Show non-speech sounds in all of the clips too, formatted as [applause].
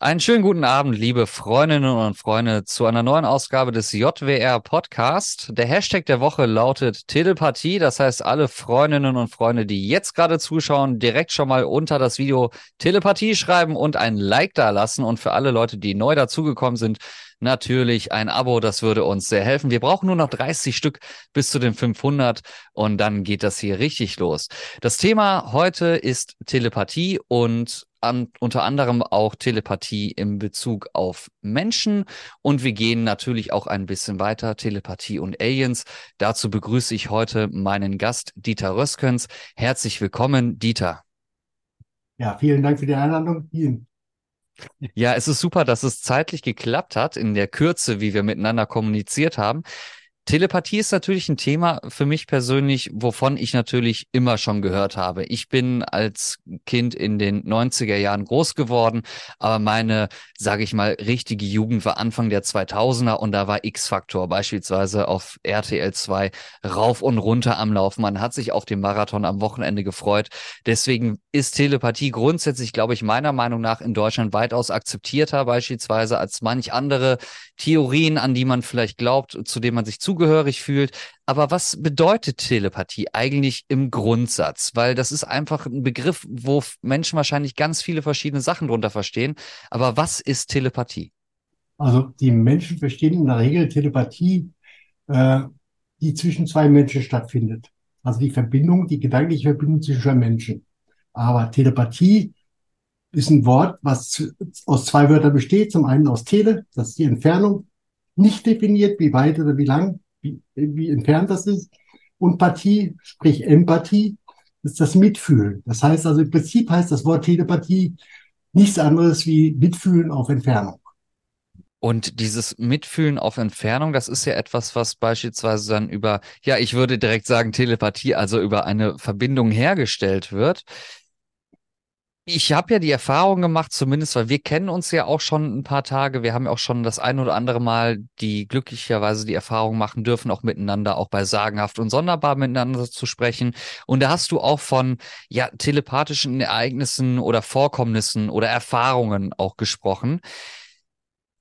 Einen schönen guten Abend, liebe Freundinnen und Freunde, zu einer neuen Ausgabe des JWR Podcast. Der Hashtag der Woche lautet Telepathie. Das heißt, alle Freundinnen und Freunde, die jetzt gerade zuschauen, direkt schon mal unter das Video Telepathie schreiben und ein Like da lassen. Und für alle Leute, die neu dazugekommen sind, natürlich ein Abo. Das würde uns sehr helfen. Wir brauchen nur noch 30 Stück bis zu den 500 und dann geht das hier richtig los. Das Thema heute ist Telepathie und an, unter anderem auch Telepathie im Bezug auf Menschen und wir gehen natürlich auch ein bisschen weiter, Telepathie und Aliens. Dazu begrüße ich heute meinen Gast Dieter Röskens. Herzlich willkommen, Dieter. Ja, vielen Dank für die Einladung. Ihnen. Ja, es ist super, dass es zeitlich geklappt hat in der Kürze, wie wir miteinander kommuniziert haben. Telepathie ist natürlich ein Thema für mich persönlich, wovon ich natürlich immer schon gehört habe. Ich bin als Kind in den 90er Jahren groß geworden, aber meine, sage ich mal, richtige Jugend war Anfang der 2000er und da war X-Faktor beispielsweise auf RTL 2 rauf und runter am Laufen. Man hat sich auf den Marathon am Wochenende gefreut. Deswegen ist Telepathie grundsätzlich, glaube ich, meiner Meinung nach in Deutschland weitaus akzeptierter beispielsweise als manch andere Theorien, an die man vielleicht glaubt, zu denen man sich zu zugehörig fühlt. Aber was bedeutet Telepathie eigentlich im Grundsatz? Weil das ist einfach ein Begriff, wo Menschen wahrscheinlich ganz viele verschiedene Sachen drunter verstehen. Aber was ist Telepathie? Also die Menschen verstehen in der Regel Telepathie, äh, die zwischen zwei Menschen stattfindet. Also die Verbindung, die gedankliche Verbindung zwischen zwei Menschen. Aber Telepathie ist ein Wort, was aus zwei Wörtern besteht. Zum einen aus Tele, das ist die Entfernung, nicht definiert, wie weit oder wie lang wie, wie entfernt das ist. Und Pathie, sprich Empathie, ist das Mitfühlen. Das heißt also im Prinzip heißt das Wort Telepathie nichts anderes wie Mitfühlen auf Entfernung. Und dieses Mitfühlen auf Entfernung, das ist ja etwas, was beispielsweise dann über, ja, ich würde direkt sagen Telepathie, also über eine Verbindung hergestellt wird. Ich habe ja die Erfahrung gemacht, zumindest, weil wir kennen uns ja auch schon ein paar Tage. Wir haben ja auch schon das ein oder andere Mal die glücklicherweise die Erfahrung machen dürfen, auch miteinander, auch bei sagenhaft und sonderbar miteinander zu sprechen. Und da hast du auch von ja telepathischen Ereignissen oder Vorkommnissen oder Erfahrungen auch gesprochen.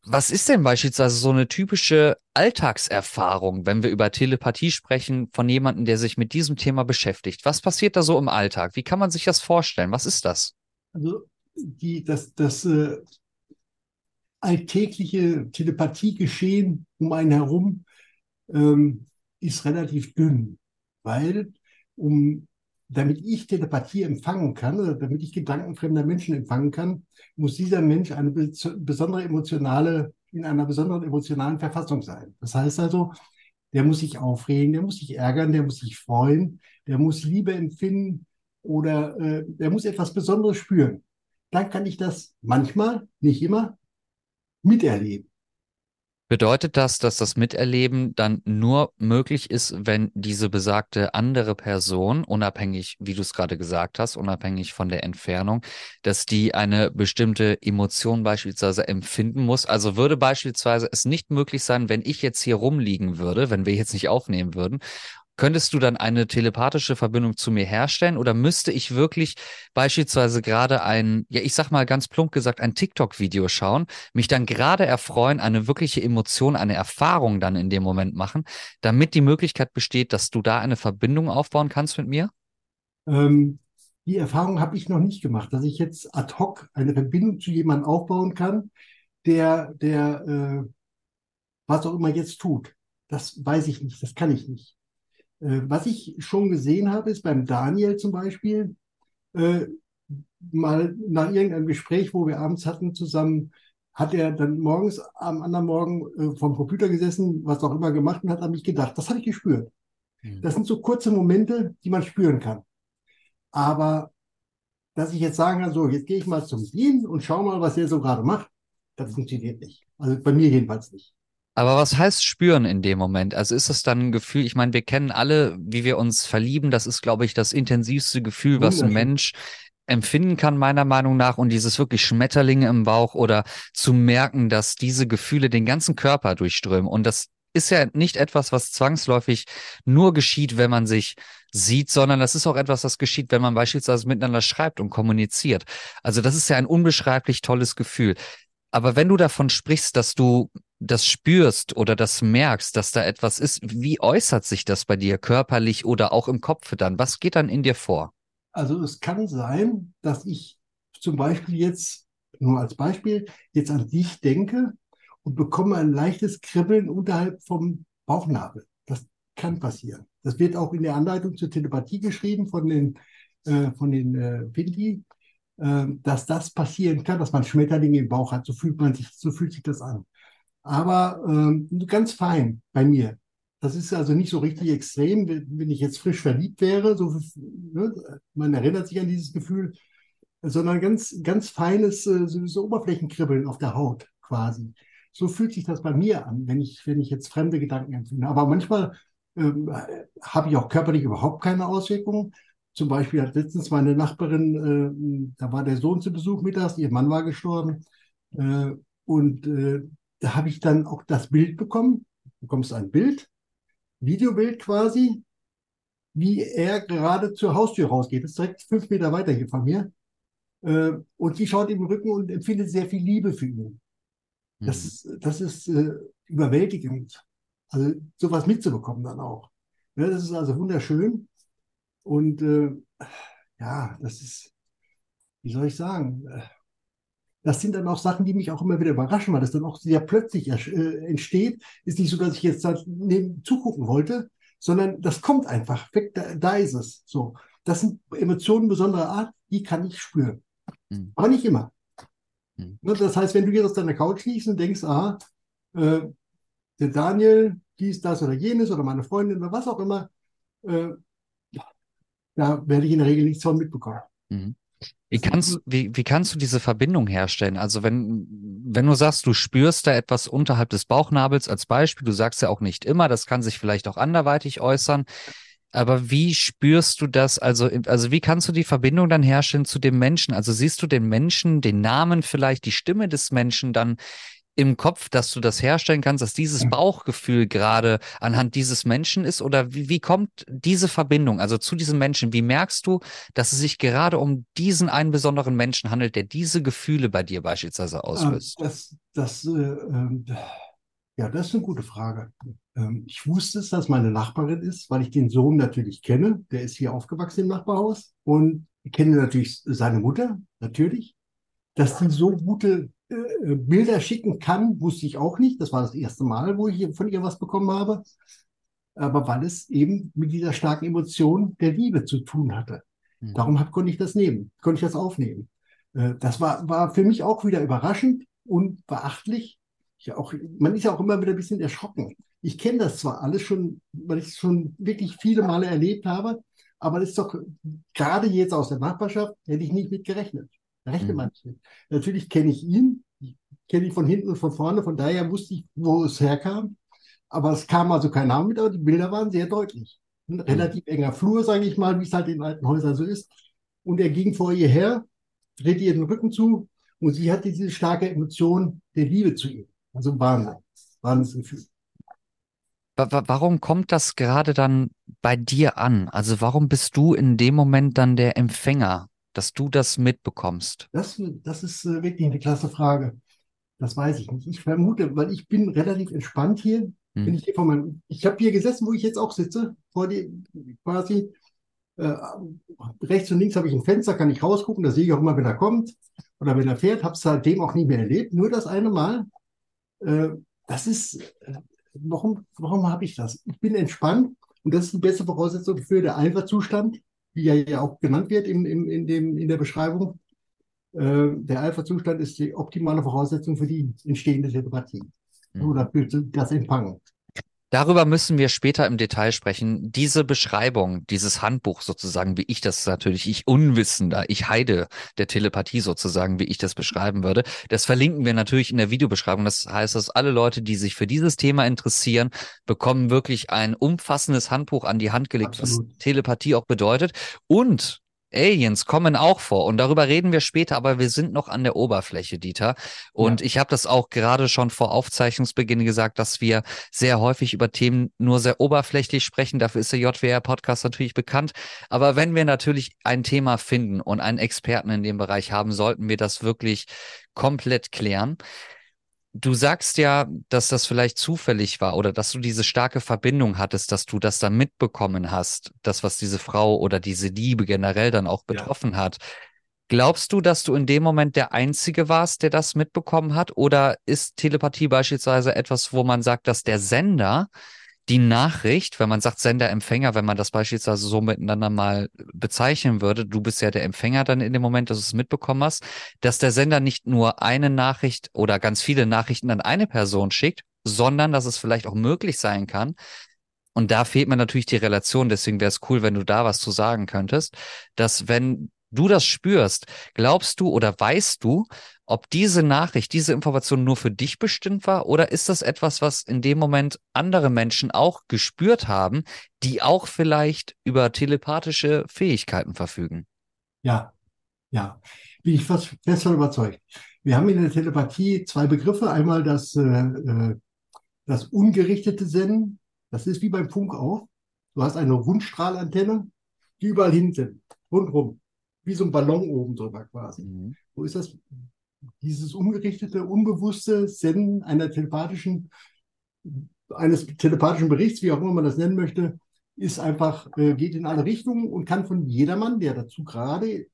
Was ist denn beispielsweise so eine typische Alltagserfahrung, wenn wir über Telepathie sprechen, von jemandem, der sich mit diesem Thema beschäftigt? Was passiert da so im Alltag? Wie kann man sich das vorstellen? Was ist das? Also die, das, das äh, alltägliche Telepathiegeschehen um einen herum ähm, ist relativ dünn, weil um damit ich Telepathie empfangen kann oder damit ich Gedanken fremder Menschen empfangen kann, muss dieser Mensch eine besondere emotionale, in einer besonderen emotionalen Verfassung sein. Das heißt also, der muss sich aufregen, der muss sich ärgern, der muss sich freuen, der muss Liebe empfinden, oder äh, er muss etwas Besonderes spüren. Dann kann ich das manchmal, nicht immer, miterleben. Bedeutet das, dass das Miterleben dann nur möglich ist, wenn diese besagte andere Person, unabhängig, wie du es gerade gesagt hast, unabhängig von der Entfernung, dass die eine bestimmte Emotion beispielsweise empfinden muss? Also würde beispielsweise es nicht möglich sein, wenn ich jetzt hier rumliegen würde, wenn wir jetzt nicht aufnehmen würden Könntest du dann eine telepathische Verbindung zu mir herstellen oder müsste ich wirklich beispielsweise gerade ein, ja, ich sag mal ganz plump gesagt, ein TikTok-Video schauen, mich dann gerade erfreuen, eine wirkliche Emotion, eine Erfahrung dann in dem Moment machen, damit die Möglichkeit besteht, dass du da eine Verbindung aufbauen kannst mit mir? Ähm, die Erfahrung habe ich noch nicht gemacht, dass ich jetzt ad hoc eine Verbindung zu jemandem aufbauen kann, der, der, äh, was auch immer jetzt tut. Das weiß ich nicht, das kann ich nicht. Äh, was ich schon gesehen habe, ist beim Daniel zum Beispiel, äh, mal nach irgendeinem Gespräch, wo wir abends hatten zusammen, hat er dann morgens am anderen Morgen äh, vom Computer gesessen, was auch immer gemacht und hat an mich gedacht. Das habe ich gespürt. Mhm. Das sind so kurze Momente, die man spüren kann. Aber dass ich jetzt sagen kann, so, jetzt gehe ich mal zum Dean und schau mal, was er so gerade macht, das funktioniert nicht. Also bei mir jedenfalls nicht. Aber was heißt spüren in dem Moment? Also ist das dann ein Gefühl, ich meine, wir kennen alle, wie wir uns verlieben. Das ist, glaube ich, das intensivste Gefühl, was ein Mensch empfinden kann, meiner Meinung nach. Und dieses wirklich Schmetterlinge im Bauch oder zu merken, dass diese Gefühle den ganzen Körper durchströmen. Und das ist ja nicht etwas, was zwangsläufig nur geschieht, wenn man sich sieht, sondern das ist auch etwas, das geschieht, wenn man beispielsweise miteinander schreibt und kommuniziert. Also das ist ja ein unbeschreiblich tolles Gefühl. Aber wenn du davon sprichst, dass du das spürst oder das merkst, dass da etwas ist, wie äußert sich das bei dir körperlich oder auch im Kopf dann? Was geht dann in dir vor? Also es kann sein, dass ich zum Beispiel jetzt, nur als Beispiel, jetzt an dich denke und bekomme ein leichtes Kribbeln unterhalb vom Bauchnabel. Das kann passieren. Das wird auch in der Anleitung zur Telepathie geschrieben von den, äh, von den äh, Windy, äh, dass das passieren kann, dass man Schmetterlinge im Bauch hat. So fühlt man sich, so fühlt sich das an. Aber ähm, ganz fein bei mir. Das ist also nicht so richtig extrem, wenn ich jetzt frisch verliebt wäre. So, ne, man erinnert sich an dieses Gefühl, sondern ganz, ganz feines äh, so Oberflächenkribbeln auf der Haut quasi. So fühlt sich das bei mir an, wenn ich, wenn ich jetzt fremde Gedanken empfinde. Aber manchmal ähm, habe ich auch körperlich überhaupt keine Auswirkungen. Zum Beispiel hat letztens meine Nachbarin, äh, da war der Sohn zu Besuch mittags, ihr Mann war gestorben. Äh, und äh, da habe ich dann auch das Bild bekommen. Du bekommst ein Bild, Videobild quasi, wie er gerade zur Haustür rausgeht. Das ist direkt fünf Meter weiter hier von mir. Äh, und die schaut ihm im Rücken und empfindet sehr viel Liebe für ihn. Das mhm. ist, das ist äh, überwältigend. Also sowas mitzubekommen dann auch. Ja, das ist also wunderschön. Und äh, ja, das ist, wie soll ich sagen, äh, das sind dann auch Sachen, die mich auch immer wieder überraschen, weil das dann auch sehr plötzlich äh, entsteht. Ist nicht so, dass ich jetzt da neben zugucken wollte, sondern das kommt einfach. Da, da ist es. So. Das sind Emotionen besonderer Art, die kann ich spüren. Mhm. Aber nicht immer. Mhm. Das heißt, wenn du jetzt auf deiner Couch liegst und denkst, ah, äh, der Daniel, dies, das oder jenes oder meine Freundin oder was auch immer, äh, da werde ich in der Regel nichts von mitbekommen. Mhm. Wie kannst, wie, wie kannst du diese Verbindung herstellen? Also wenn, wenn du sagst, du spürst da etwas unterhalb des Bauchnabels als Beispiel, du sagst ja auch nicht immer, das kann sich vielleicht auch anderweitig äußern. Aber wie spürst du das? Also, also wie kannst du die Verbindung dann herstellen zu dem Menschen? Also siehst du den Menschen, den Namen vielleicht, die Stimme des Menschen dann im Kopf, dass du das herstellen kannst, dass dieses Bauchgefühl gerade anhand dieses Menschen ist? Oder wie, wie kommt diese Verbindung, also zu diesem Menschen? Wie merkst du, dass es sich gerade um diesen einen besonderen Menschen handelt, der diese Gefühle bei dir beispielsweise auslöst? Das, das, äh, äh, ja, das ist eine gute Frage. Ähm, ich wusste es, dass meine Nachbarin ist, weil ich den Sohn natürlich kenne. Der ist hier aufgewachsen im Nachbarhaus und ich kenne natürlich seine Mutter, natürlich. Dass die so gute äh, Bilder schicken kann, wusste ich auch nicht. Das war das erste Mal, wo ich von ihr was bekommen habe. Aber weil es eben mit dieser starken Emotion der Liebe zu tun hatte. Mhm. Darum hab, konnte ich das nehmen, konnte ich das aufnehmen. Äh, das war, war für mich auch wieder überraschend und beachtlich. Ich auch, man ist ja auch immer wieder ein bisschen erschrocken. Ich kenne das zwar alles schon, weil ich es schon wirklich viele Male erlebt habe, aber das ist doch gerade jetzt aus der Nachbarschaft, hätte ich nicht mit gerechnet. Rechte mhm. Mannschaft. Natürlich kenne ich ihn, kenne ihn von hinten und von vorne, von daher wusste ich, wo es herkam. Aber es kam also kein Name mit, aber die Bilder waren sehr deutlich. Ein mhm. relativ enger Flur, sage ich mal, wie es halt in alten Häusern so ist. Und er ging vor ihr her, drehte ihr den Rücken zu und sie hatte diese starke Emotion der Liebe zu ihm. Also Wahnsinn. Wahnsinnsgefühl. Warum kommt das gerade dann bei dir an? Also warum bist du in dem Moment dann der Empfänger dass du das mitbekommst? Das, das ist äh, wirklich eine klasse Frage. Das weiß ich nicht. Ich vermute, weil ich bin relativ entspannt hier. Hm. Bin ich hier von meinem, ich habe hier gesessen, wo ich jetzt auch sitze, vor dir quasi. Äh, rechts und links habe ich ein Fenster, kann ich rausgucken, da sehe ich auch immer, wenn er kommt oder wenn er fährt. Habe es seitdem auch nicht mehr erlebt, nur das eine Mal. Äh, das ist, äh, warum, warum habe ich das? Ich bin entspannt und das ist die beste Voraussetzung für den Alpha-Zustand wie er ja auch genannt wird in, in, in, dem, in der Beschreibung. Äh, der Alpha-Zustand ist die optimale Voraussetzung für die entstehende Telepathie mhm. oder für das Empfangen. Darüber müssen wir später im Detail sprechen. Diese Beschreibung, dieses Handbuch sozusagen, wie ich das natürlich, ich Unwissender, ich Heide der Telepathie sozusagen, wie ich das beschreiben würde, das verlinken wir natürlich in der Videobeschreibung. Das heißt, dass alle Leute, die sich für dieses Thema interessieren, bekommen wirklich ein umfassendes Handbuch an die Hand gelegt, Absolut. was Telepathie auch bedeutet. Und Aliens kommen auch vor und darüber reden wir später, aber wir sind noch an der Oberfläche, Dieter. Und ja. ich habe das auch gerade schon vor Aufzeichnungsbeginn gesagt, dass wir sehr häufig über Themen nur sehr oberflächlich sprechen. Dafür ist der JWR-Podcast natürlich bekannt. Aber wenn wir natürlich ein Thema finden und einen Experten in dem Bereich haben, sollten wir das wirklich komplett klären. Du sagst ja, dass das vielleicht zufällig war oder dass du diese starke Verbindung hattest, dass du das dann mitbekommen hast, das, was diese Frau oder diese Liebe generell dann auch betroffen ja. hat. Glaubst du, dass du in dem Moment der Einzige warst, der das mitbekommen hat? Oder ist Telepathie beispielsweise etwas, wo man sagt, dass der Sender die Nachricht, wenn man sagt Sender-Empfänger, wenn man das beispielsweise so miteinander mal bezeichnen würde, du bist ja der Empfänger dann in dem Moment, dass du es mitbekommen hast, dass der Sender nicht nur eine Nachricht oder ganz viele Nachrichten an eine Person schickt, sondern dass es vielleicht auch möglich sein kann, und da fehlt mir natürlich die Relation, deswegen wäre es cool, wenn du da was zu sagen könntest, dass wenn du das spürst, glaubst du oder weißt du, ob diese Nachricht, diese Information nur für dich bestimmt war oder ist das etwas, was in dem Moment andere Menschen auch gespürt haben, die auch vielleicht über telepathische Fähigkeiten verfügen? Ja, ja, bin ich fast fest von überzeugt. Wir haben in der Telepathie zwei Begriffe. Einmal das, äh, äh das ungerichtete Senden. Das ist wie beim Funk auch. Du hast eine Rundstrahlantenne, die überall hin sind, rundherum wie so ein Ballon oben drüber quasi. Mhm. Wo ist das? Dieses ungerichtete, unbewusste Senden einer telepathischen, eines telepathischen Berichts, wie auch immer man das nennen möchte, ist einfach, äh, geht in alle Richtungen und kann von jedermann, der dazu gerade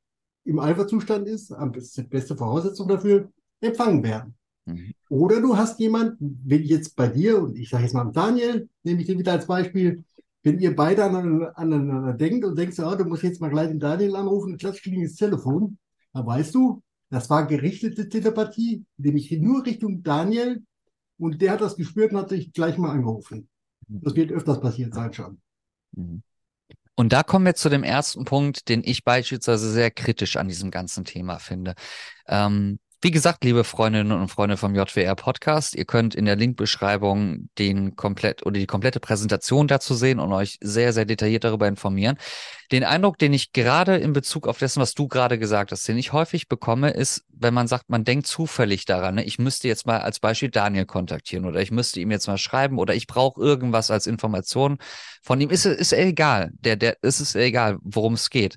im Alpha-Zustand ist, am beste, beste Voraussetzung dafür, empfangen werden. Mhm. Oder du hast jemanden, wenn jetzt bei dir, und ich sage jetzt mal Daniel, nehme ich den wieder als Beispiel, wenn ihr beide aneinander, denkt und denkst, oh, du musst jetzt mal gleich den Daniel anrufen, klatsch gegen das Telefon, dann weißt du, das war gerichtete Telepathie, nämlich nur Richtung Daniel und der hat das gespürt und hat sich gleich mal angerufen. Das wird öfters passiert sein schon. Mhm. Und da kommen wir zu dem ersten Punkt, den ich beispielsweise sehr kritisch an diesem ganzen Thema finde. Ähm, wie gesagt, liebe Freundinnen und Freunde vom JWR Podcast, ihr könnt in der Linkbeschreibung den komplett oder die komplette Präsentation dazu sehen und euch sehr, sehr detailliert darüber informieren. Den Eindruck, den ich gerade in Bezug auf dessen, was du gerade gesagt hast, den ich häufig bekomme, ist, wenn man sagt, man denkt zufällig daran, ne, ich müsste jetzt mal als Beispiel Daniel kontaktieren oder ich müsste ihm jetzt mal schreiben oder ich brauche irgendwas als Information von ihm. Ist, ist egal. Der, der, ist es egal, worum es geht.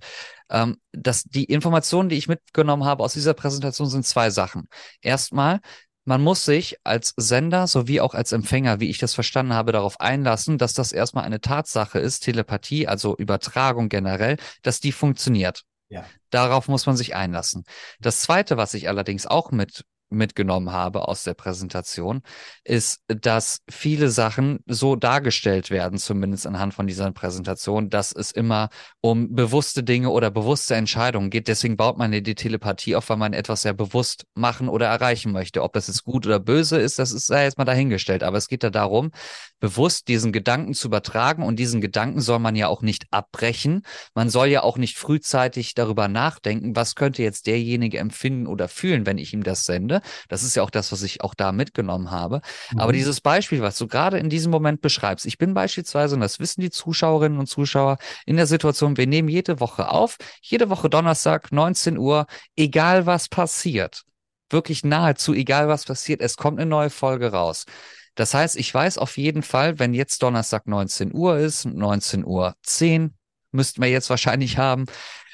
Ähm, dass die Informationen, die ich mitgenommen habe aus dieser Präsentation, sind zwei Sachen. Erstmal, man muss sich als Sender sowie auch als Empfänger, wie ich das verstanden habe, darauf einlassen, dass das erstmal eine Tatsache ist, Telepathie, also Übertragung generell, dass die funktioniert. Ja. Darauf muss man sich einlassen. Das zweite, was ich allerdings auch mit mitgenommen habe aus der Präsentation, ist, dass viele Sachen so dargestellt werden, zumindest anhand von dieser Präsentation, dass es immer um bewusste Dinge oder bewusste Entscheidungen geht. Deswegen baut man die Telepathie auf, weil man etwas sehr bewusst machen oder erreichen möchte. Ob das jetzt gut oder böse ist, das ist ja jetzt mal dahingestellt. Aber es geht da darum, bewusst diesen Gedanken zu übertragen und diesen Gedanken soll man ja auch nicht abbrechen. Man soll ja auch nicht frühzeitig darüber nachdenken, was könnte jetzt derjenige empfinden oder fühlen, wenn ich ihm das sende. Das ist ja auch das, was ich auch da mitgenommen habe. Mhm. Aber dieses Beispiel, was du gerade in diesem Moment beschreibst, ich bin beispielsweise, und das wissen die Zuschauerinnen und Zuschauer, in der Situation, wir nehmen jede Woche auf, jede Woche Donnerstag, 19 Uhr, egal was passiert. Wirklich nahezu, egal was passiert, es kommt eine neue Folge raus. Das heißt, ich weiß auf jeden Fall, wenn jetzt Donnerstag 19 Uhr ist, 19 Uhr 10 müssten wir jetzt wahrscheinlich haben,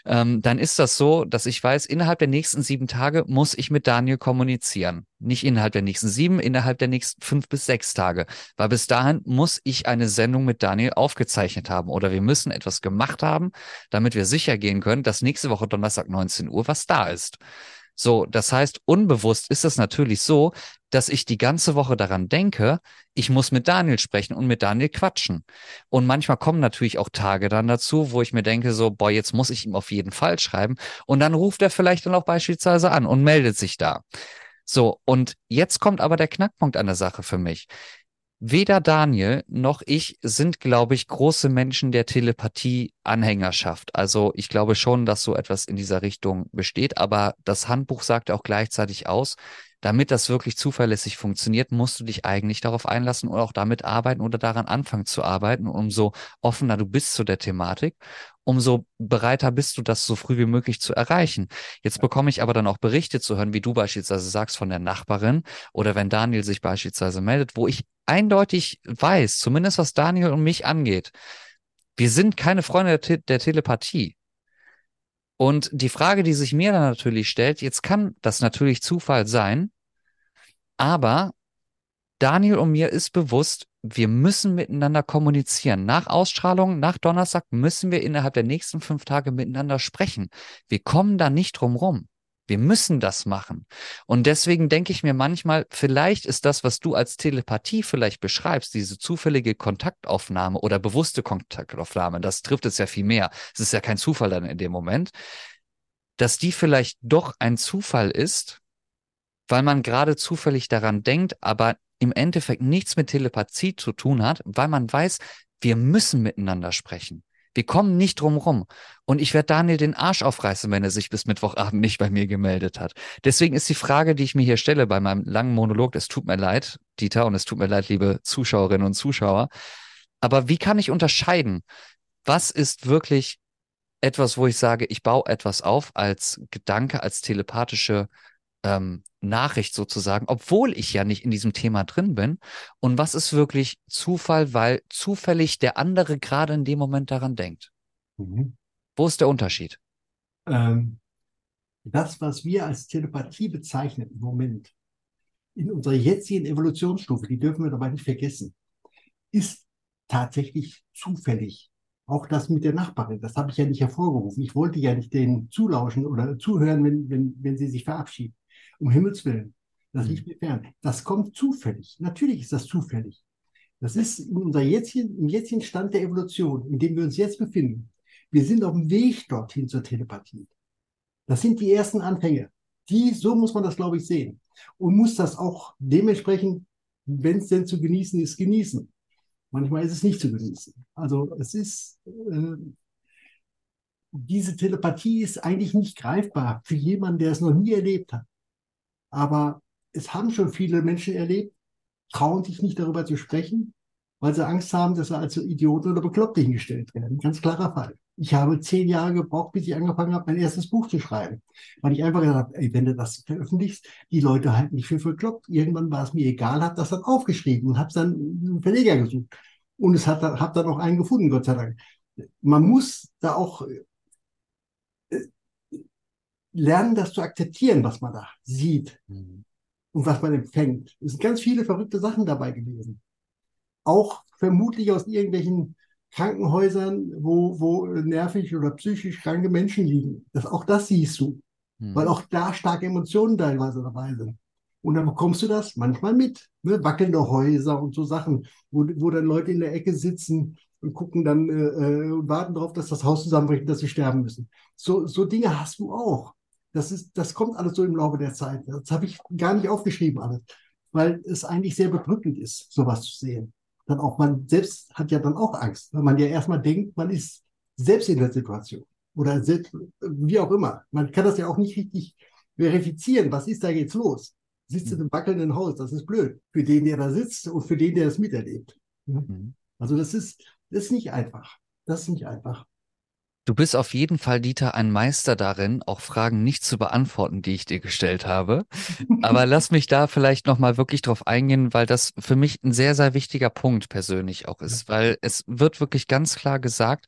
ähm, dann ist das so, dass ich weiß, innerhalb der nächsten sieben Tage muss ich mit Daniel kommunizieren. Nicht innerhalb der nächsten sieben, innerhalb der nächsten fünf bis sechs Tage. Weil bis dahin muss ich eine Sendung mit Daniel aufgezeichnet haben oder wir müssen etwas gemacht haben, damit wir sicher gehen können, dass nächste Woche Donnerstag 19 Uhr was da ist. So, das heißt, unbewusst ist es natürlich so, dass ich die ganze Woche daran denke, ich muss mit Daniel sprechen und mit Daniel quatschen. Und manchmal kommen natürlich auch Tage dann dazu, wo ich mir denke, so, boah, jetzt muss ich ihm auf jeden Fall schreiben. Und dann ruft er vielleicht dann auch beispielsweise an und meldet sich da. So, und jetzt kommt aber der Knackpunkt an der Sache für mich. Weder Daniel noch ich sind, glaube ich, große Menschen der Telepathie-Anhängerschaft. Also ich glaube schon, dass so etwas in dieser Richtung besteht, aber das Handbuch sagt auch gleichzeitig aus, damit das wirklich zuverlässig funktioniert, musst du dich eigentlich darauf einlassen und auch damit arbeiten oder daran anfangen zu arbeiten. Umso offener du bist zu der Thematik, umso bereiter bist du, das so früh wie möglich zu erreichen. Jetzt bekomme ich aber dann auch Berichte zu hören, wie du beispielsweise sagst von der Nachbarin oder wenn Daniel sich beispielsweise meldet, wo ich eindeutig weiß, zumindest was Daniel und mich angeht, wir sind keine Freunde der, Te der Telepathie. Und die Frage, die sich mir dann natürlich stellt, jetzt kann das natürlich Zufall sein, aber Daniel und mir ist bewusst, wir müssen miteinander kommunizieren. Nach Ausstrahlung, nach Donnerstag müssen wir innerhalb der nächsten fünf Tage miteinander sprechen. Wir kommen da nicht drum rum. Wir müssen das machen. Und deswegen denke ich mir manchmal, vielleicht ist das, was du als Telepathie vielleicht beschreibst, diese zufällige Kontaktaufnahme oder bewusste Kontaktaufnahme, das trifft es ja viel mehr. Es ist ja kein Zufall dann in dem Moment, dass die vielleicht doch ein Zufall ist, weil man gerade zufällig daran denkt, aber im Endeffekt nichts mit Telepathie zu tun hat, weil man weiß, wir müssen miteinander sprechen. Wir kommen nicht drum rum. Und ich werde Daniel den Arsch aufreißen, wenn er sich bis Mittwochabend nicht bei mir gemeldet hat. Deswegen ist die Frage, die ich mir hier stelle bei meinem langen Monolog, es tut mir leid, Dieter, und es tut mir leid, liebe Zuschauerinnen und Zuschauer. Aber wie kann ich unterscheiden? Was ist wirklich etwas, wo ich sage, ich baue etwas auf als Gedanke, als telepathische ähm, Nachricht sozusagen, obwohl ich ja nicht in diesem Thema drin bin. Und was ist wirklich Zufall, weil zufällig der andere gerade in dem Moment daran denkt? Mhm. Wo ist der Unterschied? Ähm, das, was wir als Telepathie bezeichnen im Moment, in unserer jetzigen Evolutionsstufe, die dürfen wir dabei nicht vergessen, ist tatsächlich zufällig. Auch das mit der Nachbarin, das habe ich ja nicht hervorgerufen. Ich wollte ja nicht denen zulauschen oder zuhören, wenn, wenn, wenn sie sich verabschieden. Um Himmels Willen. Das liegt mir fern. Das kommt zufällig. Natürlich ist das zufällig. Das ist in unser jetzigen, im jetzigen Stand der Evolution, in dem wir uns jetzt befinden. Wir sind auf dem Weg dorthin zur Telepathie. Das sind die ersten Anfänge. Die, so muss man das, glaube ich, sehen. Und muss das auch dementsprechend, wenn es denn zu genießen ist, genießen. Manchmal ist es nicht zu genießen. Also es ist, äh, diese Telepathie ist eigentlich nicht greifbar für jemanden, der es noch nie erlebt hat. Aber es haben schon viele Menschen erlebt, trauen sich nicht darüber zu sprechen, weil sie Angst haben, dass sie als Idioten oder Bekloppte hingestellt werden. Ganz klarer Fall. Ich habe zehn Jahre gebraucht, bis ich angefangen habe, mein erstes Buch zu schreiben. Weil ich einfach gesagt habe, ey, wenn du das veröffentlichst, die Leute halten dich für bekloppt. Irgendwann war es mir egal, habe das dann aufgeschrieben und habe dann einen Verleger gesucht. Und es hat, habe dann auch einen gefunden, Gott sei Dank. Man muss da auch lernen, das zu akzeptieren, was man da sieht mhm. und was man empfängt. Es sind ganz viele verrückte Sachen dabei gewesen. Auch vermutlich aus irgendwelchen Krankenhäusern, wo, wo nervig oder psychisch kranke Menschen liegen. Das, auch das siehst du, mhm. weil auch da starke Emotionen teilweise dabei sind. Und dann bekommst du das manchmal mit. Ne? Wackelnde Häuser und so Sachen, wo, wo dann Leute in der Ecke sitzen und gucken dann äh, äh und warten darauf, dass das Haus zusammenbricht, dass sie sterben müssen. So, so Dinge hast du auch. Das, ist, das kommt alles so im Laufe der Zeit. Das habe ich gar nicht aufgeschrieben alles, weil es eigentlich sehr bedrückend ist, sowas zu sehen. Dann auch man selbst hat ja dann auch Angst, weil man ja erstmal denkt, man ist selbst in der Situation oder selbst, wie auch immer. Man kann das ja auch nicht richtig verifizieren. Was ist da jetzt los? Sitzt in einem wackelnden Haus, das ist blöd. Für den, der da sitzt und für den, der das miterlebt. Mhm. Also das ist, das ist nicht einfach. Das ist nicht einfach. Du bist auf jeden Fall, Dieter, ein Meister darin, auch Fragen nicht zu beantworten, die ich dir gestellt habe. Aber lass mich da vielleicht nochmal wirklich drauf eingehen, weil das für mich ein sehr, sehr wichtiger Punkt persönlich auch ist, weil es wird wirklich ganz klar gesagt,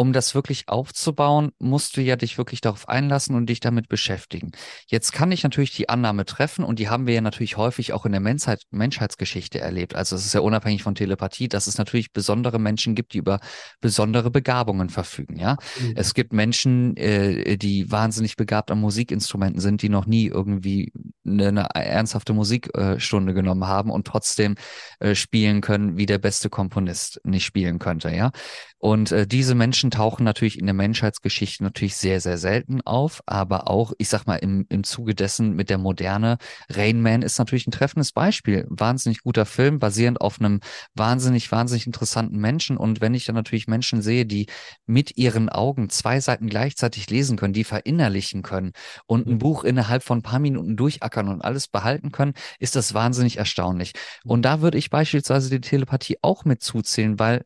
um das wirklich aufzubauen, musst du ja dich wirklich darauf einlassen und dich damit beschäftigen. Jetzt kann ich natürlich die Annahme treffen und die haben wir ja natürlich häufig auch in der Menschheit, Menschheitsgeschichte erlebt. Also es ist ja unabhängig von Telepathie, dass es natürlich besondere Menschen gibt, die über besondere Begabungen verfügen. Ja, mhm. es gibt Menschen, äh, die wahnsinnig begabt an Musikinstrumenten sind, die noch nie irgendwie eine, eine ernsthafte Musikstunde genommen haben und trotzdem äh, spielen können, wie der beste Komponist nicht spielen könnte. Ja, Und äh, diese Menschen tauchen natürlich in der Menschheitsgeschichte natürlich sehr, sehr selten auf, aber auch, ich sag mal, im, im Zuge dessen mit der Moderne, Rain Man ist natürlich ein treffendes Beispiel. Wahnsinnig guter Film, basierend auf einem wahnsinnig, wahnsinnig interessanten Menschen. Und wenn ich dann natürlich Menschen sehe, die mit ihren Augen zwei Seiten gleichzeitig lesen können, die verinnerlichen können und ein Buch innerhalb von ein paar Minuten durchackern und alles behalten können, ist das wahnsinnig erstaunlich. Und da würde ich beispielsweise die Telepathie auch mit zuzählen, weil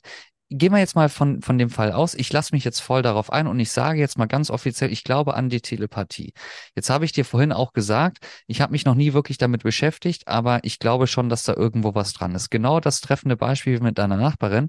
gehen wir jetzt mal von, von dem Fall aus. Ich lasse mich jetzt voll darauf ein und ich sage jetzt mal ganz offiziell, ich glaube an die Telepathie. Jetzt habe ich dir vorhin auch gesagt, ich habe mich noch nie wirklich damit beschäftigt, aber ich glaube schon, dass da irgendwo was dran ist. Genau das treffende Beispiel mit deiner Nachbarin.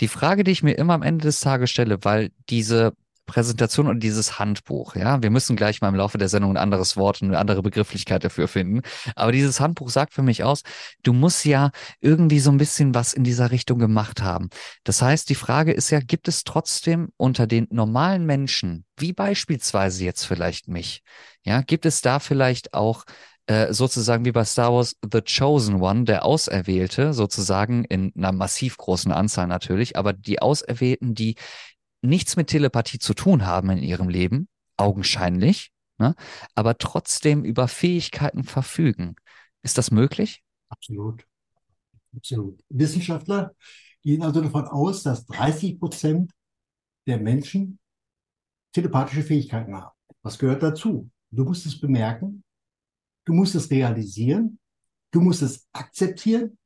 Die Frage, die ich mir immer am Ende des Tages stelle, weil diese Präsentation und dieses Handbuch. Ja, wir müssen gleich mal im Laufe der Sendung ein anderes Wort und eine andere Begrifflichkeit dafür finden. Aber dieses Handbuch sagt für mich aus, du musst ja irgendwie so ein bisschen was in dieser Richtung gemacht haben. Das heißt, die Frage ist ja, gibt es trotzdem unter den normalen Menschen, wie beispielsweise jetzt vielleicht mich, ja, gibt es da vielleicht auch äh, sozusagen wie bei Star Wars The Chosen One, der Auserwählte, sozusagen in einer massiv großen Anzahl natürlich, aber die Auserwählten, die nichts mit Telepathie zu tun haben in ihrem Leben, augenscheinlich, ne, aber trotzdem über Fähigkeiten verfügen. Ist das möglich? Absolut. Absolut. Wissenschaftler gehen also davon aus, dass 30 Prozent der Menschen telepathische Fähigkeiten haben. Was gehört dazu? Du musst es bemerken, du musst es realisieren, du musst es akzeptieren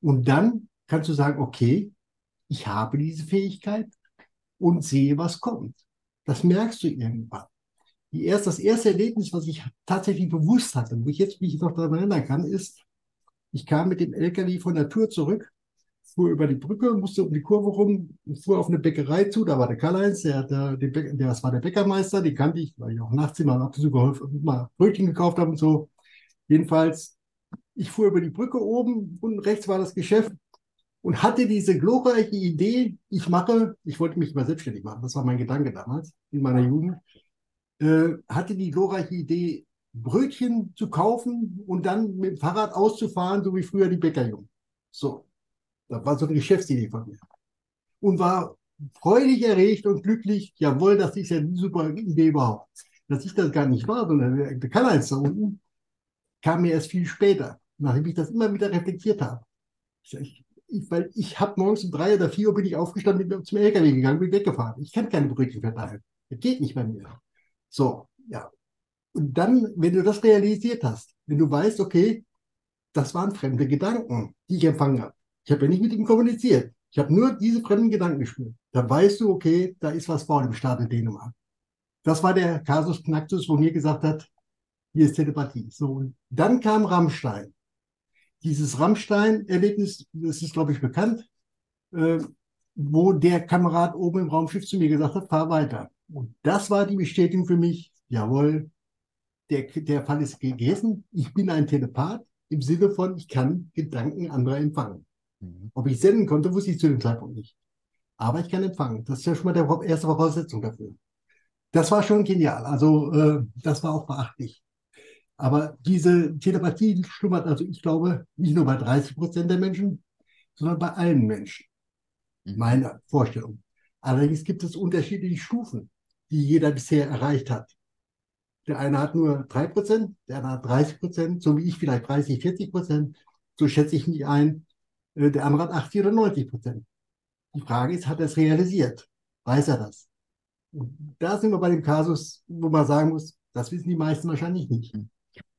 und dann kannst du sagen, okay, ich habe diese Fähigkeit, und sehe, was kommt. Das merkst du irgendwann. Die erst, das erste Erlebnis, was ich tatsächlich bewusst hatte, wo ich jetzt mich noch daran erinnern kann, ist, ich kam mit dem LKW von der Tour zurück, fuhr über die Brücke, musste um die Kurve rum, fuhr auf eine Bäckerei zu, da war der Karl-Heinz, der, der, der, das war der Bäckermeister, den kannte ich, weil ich auch nachts immer ab und geholfen, mal Brötchen gekauft habe und so. Jedenfalls, ich fuhr über die Brücke oben, und rechts war das Geschäft, und hatte diese glorreiche Idee, ich mache, ich wollte mich mal selbstständig machen, das war mein Gedanke damals in meiner Jugend, äh, hatte die glorreiche Idee, Brötchen zu kaufen und dann mit dem Fahrrad auszufahren, so wie früher die Bäckerjungen. So, das war so eine Geschäftsidee von mir. Und war freudig erregt und glücklich, jawohl, das ist ja eine super Idee überhaupt. Dass ich das gar nicht war, sondern der, Kanal da unten, kam mir erst viel später, nachdem ich das immer wieder reflektiert habe. Ich, weil ich habe morgens um drei oder vier Uhr bin ich aufgestanden, bin zum LKW gegangen, bin weggefahren. Ich kann keine Brötchen verteilen. Das geht nicht bei mir. So, ja. Und dann, wenn du das realisiert hast, wenn du weißt, okay, das waren fremde Gedanken, die ich empfangen habe. Ich habe ja nicht mit ihm kommuniziert. Ich habe nur diese fremden Gedanken gespürt. Dann weißt du, okay, da ist was vor dem Staat in Dänemark. Das war der Kasus Knacktus, wo mir gesagt hat, hier ist Telepathie. So, und dann kam Rammstein dieses Rammstein-Erlebnis, das ist, glaube ich, bekannt, äh, wo der Kamerad oben im Raumschiff zu mir gesagt hat, fahr weiter. Und das war die Bestätigung für mich, jawohl, der, der Fall ist gegessen. Ich bin ein Telepath im Sinne von, ich kann Gedanken anderer empfangen. Mhm. Ob ich senden konnte, wusste ich zu dem Zeitpunkt nicht. Aber ich kann empfangen. Das ist ja schon mal der erste Voraussetzung dafür. Das war schon genial. Also äh, das war auch beachtlich. Aber diese Telepathie schlummert, also ich glaube, nicht nur bei 30 Prozent der Menschen, sondern bei allen Menschen. Mhm. Meine Vorstellung. Allerdings gibt es unterschiedliche Stufen, die jeder bisher erreicht hat. Der eine hat nur drei Prozent, der andere hat 30 Prozent, so wie ich vielleicht 30, 40 Prozent. So schätze ich mich ein. Äh, der andere hat 80 oder 90 Prozent. Die Frage ist, hat er es realisiert? Weiß er das? Und da sind wir bei dem Kasus, wo man sagen muss, das wissen die meisten wahrscheinlich nicht.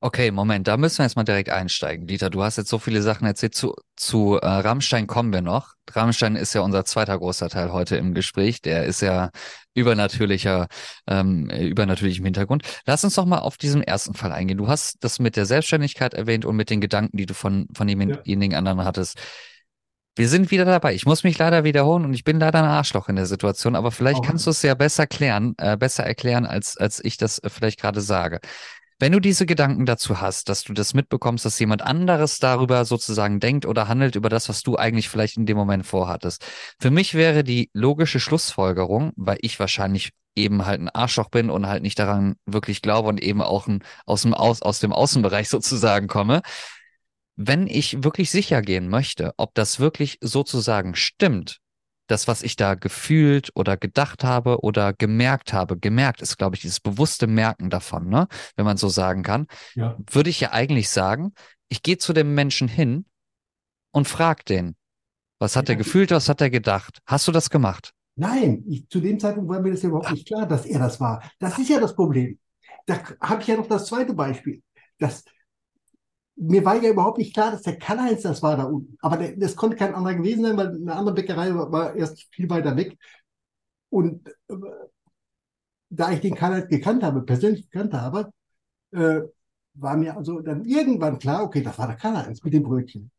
Okay, Moment, da müssen wir jetzt mal direkt einsteigen. Dieter, du hast jetzt so viele Sachen erzählt. Zu, zu äh, Rammstein kommen wir noch. Rammstein ist ja unser zweiter großer Teil heute im Gespräch. Der ist ja übernatürlicher, ähm, übernatürlichem Hintergrund. Lass uns doch mal auf diesen ersten Fall eingehen. Du hast das mit der Selbstständigkeit erwähnt und mit den Gedanken, die du von, von demjenigen ja. anderen hattest. Wir sind wieder dabei. Ich muss mich leider wiederholen und ich bin leider ein Arschloch in der Situation, aber vielleicht oh. kannst du es ja besser klären, äh, besser erklären, als, als ich das äh, vielleicht gerade sage. Wenn du diese Gedanken dazu hast, dass du das mitbekommst, dass jemand anderes darüber sozusagen denkt oder handelt über das, was du eigentlich vielleicht in dem Moment vorhattest. Für mich wäre die logische Schlussfolgerung, weil ich wahrscheinlich eben halt ein Arschloch bin und halt nicht daran wirklich glaube und eben auch ein, aus, dem aus, aus dem Außenbereich [laughs] sozusagen komme. Wenn ich wirklich sicher gehen möchte, ob das wirklich sozusagen stimmt, das, was ich da gefühlt oder gedacht habe oder gemerkt habe, gemerkt ist, glaube ich, dieses bewusste Merken davon, ne? wenn man so sagen kann, ja. würde ich ja eigentlich sagen, ich gehe zu dem Menschen hin und frage den, was hat ja. er gefühlt, was hat er gedacht? Hast du das gemacht? Nein, ich, zu dem Zeitpunkt war mir das ja überhaupt nicht klar, dass er das war. Das ist ja das Problem. Da habe ich ja noch das zweite Beispiel. Das, mir war ja überhaupt nicht klar, dass der Karl-Heinz das war da unten. Aber der, das konnte kein anderer gewesen sein, weil eine andere Bäckerei war, war erst viel weiter weg. Und äh, da ich den Karl-Heinz gekannt habe, persönlich gekannt habe, äh, war mir also dann irgendwann klar, okay, das war der Karl-Heinz mit dem Brötchen.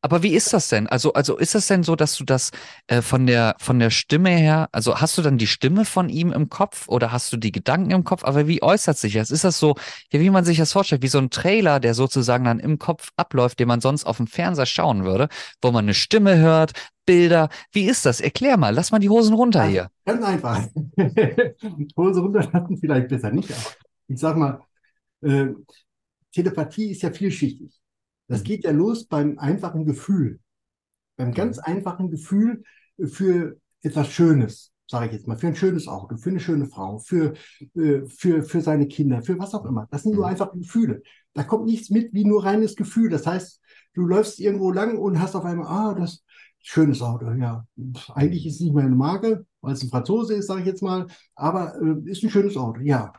Aber wie ist das denn? Also, also ist es denn so, dass du das äh, von der von der Stimme her, also hast du dann die Stimme von ihm im Kopf oder hast du die Gedanken im Kopf? Aber wie äußert sich das? Ist das so, ja, wie man sich das vorstellt, wie so ein Trailer, der sozusagen dann im Kopf abläuft, den man sonst auf dem Fernseher schauen würde, wo man eine Stimme hört, Bilder. Wie ist das? Erklär mal, lass mal die Hosen runter hier. Ganz einfach. [laughs] Hose runter lassen vielleicht besser nicht, aber ich sag mal, äh, Telepathie ist ja vielschichtig. Das geht ja los beim einfachen Gefühl. Beim ganz einfachen Gefühl für etwas Schönes, sage ich jetzt mal, für ein schönes Auto, für eine schöne Frau, für, äh, für, für seine Kinder, für was auch immer. Das sind nur mhm. einfach Gefühle. Da kommt nichts mit wie nur reines Gefühl. Das heißt, du läufst irgendwo lang und hast auf einmal, ah, das schönes Auto, ja. Eigentlich ist es nicht meine Marke, weil es ein Franzose ist, sage ich jetzt mal, aber äh, ist ein schönes Auto, ja.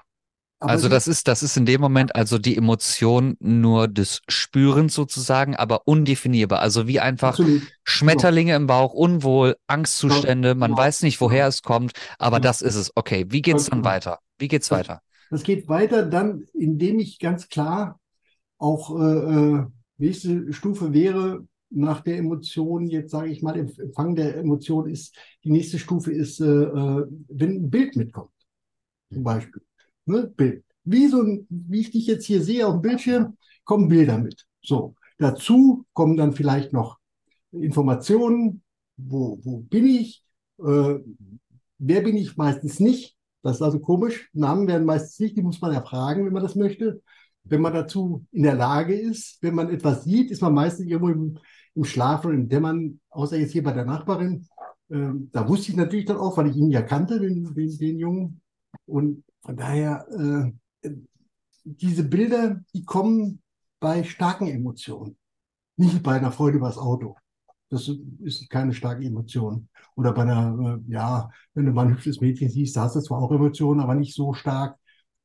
Aber also das ist, das ist in dem Moment also die Emotion nur des Spürens sozusagen, aber undefinierbar. Also wie einfach Absolut. Schmetterlinge genau. im Bauch, unwohl, Angstzustände, man genau. weiß nicht, woher es kommt, aber genau. das ist es. Okay, wie geht's dann genau. weiter? Wie geht's das, weiter? Das geht weiter dann, indem ich ganz klar auch äh, äh nächste Stufe wäre, nach der Emotion, jetzt sage ich mal, Empfang der Emotion ist, die nächste Stufe ist, äh, äh wenn ein Bild mitkommt, zum Beispiel ne, Bild. Wie, so ein, wie ich dich jetzt hier sehe auf dem Bildschirm, kommen Bilder mit. So, dazu kommen dann vielleicht noch Informationen, wo, wo bin ich, äh, wer bin ich meistens nicht. Das ist also komisch. Namen werden meistens nicht, die muss man erfragen, wenn man das möchte. Wenn man dazu in der Lage ist, wenn man etwas sieht, ist man meistens irgendwo im, im Schlaf oder im Dämmern, außer jetzt hier bei der Nachbarin. Ähm, da wusste ich natürlich dann auch, weil ich ihn ja kannte, den, den, den Jungen. Und von daher, äh, diese Bilder, die kommen bei starken Emotionen, nicht bei einer Freude über das Auto. Das ist keine starke Emotion. Oder bei einer, äh, ja, wenn du mal ein hübsches Mädchen siehst, da hast du zwar auch Emotionen, aber nicht so stark,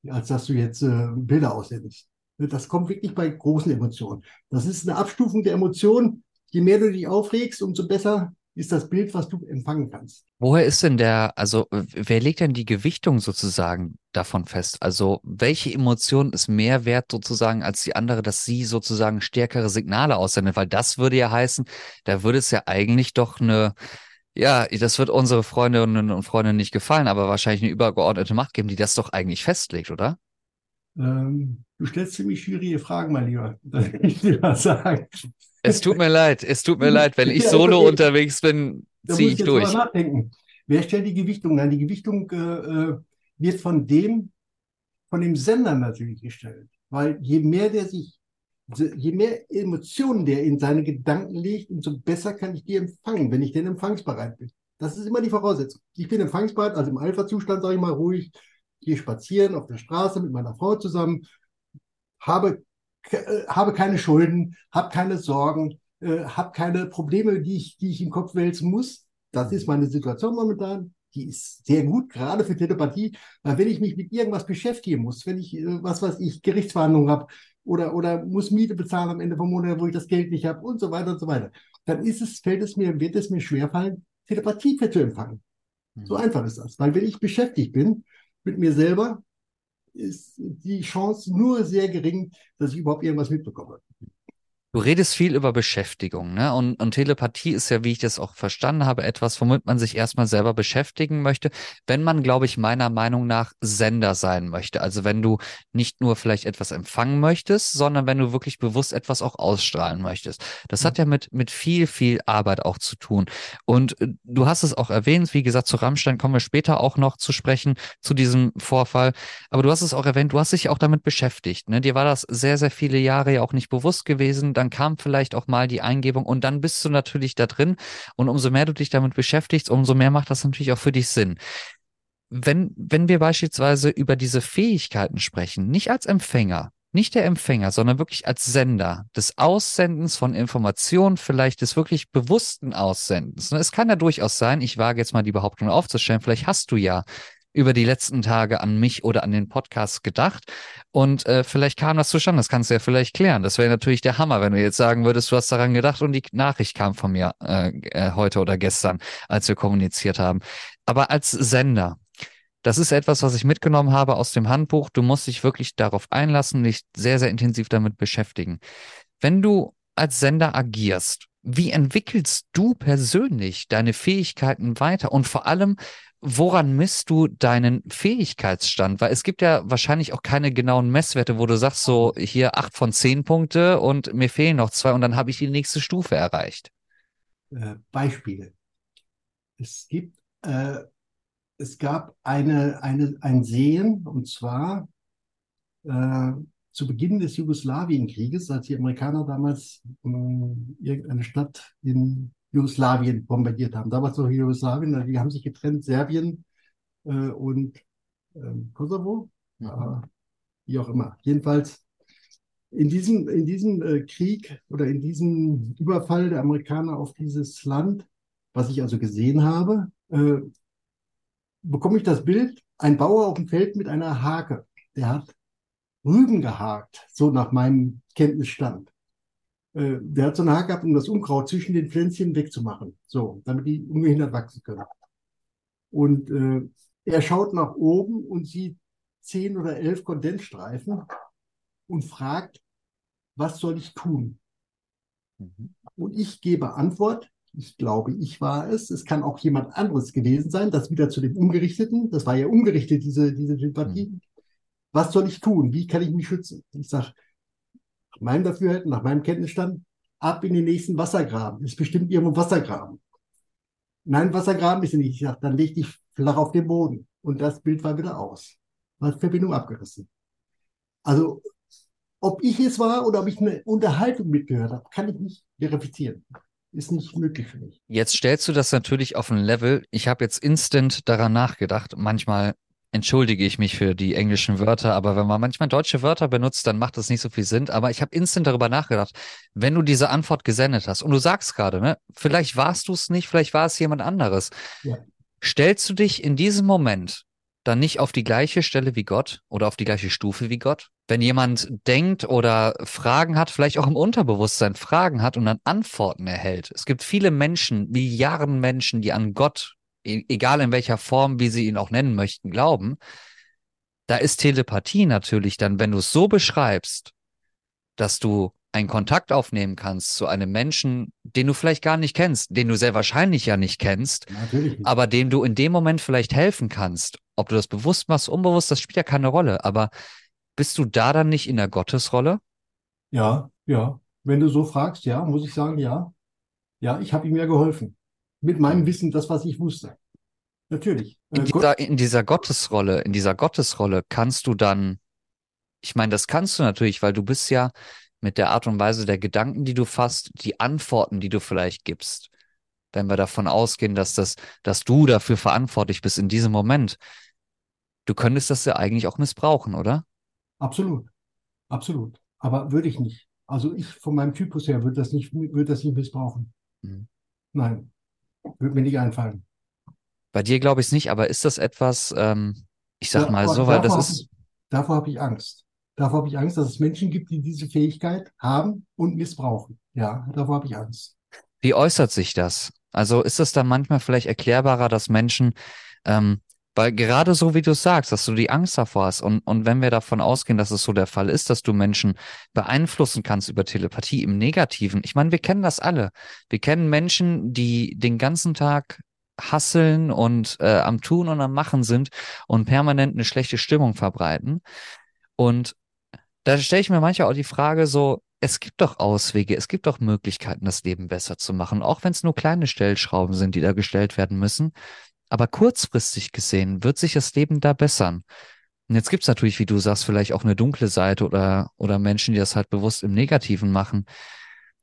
als dass du jetzt äh, Bilder aussendest. Das kommt wirklich bei großen Emotionen. Das ist eine Abstufung der Emotionen. Je mehr du dich aufregst, umso besser ist das Bild, was du empfangen kannst. Woher ist denn der, also wer legt denn die Gewichtung sozusagen davon fest? Also welche Emotion ist mehr wert sozusagen als die andere, dass sie sozusagen stärkere Signale aussendet? Weil das würde ja heißen, da würde es ja eigentlich doch eine, ja, das wird unsere Freundinnen und Freunde nicht gefallen, aber wahrscheinlich eine übergeordnete Macht geben, die das doch eigentlich festlegt, oder? Ähm, du stellst ziemlich schwierige Fragen, mein Lieber. [laughs] Das will ich dir mal sagen. Es tut mir leid, es tut mir leid, wenn ich solo okay. unterwegs bin, ziehe ich durch. Nachdenken. Wer stellt die Gewichtung an? Die Gewichtung äh, äh, wird von dem, von dem Sender natürlich gestellt. Weil je mehr der sich, je mehr Emotionen der in seine Gedanken legt, umso besser kann ich die empfangen, wenn ich denn empfangsbereit bin. Das ist immer die Voraussetzung. Ich bin empfangsbereit, also im Alpha-Zustand, sage ich mal, ruhig, gehe spazieren auf der Straße mit meiner Frau zusammen, habe habe keine Schulden, habe keine Sorgen, äh, habe keine Probleme, die ich, die ich im Kopf wälzen muss. Das ist meine Situation momentan. Die ist sehr gut, gerade für Telepathie, weil wenn ich mich mit irgendwas beschäftigen muss, wenn ich, äh, was weiß ich, Gerichtsverhandlungen habe oder, oder muss Miete bezahlen am Ende vom Monat, wo ich das Geld nicht habe und so weiter und so weiter, dann ist es, fällt es mir, wird es mir schwerfallen, Telepathie zu empfangen. So mhm. einfach ist das. Weil wenn ich beschäftigt bin mit mir selber, ist die Chance nur sehr gering, dass ich überhaupt irgendwas mitbekomme. Du redest viel über Beschäftigung, ne? Und, und Telepathie ist ja, wie ich das auch verstanden habe, etwas, womit man sich erstmal selber beschäftigen möchte, wenn man, glaube ich, meiner Meinung nach Sender sein möchte. Also wenn du nicht nur vielleicht etwas empfangen möchtest, sondern wenn du wirklich bewusst etwas auch ausstrahlen möchtest. Das mhm. hat ja mit, mit viel, viel Arbeit auch zu tun. Und äh, du hast es auch erwähnt, wie gesagt, zu Rammstein kommen wir später auch noch zu sprechen, zu diesem Vorfall. Aber du hast es auch erwähnt, du hast dich auch damit beschäftigt, ne? Dir war das sehr, sehr viele Jahre ja auch nicht bewusst gewesen. Dann dann kam vielleicht auch mal die Eingebung und dann bist du natürlich da drin und umso mehr du dich damit beschäftigst, umso mehr macht das natürlich auch für dich Sinn. Wenn, wenn wir beispielsweise über diese Fähigkeiten sprechen, nicht als Empfänger, nicht der Empfänger, sondern wirklich als Sender des Aussendens von Informationen, vielleicht des wirklich bewussten Aussendens. Es kann ja durchaus sein, ich wage jetzt mal die Behauptung aufzustellen, vielleicht hast du ja über die letzten Tage an mich oder an den Podcast gedacht und äh, vielleicht kam das zustande, das kannst du ja vielleicht klären. Das wäre natürlich der Hammer, wenn du jetzt sagen würdest, du hast daran gedacht und die Nachricht kam von mir äh, äh, heute oder gestern, als wir kommuniziert haben. Aber als Sender, das ist etwas, was ich mitgenommen habe aus dem Handbuch. Du musst dich wirklich darauf einlassen, dich sehr, sehr intensiv damit beschäftigen. Wenn du als Sender agierst, wie entwickelst du persönlich deine Fähigkeiten weiter? Und vor allem, woran misst du deinen Fähigkeitsstand? Weil es gibt ja wahrscheinlich auch keine genauen Messwerte, wo du sagst, so hier acht von zehn Punkte und mir fehlen noch zwei und dann habe ich die nächste Stufe erreicht. Äh, Beispiele. Es gibt äh, es gab eine, eine, ein Sehen, und zwar äh, zu Beginn des Jugoslawienkrieges, als die Amerikaner damals äh, irgendeine Stadt in Jugoslawien bombardiert haben. Damals noch Jugoslawien, also die haben sich getrennt, Serbien äh, und ähm, Kosovo, mhm. wie auch immer. Jedenfalls in diesem, in diesem äh, Krieg oder in diesem Überfall der Amerikaner auf dieses Land, was ich also gesehen habe, äh, bekomme ich das Bild, ein Bauer auf dem Feld mit einer Hake. Der hat Rüben gehakt, so nach meinem Kenntnisstand. Äh, der hat so eine Hake gehabt, um das Unkraut zwischen den Pflänzchen wegzumachen. So, damit die ungehindert wachsen können. Und äh, er schaut nach oben und sieht zehn oder elf Kondensstreifen und fragt, was soll ich tun? Mhm. Und ich gebe Antwort, ich glaube, ich war es. Es kann auch jemand anderes gewesen sein. Das wieder zu dem Ungerichteten. Das war ja ungerichtet, diese, diese Sympathie. Mhm. Was soll ich tun? Wie kann ich mich schützen? Ich sage, meinem Dafürhalten, nach meinem Kenntnisstand, ab in den nächsten Wassergraben. Ist bestimmt irgendwo Wassergraben. Nein, Wassergraben ist nicht. Ich sage, dann leg dich flach auf den Boden. Und das Bild war wieder aus. War Verbindung abgerissen. Also, ob ich es war oder ob ich eine Unterhaltung mitgehört habe, kann ich nicht verifizieren ist nicht möglich für mich. Jetzt stellst du das natürlich auf ein Level. Ich habe jetzt instant daran nachgedacht. Manchmal entschuldige ich mich für die englischen Wörter, aber wenn man manchmal deutsche Wörter benutzt, dann macht das nicht so viel Sinn. Aber ich habe instant darüber nachgedacht, wenn du diese Antwort gesendet hast und du sagst gerade, ne, vielleicht warst du es nicht, vielleicht war es jemand anderes. Ja. Stellst du dich in diesem Moment dann nicht auf die gleiche Stelle wie Gott oder auf die gleiche Stufe wie Gott? Wenn jemand denkt oder Fragen hat, vielleicht auch im Unterbewusstsein Fragen hat und dann Antworten erhält. Es gibt viele Menschen, Milliarden Menschen, die an Gott, egal in welcher Form, wie sie ihn auch nennen möchten, glauben. Da ist Telepathie natürlich dann, wenn du es so beschreibst, dass du einen Kontakt aufnehmen kannst zu einem Menschen, den du vielleicht gar nicht kennst, den du sehr wahrscheinlich ja nicht kennst, nicht. aber dem du in dem Moment vielleicht helfen kannst. Ob du das bewusst machst, unbewusst, das spielt ja keine Rolle. Aber bist du da dann nicht in der Gottesrolle? Ja, ja. Wenn du so fragst, ja, muss ich sagen, ja. Ja, ich habe ihm ja geholfen. Mit meinem Wissen, das, was ich wusste. Natürlich. Äh, in, dieser, in dieser Gottesrolle, in dieser Gottesrolle kannst du dann, ich meine, das kannst du natürlich, weil du bist ja, mit der Art und Weise der Gedanken, die du fasst, die Antworten, die du vielleicht gibst. Wenn wir davon ausgehen, dass das, dass du dafür verantwortlich bist in diesem Moment, du könntest das ja eigentlich auch missbrauchen, oder? Absolut. Absolut. Aber würde ich nicht. Also ich von meinem Typus her würde das nicht, würde das nicht missbrauchen. Mhm. Nein. Würde mir nicht einfallen. Bei dir glaube ich es nicht, aber ist das etwas, ähm, ich sag ja, mal so, weil das ist. davor habe ich Angst. Davor habe ich Angst, dass es Menschen gibt, die diese Fähigkeit haben und missbrauchen. Ja, davor habe ich Angst. Wie äußert sich das? Also ist es dann manchmal vielleicht erklärbarer, dass Menschen, ähm, weil gerade so wie du sagst, dass du die Angst davor hast und, und wenn wir davon ausgehen, dass es so der Fall ist, dass du Menschen beeinflussen kannst über Telepathie im Negativen. Ich meine, wir kennen das alle. Wir kennen Menschen, die den ganzen Tag hasseln und äh, am Tun und am Machen sind und permanent eine schlechte Stimmung verbreiten. Und da stelle ich mir manchmal auch die Frage so, es gibt doch Auswege, es gibt doch Möglichkeiten, das Leben besser zu machen, auch wenn es nur kleine Stellschrauben sind, die da gestellt werden müssen. Aber kurzfristig gesehen wird sich das Leben da bessern. Und jetzt gibt's natürlich, wie du sagst, vielleicht auch eine dunkle Seite oder, oder Menschen, die das halt bewusst im Negativen machen.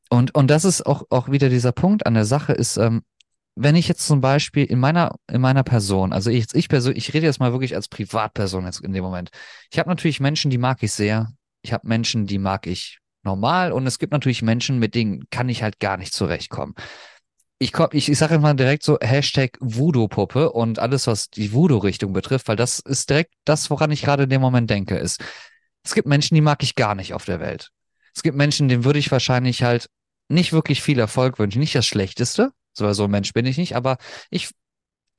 Und, und das ist auch, auch wieder dieser Punkt an der Sache ist, ähm, wenn ich jetzt zum Beispiel in meiner, in meiner Person, also ich, ich persönlich, ich rede jetzt mal wirklich als Privatperson jetzt in dem Moment. Ich habe natürlich Menschen, die mag ich sehr. Ich habe Menschen, die mag ich normal. Und es gibt natürlich Menschen, mit denen kann ich halt gar nicht zurechtkommen. Ich, komm, ich, ich sage immer direkt so Hashtag Voodoo-Puppe und alles, was die Voodoo-Richtung betrifft, weil das ist direkt das, woran ich gerade in dem Moment denke, ist, es gibt Menschen, die mag ich gar nicht auf der Welt. Es gibt Menschen, denen würde ich wahrscheinlich halt nicht wirklich viel Erfolg wünschen. Nicht das Schlechteste, so, so ein Mensch bin ich nicht, aber ich,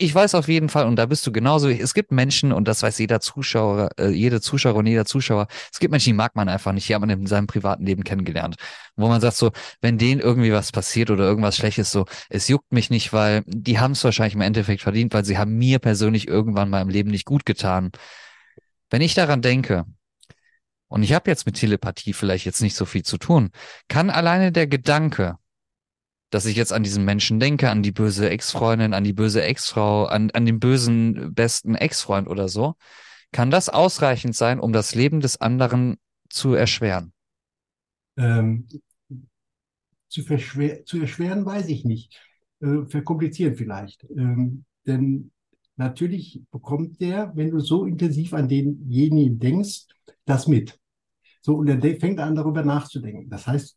ich weiß auf jeden Fall, und da bist du genauso, es gibt Menschen, und das weiß jeder Zuschauer, äh, jede Zuschauerin, jeder Zuschauer, es gibt Menschen, die mag man einfach nicht, die hat man in seinem privaten Leben kennengelernt. Wo man sagt so, wenn denen irgendwie was passiert oder irgendwas Schlechtes, so, es juckt mich nicht, weil die haben es wahrscheinlich im Endeffekt verdient, weil sie haben mir persönlich irgendwann mal im Leben nicht gut getan. Wenn ich daran denke, und ich habe jetzt mit Telepathie vielleicht jetzt nicht so viel zu tun, kann alleine der Gedanke, dass ich jetzt an diesen Menschen denke, an die böse Ex-Freundin, an die böse Ex-Frau, an, an den bösen besten Ex-Freund oder so, kann das ausreichend sein, um das Leben des anderen zu erschweren? Ähm, zu, zu erschweren weiß ich nicht. Äh, verkomplizieren vielleicht. Ähm, denn natürlich bekommt der, wenn du so intensiv an denjenigen denkst, das mit. So, und er fängt an, darüber nachzudenken. Das heißt,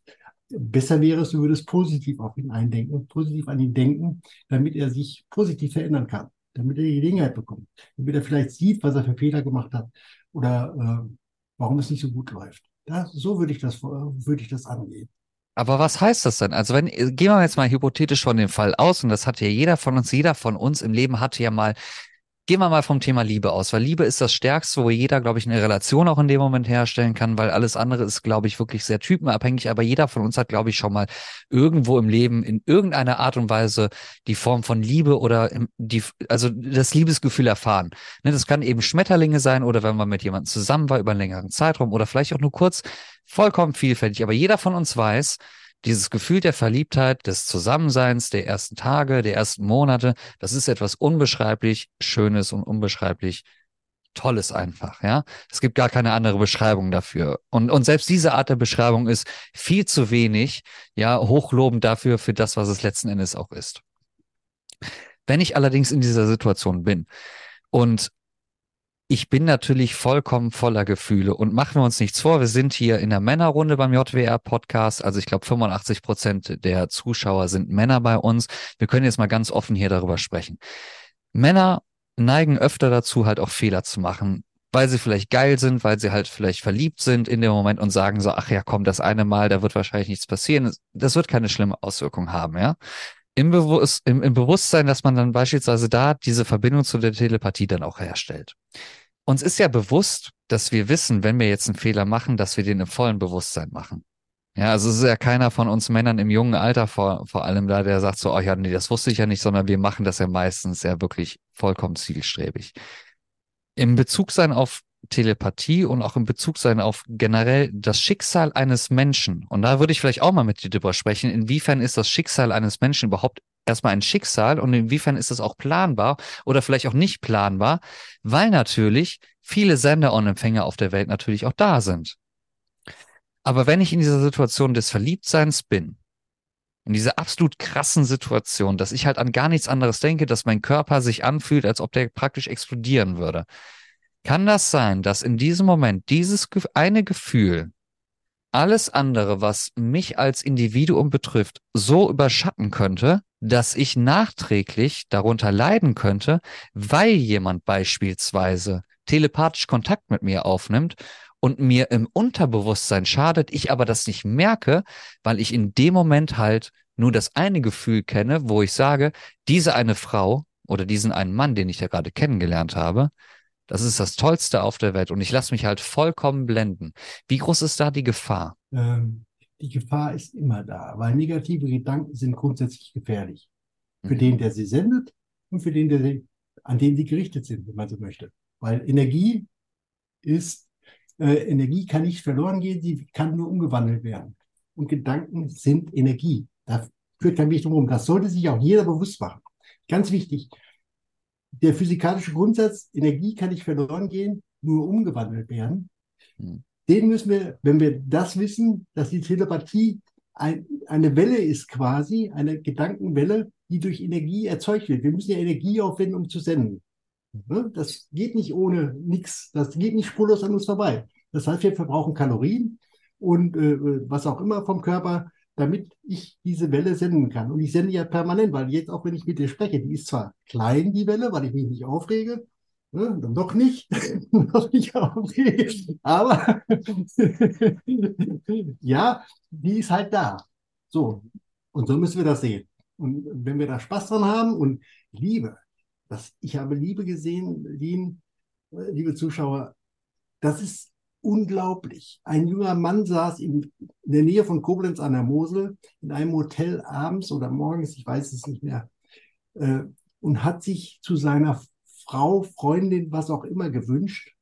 besser wäre es, du würdest positiv auf ihn eindenken, positiv an ihn denken, damit er sich positiv verändern kann, damit er die Gelegenheit bekommt, damit er vielleicht sieht, was er für Fehler gemacht hat oder äh, warum es nicht so gut läuft. Das, so würde ich das, würde ich das angehen. Aber was heißt das denn? Also wenn, gehen wir jetzt mal hypothetisch von dem Fall aus, und das hat ja jeder von uns, jeder von uns im Leben hatte ja mal Gehen wir mal vom Thema Liebe aus, weil Liebe ist das Stärkste, wo jeder, glaube ich, eine Relation auch in dem Moment herstellen kann, weil alles andere ist, glaube ich, wirklich sehr typenabhängig. Aber jeder von uns hat, glaube ich, schon mal irgendwo im Leben in irgendeiner Art und Weise die Form von Liebe oder die, also das Liebesgefühl erfahren. Ne, das kann eben Schmetterlinge sein oder wenn man mit jemandem zusammen war über einen längeren Zeitraum oder vielleicht auch nur kurz, vollkommen vielfältig. Aber jeder von uns weiß, dieses Gefühl der Verliebtheit, des Zusammenseins, der ersten Tage, der ersten Monate, das ist etwas unbeschreiblich Schönes und unbeschreiblich Tolles einfach, ja. Es gibt gar keine andere Beschreibung dafür. Und, und selbst diese Art der Beschreibung ist viel zu wenig, ja, hochlobend dafür, für das, was es letzten Endes auch ist. Wenn ich allerdings in dieser Situation bin und ich bin natürlich vollkommen voller Gefühle und machen wir uns nichts vor, wir sind hier in der Männerrunde beim JWR Podcast, also ich glaube 85 Prozent der Zuschauer sind Männer bei uns. Wir können jetzt mal ganz offen hier darüber sprechen. Männer neigen öfter dazu, halt auch Fehler zu machen, weil sie vielleicht geil sind, weil sie halt vielleicht verliebt sind in dem Moment und sagen so, ach ja, komm, das eine Mal, da wird wahrscheinlich nichts passieren. Das wird keine schlimme Auswirkung haben, ja. Im, Bewusst im, im Bewusstsein, dass man dann beispielsweise da diese Verbindung zu der Telepathie dann auch herstellt uns ist ja bewusst, dass wir wissen, wenn wir jetzt einen Fehler machen, dass wir den im vollen Bewusstsein machen. Ja, also es ist ja keiner von uns Männern im jungen Alter vor, vor allem da, der sagt so, oh ja, nee, das wusste ich ja nicht, sondern wir machen das ja meistens ja wirklich vollkommen zielstrebig. Im Bezug sein auf Telepathie und auch im Bezug sein auf generell das Schicksal eines Menschen. Und da würde ich vielleicht auch mal mit dir drüber sprechen. Inwiefern ist das Schicksal eines Menschen überhaupt erstmal ein Schicksal und inwiefern ist es auch planbar oder vielleicht auch nicht planbar, weil natürlich viele Sender und Empfänger auf der Welt natürlich auch da sind. Aber wenn ich in dieser Situation des Verliebtseins bin, in dieser absolut krassen Situation, dass ich halt an gar nichts anderes denke, dass mein Körper sich anfühlt, als ob der praktisch explodieren würde, kann das sein, dass in diesem Moment dieses eine Gefühl alles andere, was mich als Individuum betrifft, so überschatten könnte, dass ich nachträglich darunter leiden könnte, weil jemand beispielsweise telepathisch Kontakt mit mir aufnimmt und mir im Unterbewusstsein schadet, ich aber das nicht merke, weil ich in dem Moment halt nur das eine Gefühl kenne, wo ich sage, diese eine Frau oder diesen einen Mann, den ich ja gerade kennengelernt habe, das ist das Tollste auf der Welt und ich lasse mich halt vollkommen blenden. Wie groß ist da die Gefahr? Ähm, die Gefahr ist immer da, weil negative Gedanken sind grundsätzlich gefährlich. Für mhm. den, der sie sendet und für den, der sie, an den sie gerichtet sind, wenn man so möchte. Weil Energie ist, äh, Energie kann nicht verloren gehen, sie kann nur umgewandelt werden. Und Gedanken sind Energie. Da führt kein Weg drum. Das sollte sich auch jeder bewusst machen. Ganz wichtig. Der physikalische Grundsatz, Energie kann nicht verloren gehen, nur umgewandelt werden. Mhm den müssen wir, wenn wir das wissen, dass die Telepathie ein, eine Welle ist quasi, eine Gedankenwelle, die durch Energie erzeugt wird. Wir müssen ja Energie aufwenden, um zu senden. Ne? Das geht nicht ohne nichts. Das geht nicht spurlos an uns vorbei. Das heißt, wir verbrauchen Kalorien und äh, was auch immer vom Körper, damit ich diese Welle senden kann. Und ich sende ja permanent, weil jetzt auch wenn ich mit dir spreche, die ist zwar klein, die Welle, weil ich mich nicht aufrege, ne? noch nicht, [laughs] noch nicht aufrege, aber [laughs] ja, die ist halt da. So, und so müssen wir das sehen. Und wenn wir da Spaß dran haben und Liebe, das, ich habe Liebe gesehen, lieben, liebe Zuschauer, das ist unglaublich. Ein junger Mann saß in, der Nähe von Koblenz an der Mosel in einem Hotel abends oder morgens, ich weiß es nicht mehr, äh, und hat sich zu seiner Frau, Freundin, was auch immer gewünscht,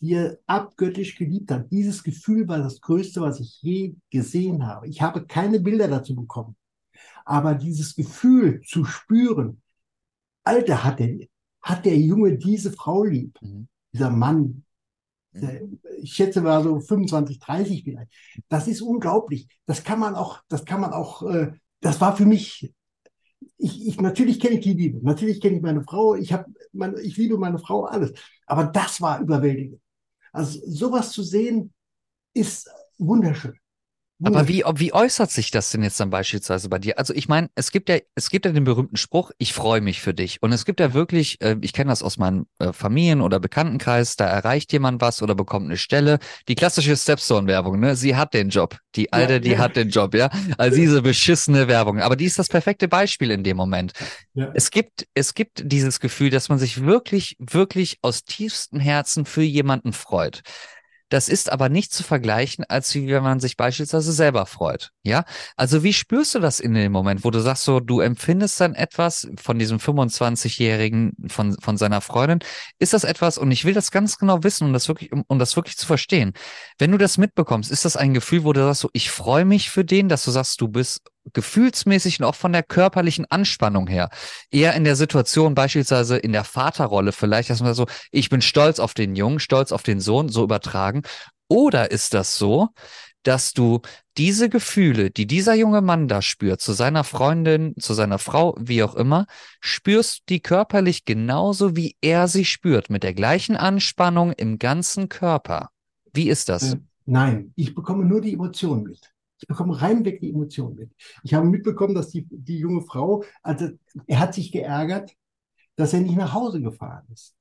die er abgöttisch geliebt hat. Dieses Gefühl war das Größte, was ich je gesehen habe. Ich habe keine Bilder dazu bekommen. Aber dieses Gefühl zu spüren, Alter, hat der, hat der Junge diese Frau lieb, mhm. dieser Mann. Ich schätze mal so 25, 30 vielleicht. Das ist unglaublich. Das kann man auch, das kann man auch, äh, das war für mich, ich, ich natürlich kenne ich die Liebe, natürlich kenne ich meine Frau, ich habe, ich liebe meine Frau, alles. Aber das war überwältigend. Also sowas zu sehen, ist wunderschön. Aber wie, wie äußert sich das denn jetzt dann beispielsweise bei dir? Also ich meine, es gibt ja, es gibt ja den berühmten Spruch, ich freue mich für dich. Und es gibt ja wirklich, äh, ich kenne das aus meinem äh, Familien- oder Bekanntenkreis, da erreicht jemand was oder bekommt eine Stelle. Die klassische Stepstone-Werbung, ne? Sie hat den Job. Die alte, ja, die ja. hat den Job, ja. Also diese beschissene Werbung. Aber die ist das perfekte Beispiel in dem Moment. Ja. Es gibt, es gibt dieses Gefühl, dass man sich wirklich, wirklich aus tiefstem Herzen für jemanden freut. Das ist aber nicht zu vergleichen, als wie wenn man sich beispielsweise selber freut. Ja, also wie spürst du das in dem Moment, wo du sagst so, du empfindest dann etwas von diesem 25-Jährigen, von, von seiner Freundin? Ist das etwas, und ich will das ganz genau wissen, um das wirklich, um, um das wirklich zu verstehen. Wenn du das mitbekommst, ist das ein Gefühl, wo du sagst so, ich freue mich für den, dass du sagst, du bist gefühlsmäßig und auch von der körperlichen Anspannung her. Eher in der Situation, beispielsweise in der Vaterrolle vielleicht, dass man so, ich bin stolz auf den Jungen, stolz auf den Sohn, so übertragen. Oder ist das so, dass du diese Gefühle, die dieser junge Mann da spürt, zu seiner Freundin, zu seiner Frau, wie auch immer, spürst die körperlich genauso, wie er sie spürt, mit der gleichen Anspannung im ganzen Körper. Wie ist das? Äh, nein, ich bekomme nur die Emotionen mit. Ich bekomme reinweg die Emotionen mit. Ich habe mitbekommen, dass die, die junge Frau, also er hat sich geärgert, dass er nicht nach Hause gefahren ist.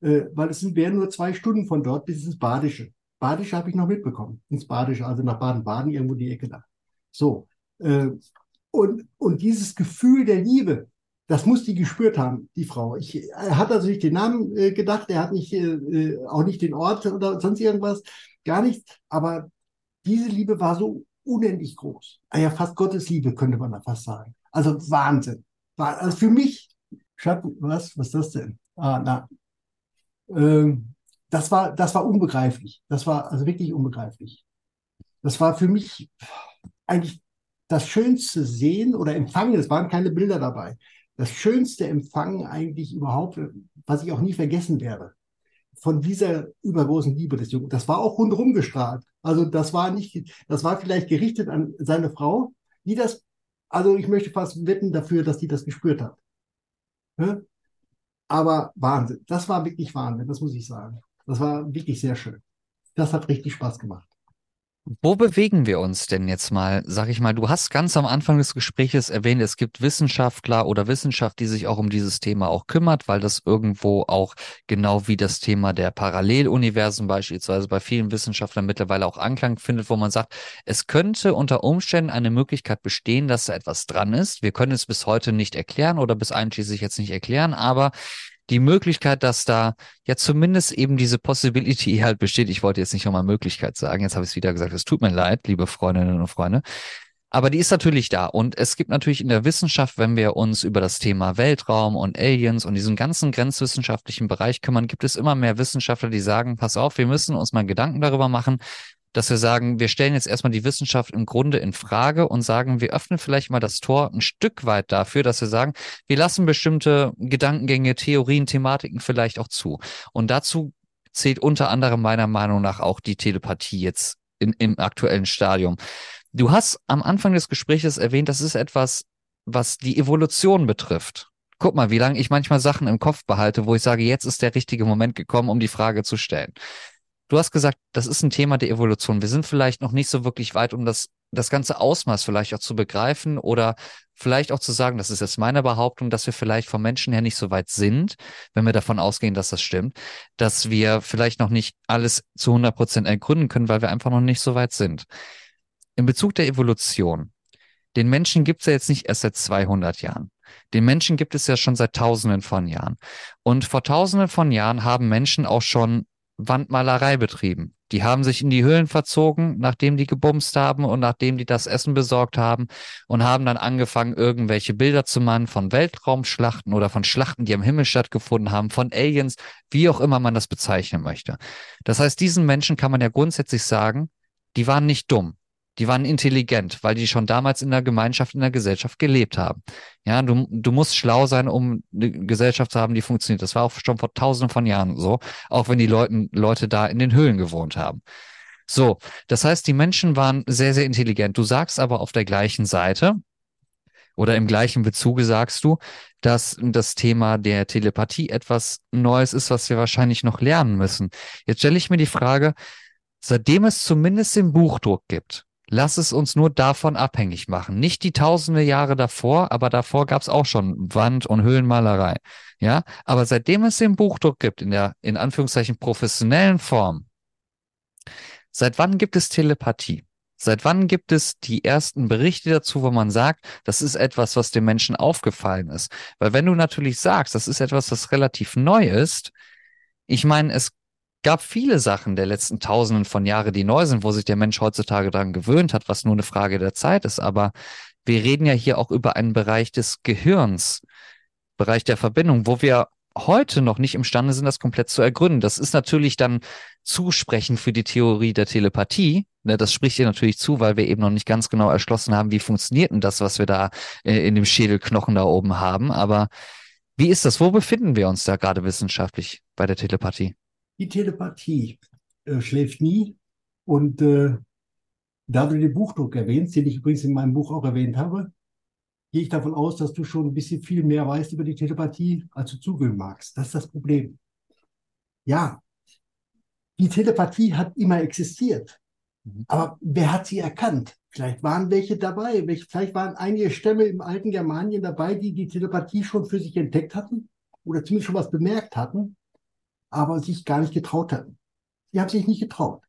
Äh, weil es wären nur zwei Stunden von dort bis ins Badische. Badische habe ich noch mitbekommen. Ins Badische, also nach Baden-Baden, irgendwo die Ecke da. So. Äh, und, und dieses Gefühl der Liebe, das muss die gespürt haben, die Frau. Ich, er hat also nicht den Namen äh, gedacht, er hat nicht, äh, äh auch nicht den Ort oder sonst irgendwas, gar nichts. Aber diese Liebe war so unendlich groß. Ah ja, fast Gottes Liebe könnte man da fast sagen. Also Wahnsinn. Also für mich, Schatten, was, was ist das denn? Ah, na, ähm, das war, das war unbegreiflich. Das war also wirklich unbegreiflich. Das war für mich eigentlich das schönste Sehen oder Empfangen. Es waren keine Bilder dabei. Das schönste Empfangen eigentlich überhaupt, was ich auch nie vergessen werde von dieser übergroßen Liebe des Jungen. Das war auch rundherum gestrahlt. Also das war nicht, das war vielleicht gerichtet an seine Frau, die das, also ich möchte fast wetten dafür, dass die das gespürt hat. Aber Wahnsinn. Das war wirklich Wahnsinn, das muss ich sagen. Das war wirklich sehr schön. Das hat richtig Spaß gemacht. Wo bewegen wir uns denn jetzt mal? Sag ich mal, du hast ganz am Anfang des Gespräches erwähnt, es gibt Wissenschaftler oder Wissenschaft, die sich auch um dieses Thema auch kümmert, weil das irgendwo auch genau wie das Thema der Paralleluniversen beispielsweise bei vielen Wissenschaftlern mittlerweile auch Anklang findet, wo man sagt, es könnte unter Umständen eine Möglichkeit bestehen, dass da etwas dran ist. Wir können es bis heute nicht erklären oder bis einschließlich jetzt nicht erklären, aber die Möglichkeit, dass da ja zumindest eben diese Possibility [laughs] halt besteht. Ich wollte jetzt nicht nochmal Möglichkeit sagen, jetzt habe ich es wieder gesagt, es tut mir leid, liebe Freundinnen und Freunde. Aber die ist natürlich da. Und es gibt natürlich in der Wissenschaft, wenn wir uns über das Thema Weltraum und Aliens und diesen ganzen grenzwissenschaftlichen Bereich kümmern, gibt es immer mehr Wissenschaftler, die sagen, pass auf, wir müssen uns mal Gedanken darüber machen, dass wir sagen, wir stellen jetzt erstmal die Wissenschaft im Grunde in Frage und sagen, wir öffnen vielleicht mal das Tor ein Stück weit dafür, dass wir sagen, wir lassen bestimmte Gedankengänge, Theorien, Thematiken vielleicht auch zu. Und dazu zählt unter anderem meiner Meinung nach auch die Telepathie jetzt in, im aktuellen Stadium. Du hast am Anfang des Gesprächs erwähnt, das ist etwas, was die Evolution betrifft. Guck mal, wie lange ich manchmal Sachen im Kopf behalte, wo ich sage, jetzt ist der richtige Moment gekommen, um die Frage zu stellen. Du hast gesagt, das ist ein Thema der Evolution. Wir sind vielleicht noch nicht so wirklich weit, um das, das ganze Ausmaß vielleicht auch zu begreifen oder vielleicht auch zu sagen, das ist jetzt meine Behauptung, dass wir vielleicht vom Menschen her nicht so weit sind, wenn wir davon ausgehen, dass das stimmt, dass wir vielleicht noch nicht alles zu 100 Prozent ergründen können, weil wir einfach noch nicht so weit sind. In Bezug der Evolution, den Menschen gibt es ja jetzt nicht erst seit 200 Jahren. Den Menschen gibt es ja schon seit Tausenden von Jahren. Und vor Tausenden von Jahren haben Menschen auch schon Wandmalerei betrieben. Die haben sich in die Höhlen verzogen, nachdem die gebumst haben und nachdem die das Essen besorgt haben und haben dann angefangen, irgendwelche Bilder zu malen von Weltraumschlachten oder von Schlachten, die am Himmel stattgefunden haben, von Aliens, wie auch immer man das bezeichnen möchte. Das heißt, diesen Menschen kann man ja grundsätzlich sagen, die waren nicht dumm die waren intelligent, weil die schon damals in der Gemeinschaft, in der Gesellschaft gelebt haben. Ja, du, du musst schlau sein, um eine Gesellschaft zu haben, die funktioniert. Das war auch schon vor tausenden von Jahren so, auch wenn die Leute, Leute da in den Höhlen gewohnt haben. So, das heißt, die Menschen waren sehr, sehr intelligent. Du sagst aber auf der gleichen Seite oder im gleichen Bezuge sagst du, dass das Thema der Telepathie etwas Neues ist, was wir wahrscheinlich noch lernen müssen. Jetzt stelle ich mir die Frage, seitdem es zumindest den Buchdruck gibt, Lass es uns nur davon abhängig machen. Nicht die tausende Jahre davor, aber davor gab es auch schon Wand- und Höhlenmalerei. Ja, aber seitdem es den Buchdruck gibt, in der, in Anführungszeichen, professionellen Form, seit wann gibt es Telepathie? Seit wann gibt es die ersten Berichte dazu, wo man sagt, das ist etwas, was dem Menschen aufgefallen ist? Weil wenn du natürlich sagst, das ist etwas, was relativ neu ist, ich meine, es gab viele Sachen der letzten Tausenden von Jahren, die neu sind, wo sich der Mensch heutzutage daran gewöhnt hat, was nur eine Frage der Zeit ist. Aber wir reden ja hier auch über einen Bereich des Gehirns, Bereich der Verbindung, wo wir heute noch nicht imstande sind, das komplett zu ergründen. Das ist natürlich dann zusprechend für die Theorie der Telepathie. Ne, das spricht dir natürlich zu, weil wir eben noch nicht ganz genau erschlossen haben, wie funktioniert denn das, was wir da äh, in dem Schädelknochen da oben haben. Aber wie ist das? Wo befinden wir uns da gerade wissenschaftlich bei der Telepathie? Die Telepathie äh, schläft nie. Und äh, da du den Buchdruck erwähnst, den ich übrigens in meinem Buch auch erwähnt habe, gehe ich davon aus, dass du schon ein bisschen viel mehr weißt über die Telepathie, als du zugeben magst. Das ist das Problem. Ja, die Telepathie hat immer existiert. Mhm. Aber wer hat sie erkannt? Vielleicht waren welche dabei. Vielleicht waren einige Stämme im alten Germanien dabei, die die Telepathie schon für sich entdeckt hatten oder zumindest schon was bemerkt hatten aber sich gar nicht getraut hatten. Die haben sich nicht getraut.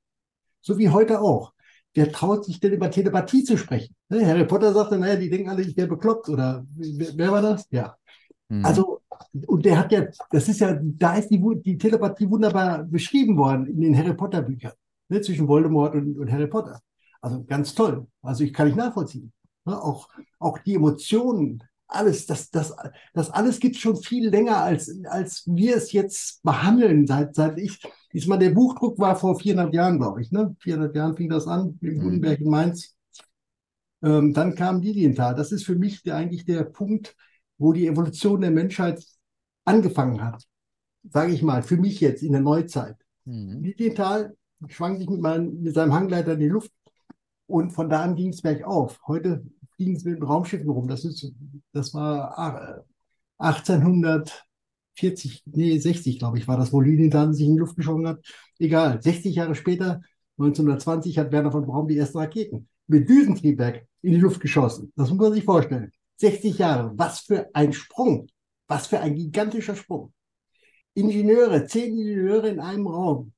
So wie heute auch. Wer traut sich denn über Telepathie zu sprechen? Ne? Harry Potter sagte, naja, die denken alle, ich wäre bekloppt. Oder wer, wer war das? Ja. Mhm. Also, und der hat ja, das ist ja, da ist die, die Telepathie wunderbar beschrieben worden in den Harry Potter Büchern. Ne? Zwischen Voldemort und, und Harry Potter. Also ganz toll. Also ich kann nicht nachvollziehen. Ne? Auch, auch die Emotionen, alles, das, das, das alles gibt schon viel länger, als, als wir es jetzt behandeln. Seit, seit ich, meine, der Buchdruck war vor 400 Jahren, glaube ich, ne? 400 Jahren fing das an, in mhm. Gutenberg in Mainz. Ähm, dann kam Lilienthal. Das ist für mich der, eigentlich der Punkt, wo die Evolution der Menschheit angefangen hat. Sage ich mal, für mich jetzt in der Neuzeit. Mhm. Lilienthal schwang sich mit, mein, mit seinem Hangleiter in die Luft und von da an ging es bergauf. Heute fliegen sie mit Raumschiffen rum. Das, ist, das war 1840, nee, 60, glaube ich, war das, wo Lilienthal sich in die Luft geschoben hat. Egal, 60 Jahre später, 1920, hat Werner von Braun die ersten Raketen mit Düsentriebwerk in die Luft geschossen. Das muss man sich vorstellen. 60 Jahre, was für ein Sprung, was für ein gigantischer Sprung. Ingenieure, zehn Ingenieure in einem Raum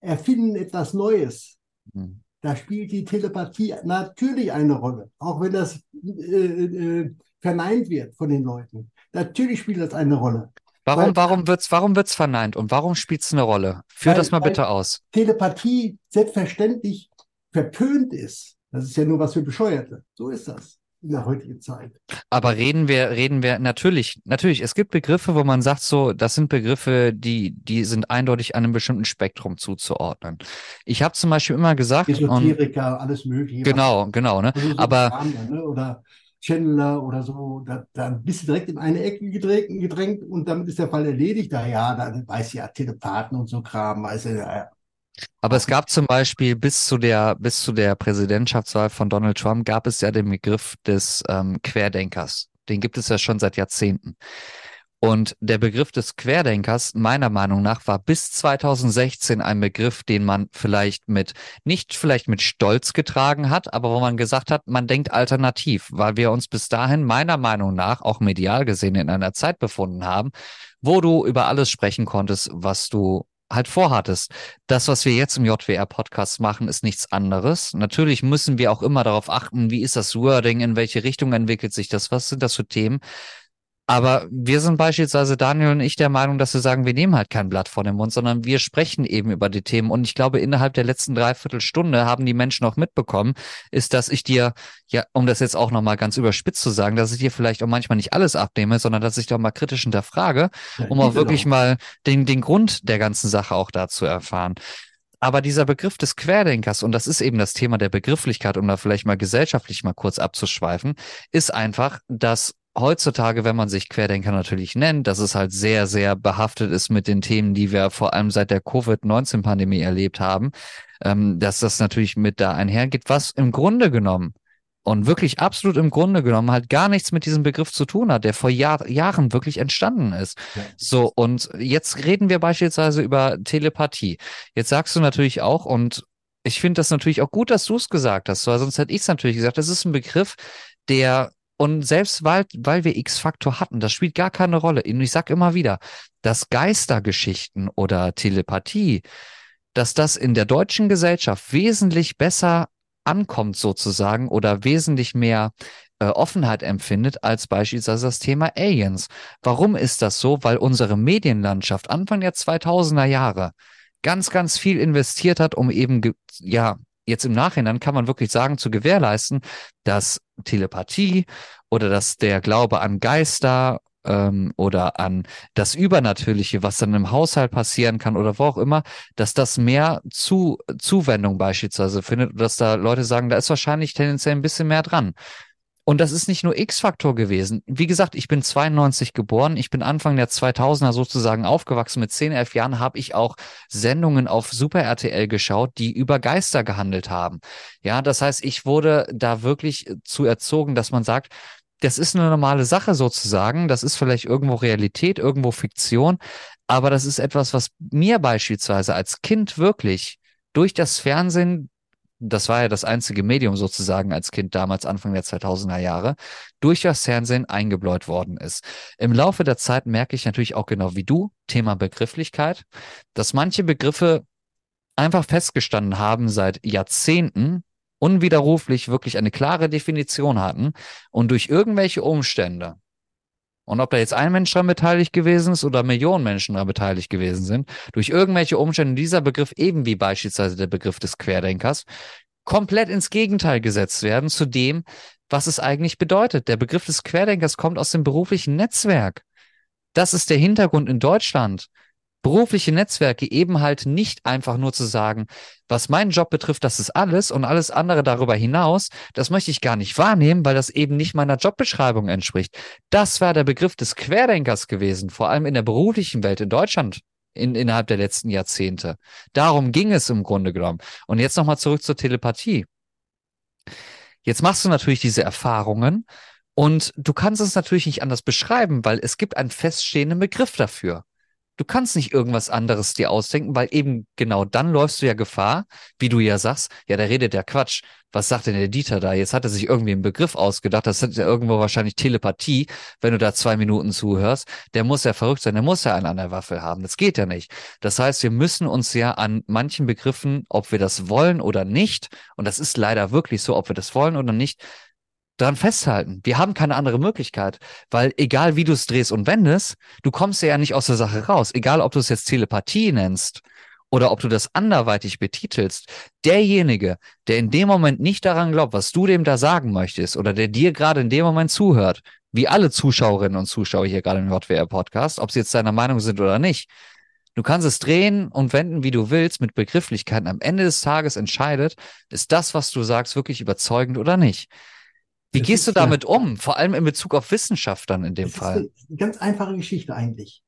erfinden etwas Neues. Mhm. Da spielt die Telepathie natürlich eine Rolle, auch wenn das äh, äh, verneint wird von den Leuten. Natürlich spielt das eine Rolle. Warum, weil, warum wird's, warum wird's verneint und warum spielt es eine Rolle? Führ weil, das mal bitte aus. Telepathie selbstverständlich verpönt ist. Das ist ja nur was für Bescheuerte. So ist das in der heutigen Zeit. Aber reden wir, reden wir natürlich, natürlich, es gibt Begriffe, wo man sagt so, das sind Begriffe, die, die sind eindeutig einem bestimmten Spektrum zuzuordnen. Ich habe zum Beispiel immer gesagt. Esoteriker, und, alles mögliche. Genau, genau, ne? Also so Aber. Namen, ne? Oder Chandler oder so, da, da bist du direkt in eine Ecke gedrängt, gedrängt und damit ist der Fall erledigt. Da ja, da weiß ja Telepathen und so Kram, weiß ja, Aber es gab zum Beispiel bis zu der, bis zu der Präsidentschaftswahl von Donald Trump gab es ja den Begriff des ähm, Querdenkers. Den gibt es ja schon seit Jahrzehnten. Und der Begriff des Querdenkers, meiner Meinung nach, war bis 2016 ein Begriff, den man vielleicht mit, nicht vielleicht mit Stolz getragen hat, aber wo man gesagt hat, man denkt alternativ, weil wir uns bis dahin meiner Meinung nach, auch medial gesehen, in einer Zeit befunden haben, wo du über alles sprechen konntest, was du halt vorhattest. Das, was wir jetzt im JWR-Podcast machen, ist nichts anderes. Natürlich müssen wir auch immer darauf achten, wie ist das Wording, in welche Richtung entwickelt sich das, was sind das für Themen. Aber wir sind beispielsweise, Daniel und ich, der Meinung, dass wir sagen, wir nehmen halt kein Blatt vor den Mund, sondern wir sprechen eben über die Themen. Und ich glaube, innerhalb der letzten Dreiviertelstunde haben die Menschen auch mitbekommen, ist, dass ich dir, ja, um das jetzt auch nochmal ganz überspitzt zu sagen, dass ich dir vielleicht auch manchmal nicht alles abnehme, sondern dass ich doch mal kritisch hinterfrage, um auch wirklich doch. mal den, den Grund der ganzen Sache auch da zu erfahren. Aber dieser Begriff des Querdenkers, und das ist eben das Thema der Begrifflichkeit, um da vielleicht mal gesellschaftlich mal kurz abzuschweifen, ist einfach, dass heutzutage, wenn man sich Querdenker natürlich nennt, dass es halt sehr, sehr behaftet ist mit den Themen, die wir vor allem seit der Covid-19-Pandemie erlebt haben, ähm, dass das natürlich mit da einhergeht, was im Grunde genommen und wirklich absolut im Grunde genommen halt gar nichts mit diesem Begriff zu tun hat, der vor Jahr, Jahren wirklich entstanden ist. Ja. So, und jetzt reden wir beispielsweise über Telepathie. Jetzt sagst du natürlich auch, und ich finde das natürlich auch gut, dass du es gesagt hast, weil sonst hätte ich es natürlich gesagt, das ist ein Begriff, der und selbst weil, weil wir X-Faktor hatten, das spielt gar keine Rolle. Und ich sag immer wieder, dass Geistergeschichten oder Telepathie, dass das in der deutschen Gesellschaft wesentlich besser ankommt sozusagen oder wesentlich mehr äh, Offenheit empfindet als beispielsweise das Thema Aliens. Warum ist das so? Weil unsere Medienlandschaft Anfang der 2000er Jahre ganz, ganz viel investiert hat, um eben, ja, jetzt im Nachhinein kann man wirklich sagen, zu gewährleisten, dass Telepathie oder dass der Glaube an Geister ähm, oder an das Übernatürliche, was dann im Haushalt passieren kann oder wo auch immer, dass das mehr zu, Zuwendung beispielsweise findet, dass da Leute sagen, da ist wahrscheinlich tendenziell ein bisschen mehr dran. Und das ist nicht nur X-Faktor gewesen. Wie gesagt, ich bin 92 geboren. Ich bin Anfang der 2000er sozusagen aufgewachsen. Mit 10, 11 Jahren habe ich auch Sendungen auf Super RTL geschaut, die über Geister gehandelt haben. Ja, das heißt, ich wurde da wirklich zu erzogen, dass man sagt, das ist eine normale Sache sozusagen. Das ist vielleicht irgendwo Realität, irgendwo Fiktion. Aber das ist etwas, was mir beispielsweise als Kind wirklich durch das Fernsehen das war ja das einzige Medium sozusagen als Kind damals Anfang der 2000er Jahre, durch das Fernsehen eingebläut worden ist. Im Laufe der Zeit merke ich natürlich auch genau wie du, Thema Begrifflichkeit, dass manche Begriffe einfach festgestanden haben seit Jahrzehnten, unwiderruflich wirklich eine klare Definition hatten und durch irgendwelche Umstände, und ob da jetzt ein Mensch daran beteiligt gewesen ist oder Millionen Menschen daran beteiligt gewesen sind, durch irgendwelche Umstände dieser Begriff, eben wie beispielsweise der Begriff des Querdenkers, komplett ins Gegenteil gesetzt werden zu dem, was es eigentlich bedeutet. Der Begriff des Querdenkers kommt aus dem beruflichen Netzwerk. Das ist der Hintergrund in Deutschland berufliche Netzwerke eben halt nicht einfach nur zu sagen, was meinen Job betrifft, das ist alles und alles andere darüber hinaus, das möchte ich gar nicht wahrnehmen, weil das eben nicht meiner Jobbeschreibung entspricht. Das war der Begriff des Querdenkers gewesen, vor allem in der beruflichen Welt in Deutschland. In, innerhalb der letzten Jahrzehnte. Darum ging es im Grunde genommen. Und jetzt nochmal zurück zur Telepathie. Jetzt machst du natürlich diese Erfahrungen und du kannst es natürlich nicht anders beschreiben, weil es gibt einen feststehenden Begriff dafür. Du kannst nicht irgendwas anderes dir ausdenken, weil eben genau dann läufst du ja Gefahr, wie du ja sagst, ja, der redet ja Quatsch. Was sagt denn der Dieter da? Jetzt hat er sich irgendwie einen Begriff ausgedacht. Das hat ja irgendwo wahrscheinlich Telepathie, wenn du da zwei Minuten zuhörst. Der muss ja verrückt sein, der muss ja einen an der Waffel haben. Das geht ja nicht. Das heißt, wir müssen uns ja an manchen Begriffen, ob wir das wollen oder nicht, und das ist leider wirklich so, ob wir das wollen oder nicht, dran festhalten. Wir haben keine andere Möglichkeit, weil egal wie du es drehst und wendest, du kommst ja nicht aus der Sache raus. Egal, ob du es jetzt Telepathie nennst oder ob du das anderweitig betitelst. Derjenige, der in dem Moment nicht daran glaubt, was du dem da sagen möchtest oder der dir gerade in dem Moment zuhört, wie alle Zuschauerinnen und Zuschauer hier gerade im JWR Podcast, ob sie jetzt deiner Meinung sind oder nicht, Du kannst es drehen und wenden, wie du willst, mit Begrifflichkeiten. Am Ende des Tages entscheidet, ist das, was du sagst, wirklich überzeugend oder nicht. Wie das gehst du damit um? Vor allem in Bezug auf Wissenschaft dann in dem Fall. Ist eine ganz einfache Geschichte eigentlich.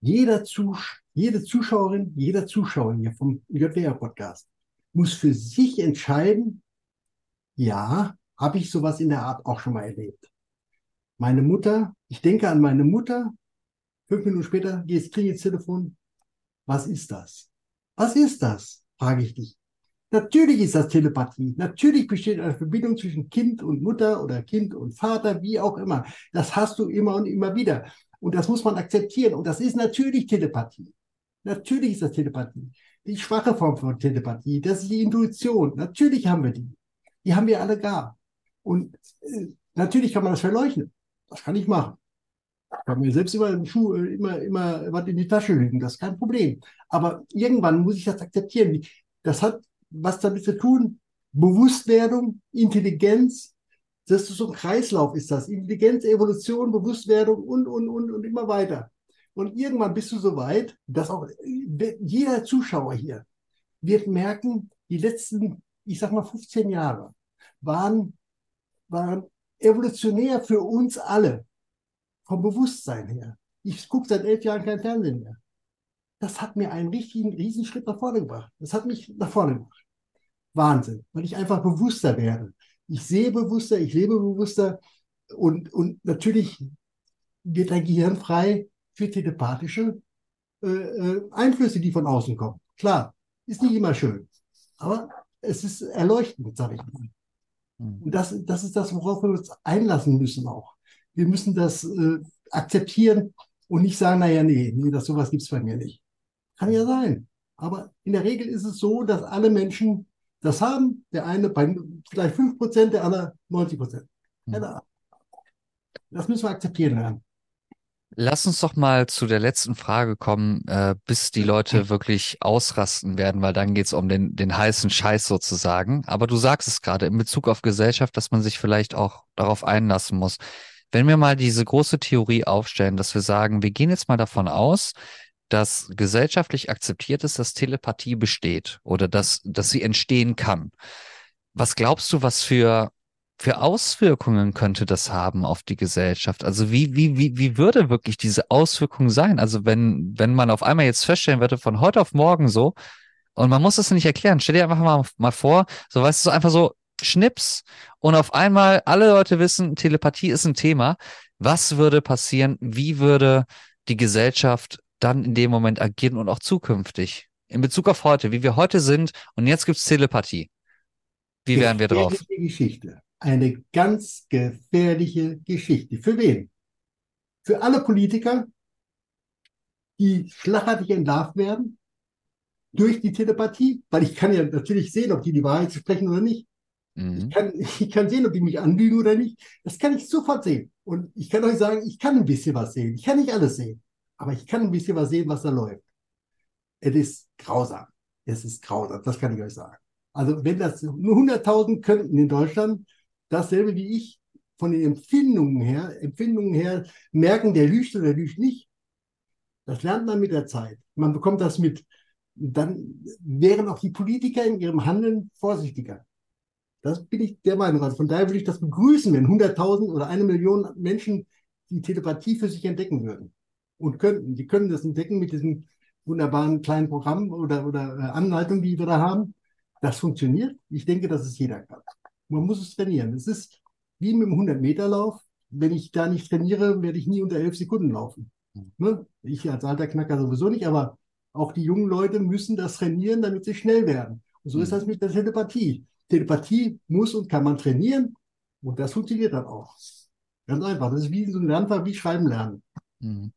Jeder Zus jede Zuschauerin, jeder Zuschauer hier vom JWR-Podcast muss für sich entscheiden, ja, habe ich sowas in der Art auch schon mal erlebt. Meine Mutter, ich denke an meine Mutter, fünf Minuten später geht es ins Telefon. Was ist das? Was ist das? frage ich dich. Natürlich ist das Telepathie. Natürlich besteht eine Verbindung zwischen Kind und Mutter oder Kind und Vater, wie auch immer. Das hast du immer und immer wieder. Und das muss man akzeptieren. Und das ist natürlich Telepathie. Natürlich ist das Telepathie. Die schwache Form von Telepathie, das ist die Intuition. Natürlich haben wir die. Die haben wir alle gar. Und äh, natürlich kann man das verleugnen. Das kann ich machen. Ich kann mir selbst immer, im Schuh, äh, immer, immer was in die Tasche lügen. Das ist kein Problem. Aber irgendwann muss ich das akzeptieren. Das hat was damit zu tun. Bewusstwerdung, Intelligenz, das ist so ein Kreislauf ist das. Intelligenz, Evolution, Bewusstwerdung und, und, und, und immer weiter. Und irgendwann bist du so weit, dass auch jeder Zuschauer hier wird merken, die letzten, ich sag mal, 15 Jahre waren, waren evolutionär für uns alle. Vom Bewusstsein her. Ich gucke seit elf Jahren kein Fernsehen mehr. Das hat mir einen richtigen Riesenschritt nach vorne gebracht. Das hat mich nach vorne gebracht. Wahnsinn, weil ich einfach bewusster werde. Ich sehe bewusster, ich lebe bewusster und, und natürlich wird dein Gehirn frei für telepathische äh, äh, Einflüsse, die von außen kommen. Klar, ist nicht immer schön, aber es ist erleuchtend, sage ich mal. Hm. Und das, das ist das, worauf wir uns einlassen müssen auch. Wir müssen das äh, akzeptieren und nicht sagen, naja, nee, nee, das sowas gibt's bei mir nicht. Kann ja sein. Aber in der Regel ist es so, dass alle Menschen das haben. Der eine bei vielleicht 5%, der andere 90%. Hm. Das müssen wir akzeptieren lernen. Lass uns doch mal zu der letzten Frage kommen, äh, bis die Leute wirklich ausrasten werden, weil dann geht's um den, den heißen Scheiß sozusagen. Aber du sagst es gerade in Bezug auf Gesellschaft, dass man sich vielleicht auch darauf einlassen muss. Wenn wir mal diese große Theorie aufstellen, dass wir sagen, wir gehen jetzt mal davon aus, dass gesellschaftlich akzeptiert ist, dass Telepathie besteht oder dass, dass sie entstehen kann. Was glaubst du, was für für Auswirkungen könnte das haben auf die Gesellschaft? Also wie, wie, wie, wie würde wirklich diese Auswirkung sein? Also wenn, wenn man auf einmal jetzt feststellen würde, von heute auf morgen so, und man muss es nicht erklären, stell dir einfach mal, mal vor, so weißt du, einfach so Schnips und auf einmal alle Leute wissen, Telepathie ist ein Thema. Was würde passieren? Wie würde die Gesellschaft dann in dem Moment agieren und auch zukünftig? In Bezug auf heute, wie wir heute sind und jetzt gibt's Telepathie. Wie wären wir drauf? Geschichte eine ganz gefährliche Geschichte. Für wen? Für alle Politiker, die schlagartig entlarvt werden durch die Telepathie, weil ich kann ja natürlich sehen, ob die die Wahrheit sprechen oder nicht. Mhm. Ich, kann, [laughs] ich kann sehen, ob die mich anlügen oder nicht. Das kann ich sofort sehen. Und ich kann euch sagen, ich kann ein bisschen was sehen. Ich kann nicht alles sehen, aber ich kann ein bisschen was sehen, was da läuft. Es ist grausam. Es ist grausam, das kann ich euch sagen. Also wenn das nur 100.000 könnten in Deutschland, dasselbe wie ich von den Empfindungen her, Empfindungen her merken, der lügt oder lügt nicht. Das lernt man mit der Zeit. Man bekommt das mit. Dann wären auch die Politiker in ihrem Handeln vorsichtiger. Das bin ich der Meinung. Also von daher würde ich das begrüßen, wenn 100.000 oder eine Million Menschen die Telepathie für sich entdecken würden. Und könnten. Die können das entdecken mit diesem wunderbaren kleinen Programm oder, oder äh, Anleitung, die wir da haben. Das funktioniert. Ich denke, dass es jeder kann. Man muss es trainieren. Es ist wie mit dem 100-Meter-Lauf. Wenn ich da nicht trainiere, werde ich nie unter elf Sekunden laufen. Ne? Ich als alter Knacker sowieso nicht, aber auch die jungen Leute müssen das trainieren, damit sie schnell werden. Und so mhm. ist das mit der Telepathie. Telepathie muss und kann man trainieren und das funktioniert dann auch. Ganz einfach. Das ist wie so ein Lernfach wie Schreiben lernen. Mhm.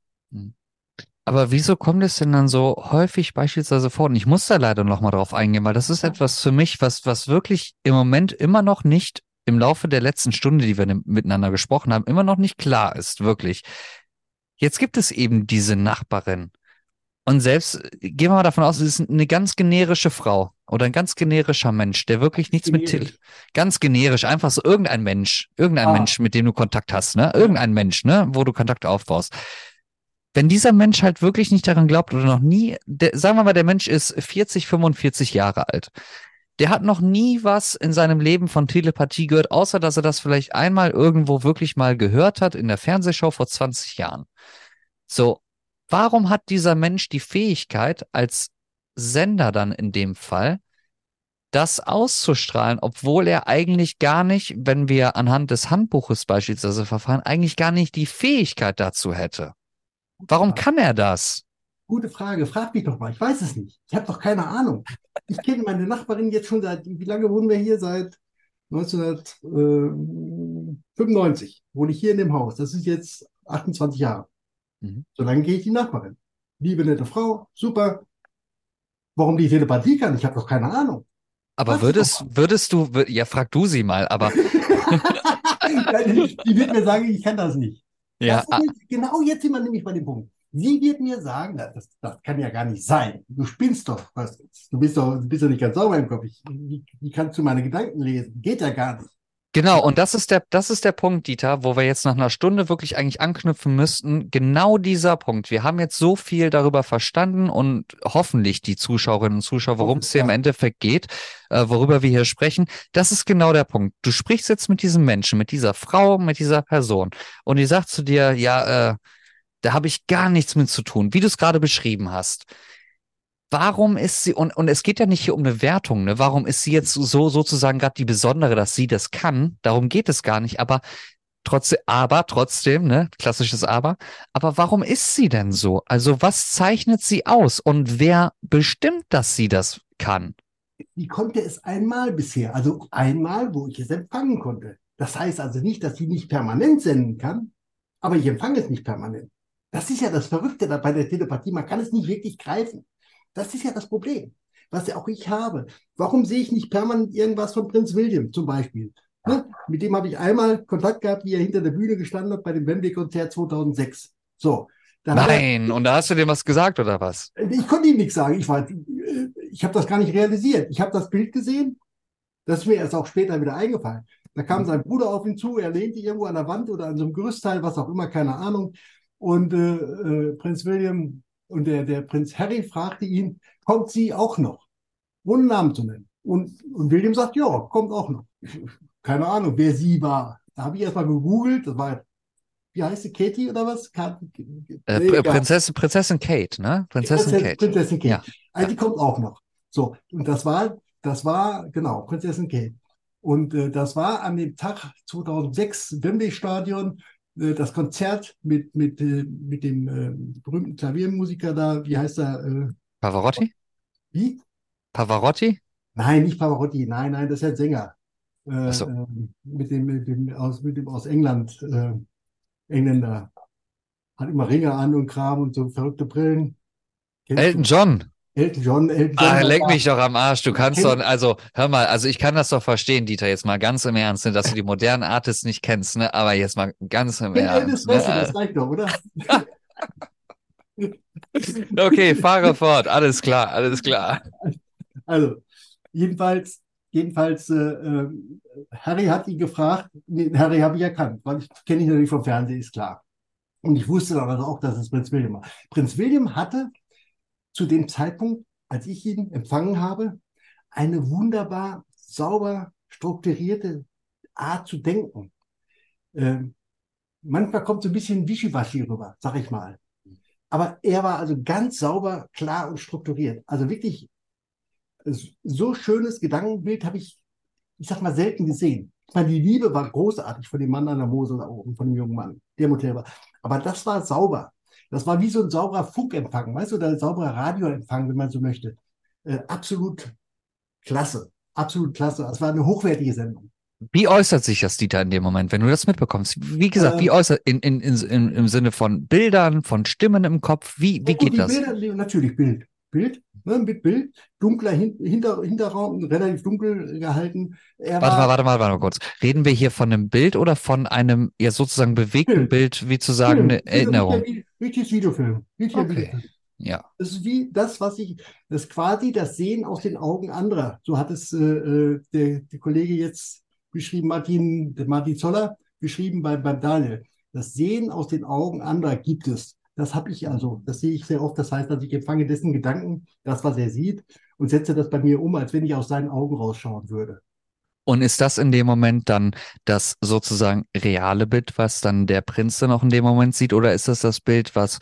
Aber wieso kommt es denn dann so häufig beispielsweise vor? Und ich muss da leider noch mal drauf eingehen, weil das ist etwas für mich, was, was wirklich im Moment immer noch nicht im Laufe der letzten Stunde, die wir miteinander gesprochen haben, immer noch nicht klar ist, wirklich. Jetzt gibt es eben diese Nachbarin. Und selbst, gehen wir mal davon aus, es ist eine ganz generische Frau oder ein ganz generischer Mensch, der wirklich nichts generisch. mit, ganz generisch, einfach so irgendein Mensch, irgendein ah. Mensch, mit dem du Kontakt hast, ne? Irgendein Mensch, ne? Wo du Kontakt aufbaust wenn dieser Mensch halt wirklich nicht daran glaubt oder noch nie, der, sagen wir mal, der Mensch ist 40, 45 Jahre alt. Der hat noch nie was in seinem Leben von Telepathie gehört, außer dass er das vielleicht einmal irgendwo wirklich mal gehört hat in der Fernsehshow vor 20 Jahren. So. Warum hat dieser Mensch die Fähigkeit, als Sender dann in dem Fall, das auszustrahlen, obwohl er eigentlich gar nicht, wenn wir anhand des Handbuches beispielsweise verfahren, eigentlich gar nicht die Fähigkeit dazu hätte? Warum kann er das? Gute Frage. Frag mich doch mal. Ich weiß es nicht. Ich habe doch keine Ahnung. Ich kenne meine Nachbarin jetzt schon seit, wie lange wohnen wir hier? Seit 1995 wohne ich hier in dem Haus. Das ist jetzt 28 Jahre. Mhm. So lange gehe ich die Nachbarin. Liebe, nette Frau, super. Warum die Telepathie kann, ich habe doch keine Ahnung. Aber würdest, würdest du, ja, frag du sie mal, aber. [laughs] die wird mir sagen, ich kann das nicht. Ja. Das genau jetzt sind wir nämlich bei dem Punkt. Sie wird mir sagen, das, das kann ja gar nicht sein. Du spinnst doch. Was, du bist doch, bist doch nicht ganz sauber im Kopf. Ich, wie, wie kannst du meine Gedanken lesen? Geht ja gar nicht. Genau, und das ist der, das ist der Punkt, Dieter, wo wir jetzt nach einer Stunde wirklich eigentlich anknüpfen müssten. Genau dieser Punkt. Wir haben jetzt so viel darüber verstanden und hoffentlich die Zuschauerinnen und Zuschauer, worum es hier im Endeffekt geht, äh, worüber wir hier sprechen. Das ist genau der Punkt. Du sprichst jetzt mit diesem Menschen, mit dieser Frau, mit dieser Person und die sagt zu dir, ja, äh, da habe ich gar nichts mit zu tun, wie du es gerade beschrieben hast warum ist sie, und, und es geht ja nicht hier um eine Wertung, ne? Warum ist sie jetzt so sozusagen gerade die Besondere, dass sie das kann? Darum geht es gar nicht, aber trotzdem, aber trotzdem, ne? Klassisches Aber. Aber warum ist sie denn so? Also was zeichnet sie aus und wer bestimmt, dass sie das kann? Die konnte es einmal bisher, also einmal, wo ich es empfangen konnte. Das heißt also nicht, dass sie nicht permanent senden kann, aber ich empfange es nicht permanent. Das ist ja das Verrückte bei der Telepathie. Man kann es nicht wirklich greifen. Das ist ja das Problem, was ja auch ich habe. Warum sehe ich nicht permanent irgendwas von Prinz William zum Beispiel? Ne? Mit dem habe ich einmal Kontakt gehabt, wie er hinter der Bühne gestanden hat bei dem Wembley-Konzert 2006. So. Nein, er, und da hast du dem was gesagt oder was? Ich konnte ihm nichts sagen. Ich, war, ich habe das gar nicht realisiert. Ich habe das Bild gesehen. Das ist mir erst auch später wieder eingefallen. Da kam mhm. sein Bruder auf ihn zu, er lehnte irgendwo an der Wand oder an so einem Gerüstteil, was auch immer, keine Ahnung. Und äh, äh, Prinz William und der, der Prinz Harry fragte ihn, kommt sie auch noch? Ohne Namen zu nennen. Und, und William sagt, ja, kommt auch noch. [laughs] Keine Ahnung, wer sie war. Da habe ich erstmal gegoogelt, das war, wie heißt sie, Katie oder was? Äh, nee, Prinzessin, Prinzessin Kate, ne? Prinzessin, Prinzessin Kate. Prinzessin Kate. Ja. Also die kommt auch noch. So, und das war, das war, genau, Prinzessin Kate. Und äh, das war an dem Tag 2006 Wembley Stadion das Konzert mit, mit, äh, mit dem äh, berühmten Klaviermusiker da, wie heißt er? Äh, Pavarotti? Wie? Pavarotti? Nein, nicht Pavarotti, nein, nein, das ist ein Sänger. Äh, so. äh, mit, dem, mit, dem aus, mit dem aus England, äh, Engländer. Hat immer Ringe an und Kram und so verrückte Brillen. Kennst Elton du? John. Elton John, Elton John. Ah, leck mich doch am Arsch. Du kannst doch, also, hör mal, also ich kann das doch verstehen, Dieter, jetzt mal ganz im Ernst, ne, dass du die modernen Artists nicht kennst, ne, aber jetzt mal ganz im Ernst. Elvis ne? das reicht doch, oder? [laughs] okay, fahre fort. Alles klar, alles klar. Also, jedenfalls, jedenfalls, äh, äh, Harry hat ihn gefragt, nee, Harry habe ich erkannt, weil ich kenne ihn natürlich vom Fernsehen, ist klar. Und ich wusste dann also auch, dass es Prinz William war. Prinz William hatte zu dem Zeitpunkt, als ich ihn empfangen habe, eine wunderbar sauber strukturierte Art zu denken. Ähm, manchmal kommt so ein bisschen Wischiwaschi rüber, sag ich mal. Aber er war also ganz sauber, klar und strukturiert. Also wirklich so schönes Gedankenbild habe ich, ich sag mal, selten gesehen. Ich meine, die Liebe war großartig von dem Mann an der Mose da oben, von dem jungen Mann, der Motel war. Aber das war sauber. Das war wie so ein sauberer Funkempfang, weißt du, oder ein sauberer Radioempfang, wenn man so möchte. Äh, absolut klasse, absolut klasse. Das war eine hochwertige Sendung. Wie äußert sich das, Dieter, in dem Moment, wenn du das mitbekommst? Wie gesagt, ähm, wie äußert in, in, in, im Sinne von Bildern, von Stimmen im Kopf? Wie, wie geht das? Bilder, natürlich Bild. Bild, ne, mit Bild, dunkler Hin Hinter Hinterraum, relativ dunkel gehalten. Er warte mal, warte mal, warte mal kurz. Reden wir hier von einem Bild oder von einem ja sozusagen bewegten Film. Bild, wie zu sagen, Film. eine Erinnerung? Richtiges Videofilm. Richtiger okay. Videofilm. Ja. Das ist wie das, was ich, das ist quasi das Sehen aus den Augen anderer. So hat es äh, äh der, der Kollege jetzt beschrieben, Martin, Martin Zoller, beschrieben bei, beim Daniel. Das Sehen aus den Augen anderer gibt es. Das habe ich also, das sehe ich sehr oft. Das heißt, dass ich empfange dessen Gedanken, das, was er sieht, und setze das bei mir um, als wenn ich aus seinen Augen rausschauen würde. Und ist das in dem Moment dann das sozusagen reale Bild, was dann der Prinz dann auch in dem Moment sieht, oder ist das das Bild, was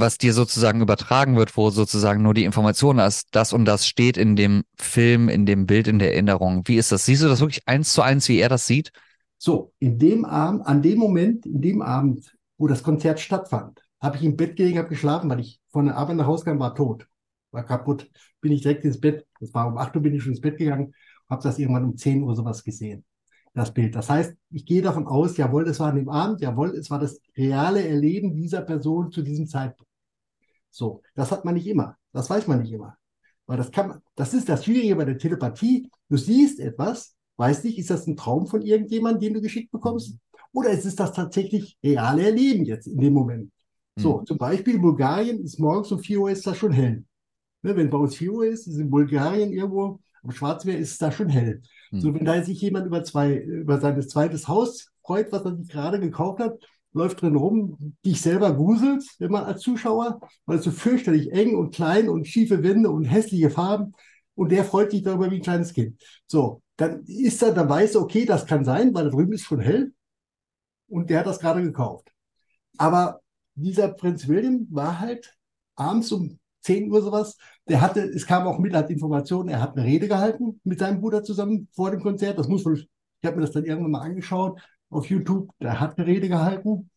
was dir sozusagen übertragen wird, wo sozusagen nur die Information ist, das und das steht in dem Film, in dem Bild, in der Erinnerung. Wie ist das? Siehst du das wirklich eins zu eins, wie er das sieht? So, in dem Abend, an dem Moment, in dem Abend, wo das Konzert stattfand, habe ich im Bett gelegen, habe geschlafen, weil ich von der Arbeit nach Hause kam, war tot, war kaputt. Bin ich direkt ins Bett, das war um 8 Uhr bin ich schon ins Bett gegangen, habe das irgendwann um 10 Uhr sowas gesehen, das Bild. Das heißt, ich gehe davon aus, jawohl, das war an dem Abend, jawohl, es war das reale Erleben dieser Person zu diesem Zeitpunkt. So, das hat man nicht immer. Das weiß man nicht immer. Weil das kann man, das ist das Schwierige bei der Telepathie. Du siehst etwas, weißt nicht, ist das ein Traum von irgendjemandem, den du geschickt bekommst? Oder ist es das tatsächlich reale Erleben jetzt in dem Moment? So, mhm. zum Beispiel in Bulgarien ist morgens um 4 Uhr ist das schon hell. Ne, wenn bei uns 4 Uhr ist, ist in Bulgarien irgendwo am Schwarzmeer ist es da schon hell. Mhm. So, wenn da sich jemand über zwei, über sein zweites Haus freut, was er sich gerade gekauft hat, läuft drin rum, dich selber gruselt, wenn man als Zuschauer, weil es so fürchterlich eng und klein und schiefe Wände und hässliche Farben und der freut sich darüber wie ein kleines Kind. So, dann ist er, dann weiß er, okay, das kann sein, weil da drüben ist schon hell und der hat das gerade gekauft. Aber dieser Prinz William war halt abends um 10 Uhr sowas, der hatte, es kam auch mit als Information, er hat eine Rede gehalten mit seinem Bruder zusammen vor dem Konzert. Das muss ich habe mir das dann irgendwann mal angeschaut auf YouTube, der hat eine Rede gehalten.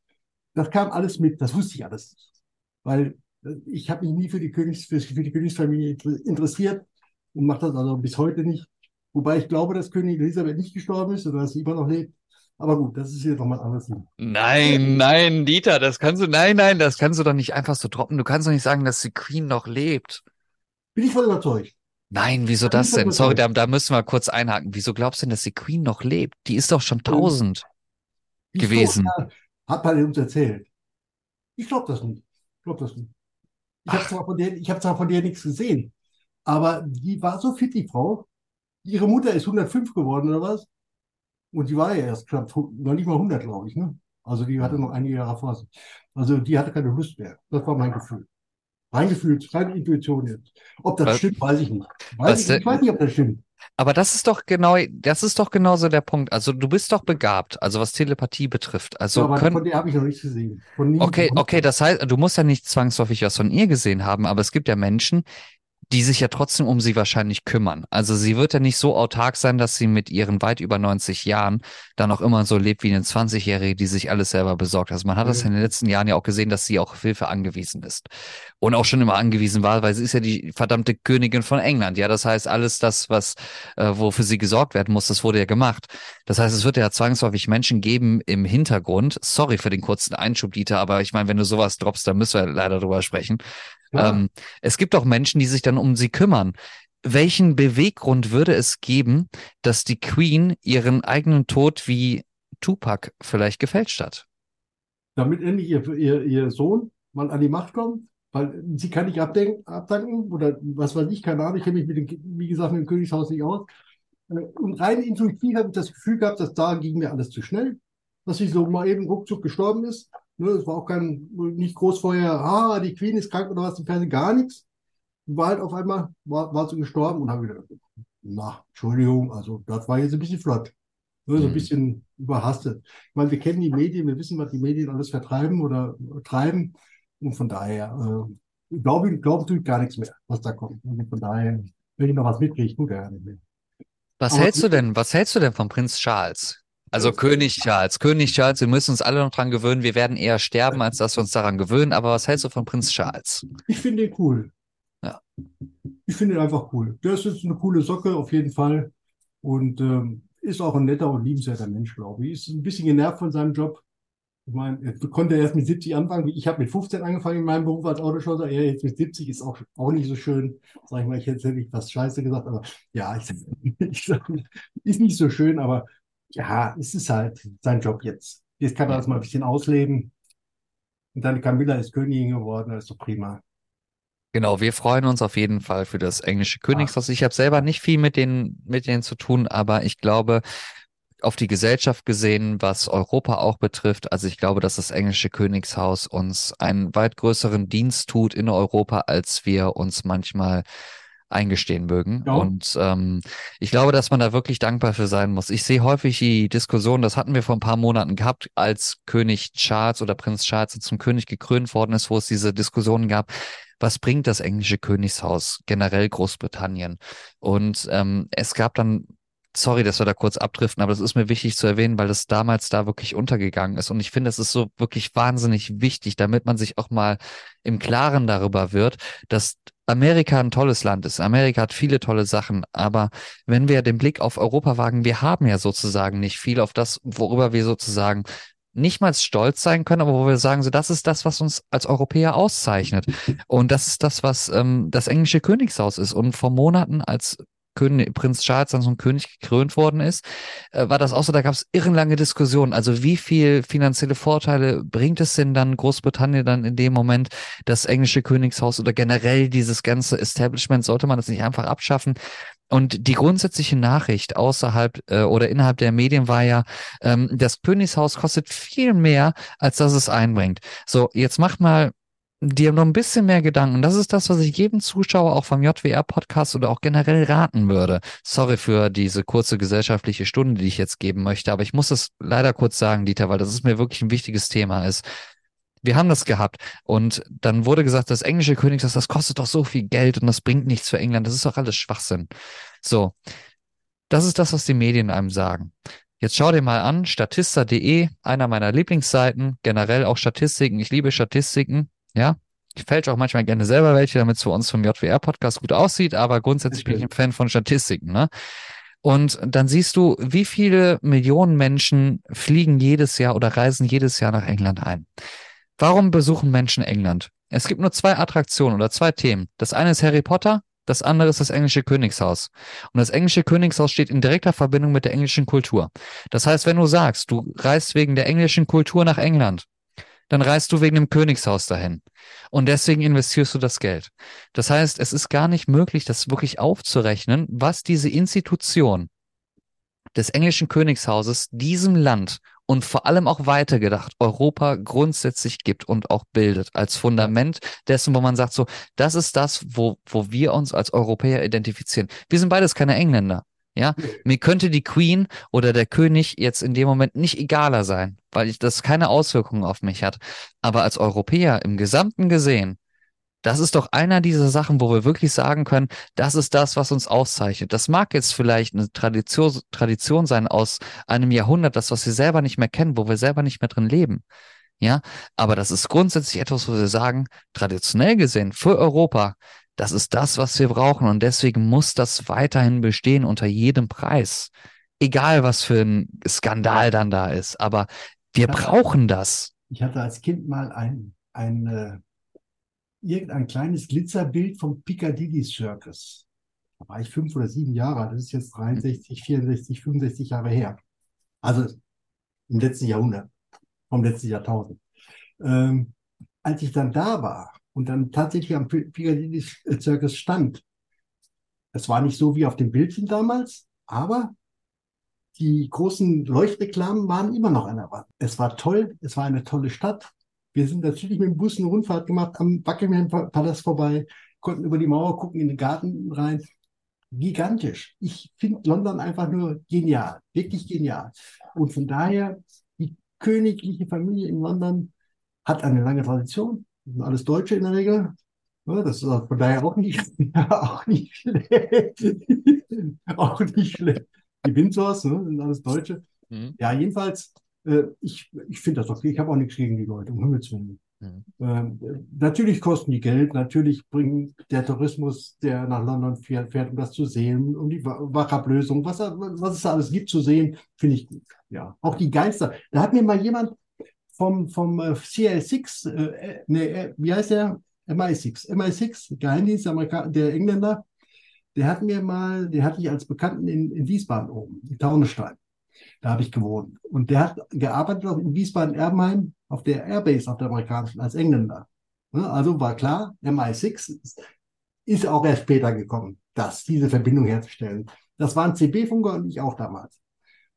Das kam alles mit, das wusste ich alles. Weil äh, ich habe mich nie für die, Königs, für, für die Königsfamilie interessiert und mache das also bis heute nicht. Wobei ich glaube, dass König Elisabeth nicht gestorben ist oder dass sie immer noch lebt. Aber gut, das ist jetzt nochmal anders. Nein, nein, Dieter, das kannst du, nein, nein, das kannst du doch nicht einfach so droppen. Du kannst doch nicht sagen, dass die Queen noch lebt. Bin ich voll überzeugt. Nein, wieso das denn? Sorry, da, da müssen wir kurz einhaken. Wieso glaubst du denn, dass die Queen noch lebt? Die ist doch schon tausend gewesen. Hat man uns erzählt. Ich glaube das nicht. Ich glaube das nicht. Ich habe zwar, von der, ich hab zwar von der nichts gesehen, aber die war so fit, die Frau. Ihre Mutter ist 105 geworden oder was? Und die war ja erst knapp, noch nicht mal 100, glaube ich. Ne? Also die hatte noch einige Jahre vor sich. Also die hatte keine Lust mehr. Das war mein Gefühl. Mein Gefühl, reine Intuition jetzt. Ob das was, stimmt, weiß ich nicht. Weiß ich, ich weiß nicht, ob das stimmt. Aber das ist doch genau, das ist doch genauso der Punkt. Also du bist doch begabt, also was Telepathie betrifft. Also ja, aber können, von der habe ich noch nichts gesehen. okay, okay, das heißt, du musst ja nicht zwangsläufig was von ihr gesehen haben, aber es gibt ja Menschen, die sich ja trotzdem um sie wahrscheinlich kümmern. Also sie wird ja nicht so autark sein, dass sie mit ihren weit über 90 Jahren dann auch immer so lebt wie eine 20-Jährige, die sich alles selber besorgt. Also man hat das in den letzten Jahren ja auch gesehen, dass sie auch auf Hilfe angewiesen ist. Und auch schon immer angewiesen war, weil sie ist ja die verdammte Königin von England. Ja, das heißt, alles das, was, äh, wofür sie gesorgt werden muss, das wurde ja gemacht. Das heißt, es wird ja zwangsläufig Menschen geben im Hintergrund. Sorry für den kurzen Einschub, Dieter, aber ich meine, wenn du sowas droppst, dann müssen wir leider drüber sprechen ja. Ähm, es gibt auch Menschen, die sich dann um sie kümmern. Welchen Beweggrund würde es geben, dass die Queen ihren eigenen Tod wie Tupac vielleicht gefälscht hat? Damit endlich ihr, ihr, ihr Sohn mal an die Macht kommt, weil sie kann nicht abdenken, abdanken oder was weiß ich, keine Ahnung, ich kenne mich mit dem, wie gesagt, mit dem Königshaus nicht aus. Äh, und rein intuitiv habe ich das Gefühl gehabt, dass da ging mir alles zu schnell, dass sie so mal eben ruckzuck gestorben ist. Ne, es war auch kein, nicht groß vorher, ah, die Queen ist krank oder was im Fernsehen, gar nichts. War halt auf einmal, war, war sie gestorben und habe wieder, na, Entschuldigung, also das war jetzt ein bisschen flott. Ne, so ein mhm. bisschen überhastet. Ich meine, wir kennen die Medien, wir wissen, was die Medien alles vertreiben oder treiben. Und von daher, äh, glaube ich, glaube tue ich gar nichts mehr, was da kommt. Und von daher, wenn ich noch was mitkriege, tue gar nicht mehr. Was Aber hältst du denn, was hältst du denn von Prinz Charles? Also König Charles, König Charles, wir müssen uns alle noch dran gewöhnen. Wir werden eher sterben, als dass wir uns daran gewöhnen. Aber was hältst du von Prinz Charles? Ich finde ihn cool. Ja. Ich finde ihn einfach cool. Der ist jetzt eine coole Socke auf jeden Fall und ähm, ist auch ein netter und liebenswerter Mensch, glaube ich. Ist ein bisschen genervt von seinem Job. Ich meine, er konnte erst mit 70 anfangen. Ich habe mit 15 angefangen in meinem Beruf als Autoschlosser. Er jetzt mit 70 ist auch, auch nicht so schön. Sag ich mal, ich hätte nicht was Scheiße gesagt, aber ja, ich, [laughs] ich sag, ist nicht so schön, aber ja, es ist halt sein Job jetzt. Jetzt kann er das mal ein bisschen ausleben. Und dann Camilla ist Königin geworden, das ist so prima. Genau, wir freuen uns auf jeden Fall für das englische Königshaus. Ich habe selber nicht viel mit denen, mit denen zu tun, aber ich glaube, auf die Gesellschaft gesehen, was Europa auch betrifft, also ich glaube, dass das englische Königshaus uns einen weit größeren Dienst tut in Europa, als wir uns manchmal eingestehen mögen. Ja. Und ähm, ich glaube, dass man da wirklich dankbar für sein muss. Ich sehe häufig die Diskussion, das hatten wir vor ein paar Monaten gehabt, als König Charles oder Prinz Charles zum König gekrönt worden ist, wo es diese Diskussionen gab. Was bringt das englische Königshaus, generell Großbritannien? Und ähm, es gab dann sorry, dass wir da kurz abdriften, aber das ist mir wichtig zu erwähnen, weil das damals da wirklich untergegangen ist. Und ich finde, es ist so wirklich wahnsinnig wichtig, damit man sich auch mal im Klaren darüber wird, dass Amerika ein tolles Land ist. Amerika hat viele tolle Sachen, aber wenn wir den Blick auf Europa wagen, wir haben ja sozusagen nicht viel auf das, worüber wir sozusagen nicht mal stolz sein können, aber wo wir sagen, so das ist das, was uns als Europäer auszeichnet. Und das ist das, was ähm, das englische Königshaus ist. Und vor Monaten, als König, Prinz Charles dann zum König gekrönt worden ist, äh, war das auch so, da gab es irrenlange Diskussionen. Also wie viel finanzielle Vorteile bringt es denn dann Großbritannien dann in dem Moment, das englische Königshaus oder generell dieses ganze Establishment, sollte man das nicht einfach abschaffen? Und die grundsätzliche Nachricht außerhalb äh, oder innerhalb der Medien war ja, ähm, das Königshaus kostet viel mehr, als dass es einbringt. So, jetzt mach mal die haben noch ein bisschen mehr Gedanken. Das ist das, was ich jedem Zuschauer auch vom JWR-Podcast oder auch generell raten würde. Sorry für diese kurze gesellschaftliche Stunde, die ich jetzt geben möchte, aber ich muss es leider kurz sagen, Dieter, weil das ist mir wirklich ein wichtiges Thema ist. Wir haben das gehabt und dann wurde gesagt, das englische Königshaus, das kostet doch so viel Geld und das bringt nichts für England. Das ist doch alles Schwachsinn. So. Das ist das, was die Medien einem sagen. Jetzt schau dir mal an, statista.de, einer meiner Lieblingsseiten, generell auch Statistiken. Ich liebe Statistiken. Ja, ich fälsche auch manchmal gerne selber welche, damit es für uns vom JWR-Podcast gut aussieht, aber grundsätzlich bin ich ein Fan von Statistiken. Ne? Und dann siehst du, wie viele Millionen Menschen fliegen jedes Jahr oder reisen jedes Jahr nach England ein. Warum besuchen Menschen England? Es gibt nur zwei Attraktionen oder zwei Themen. Das eine ist Harry Potter, das andere ist das englische Königshaus. Und das englische Königshaus steht in direkter Verbindung mit der englischen Kultur. Das heißt, wenn du sagst, du reist wegen der englischen Kultur nach England, dann reist du wegen dem Königshaus dahin. Und deswegen investierst du das Geld. Das heißt, es ist gar nicht möglich, das wirklich aufzurechnen, was diese Institution des englischen Königshauses diesem Land und vor allem auch weitergedacht Europa grundsätzlich gibt und auch bildet als Fundament dessen, wo man sagt, so, das ist das, wo, wo wir uns als Europäer identifizieren. Wir sind beides keine Engländer. Ja, mir könnte die Queen oder der König jetzt in dem Moment nicht egaler sein, weil ich, das keine Auswirkungen auf mich hat. Aber als Europäer im Gesamten gesehen, das ist doch einer dieser Sachen, wo wir wirklich sagen können, das ist das, was uns auszeichnet. Das mag jetzt vielleicht eine Tradition, Tradition sein aus einem Jahrhundert, das, was wir selber nicht mehr kennen, wo wir selber nicht mehr drin leben. Ja, aber das ist grundsätzlich etwas, wo wir sagen, traditionell gesehen für Europa das ist das, was wir brauchen und deswegen muss das weiterhin bestehen unter jedem Preis. Egal, was für ein Skandal dann da ist, aber wir hatte, brauchen das. Ich hatte als Kind mal ein, ein äh, irgendein kleines Glitzerbild vom Piccadilly Circus. Da war ich fünf oder sieben Jahre alt. Das ist jetzt 63, 64, 65 Jahre her. Also im letzten Jahrhundert, vom letzten Jahrtausend. Ähm, als ich dann da war, und dann tatsächlich am Piccadilly Circus stand. Es war nicht so wie auf dem Bildchen damals, aber die großen Leuchtreklamen waren immer noch an der Wand. Es war toll, es war eine tolle Stadt. Wir sind natürlich mit dem Bus eine Rundfahrt gemacht, am Buckingham Palace vorbei, konnten über die Mauer gucken, in den Garten rein. Gigantisch. Ich finde London einfach nur genial, wirklich genial. Und von daher, die königliche Familie in London hat eine lange Tradition, das sind alles Deutsche in der Regel. Das ist von daher auch nicht, [laughs] auch nicht schlecht. [laughs] auch nicht schlecht. Die Windsors, ne, sind alles Deutsche. Mhm. Ja, jedenfalls, äh, ich, ich finde das okay. Ich habe auch nichts gegen die Leute, um Himmels Willen. Mhm. Ähm, natürlich kosten die Geld, natürlich bringt der Tourismus, der nach London fährt, fährt um das zu sehen, um die Wachablösung, was, was es da alles gibt zu sehen, finde ich gut. Ja, auch die Geister. Da hat mir mal jemand vom, vom äh, CL6, äh, ne, äh, wie heißt der? MI6. MI6, Geheimdienst Amerika der Engländer, der hat mir mal, der hatte ich als Bekannten in, in Wiesbaden oben, in Taunusstein. Da habe ich gewohnt. Und der hat gearbeitet in Wiesbaden-Erbenheim auf der Airbase, auf der amerikanischen, als Engländer. Ne, also war klar, MI6 ist, ist auch erst später gekommen, das, diese Verbindung herzustellen. Das waren CB-Funker und ich auch damals.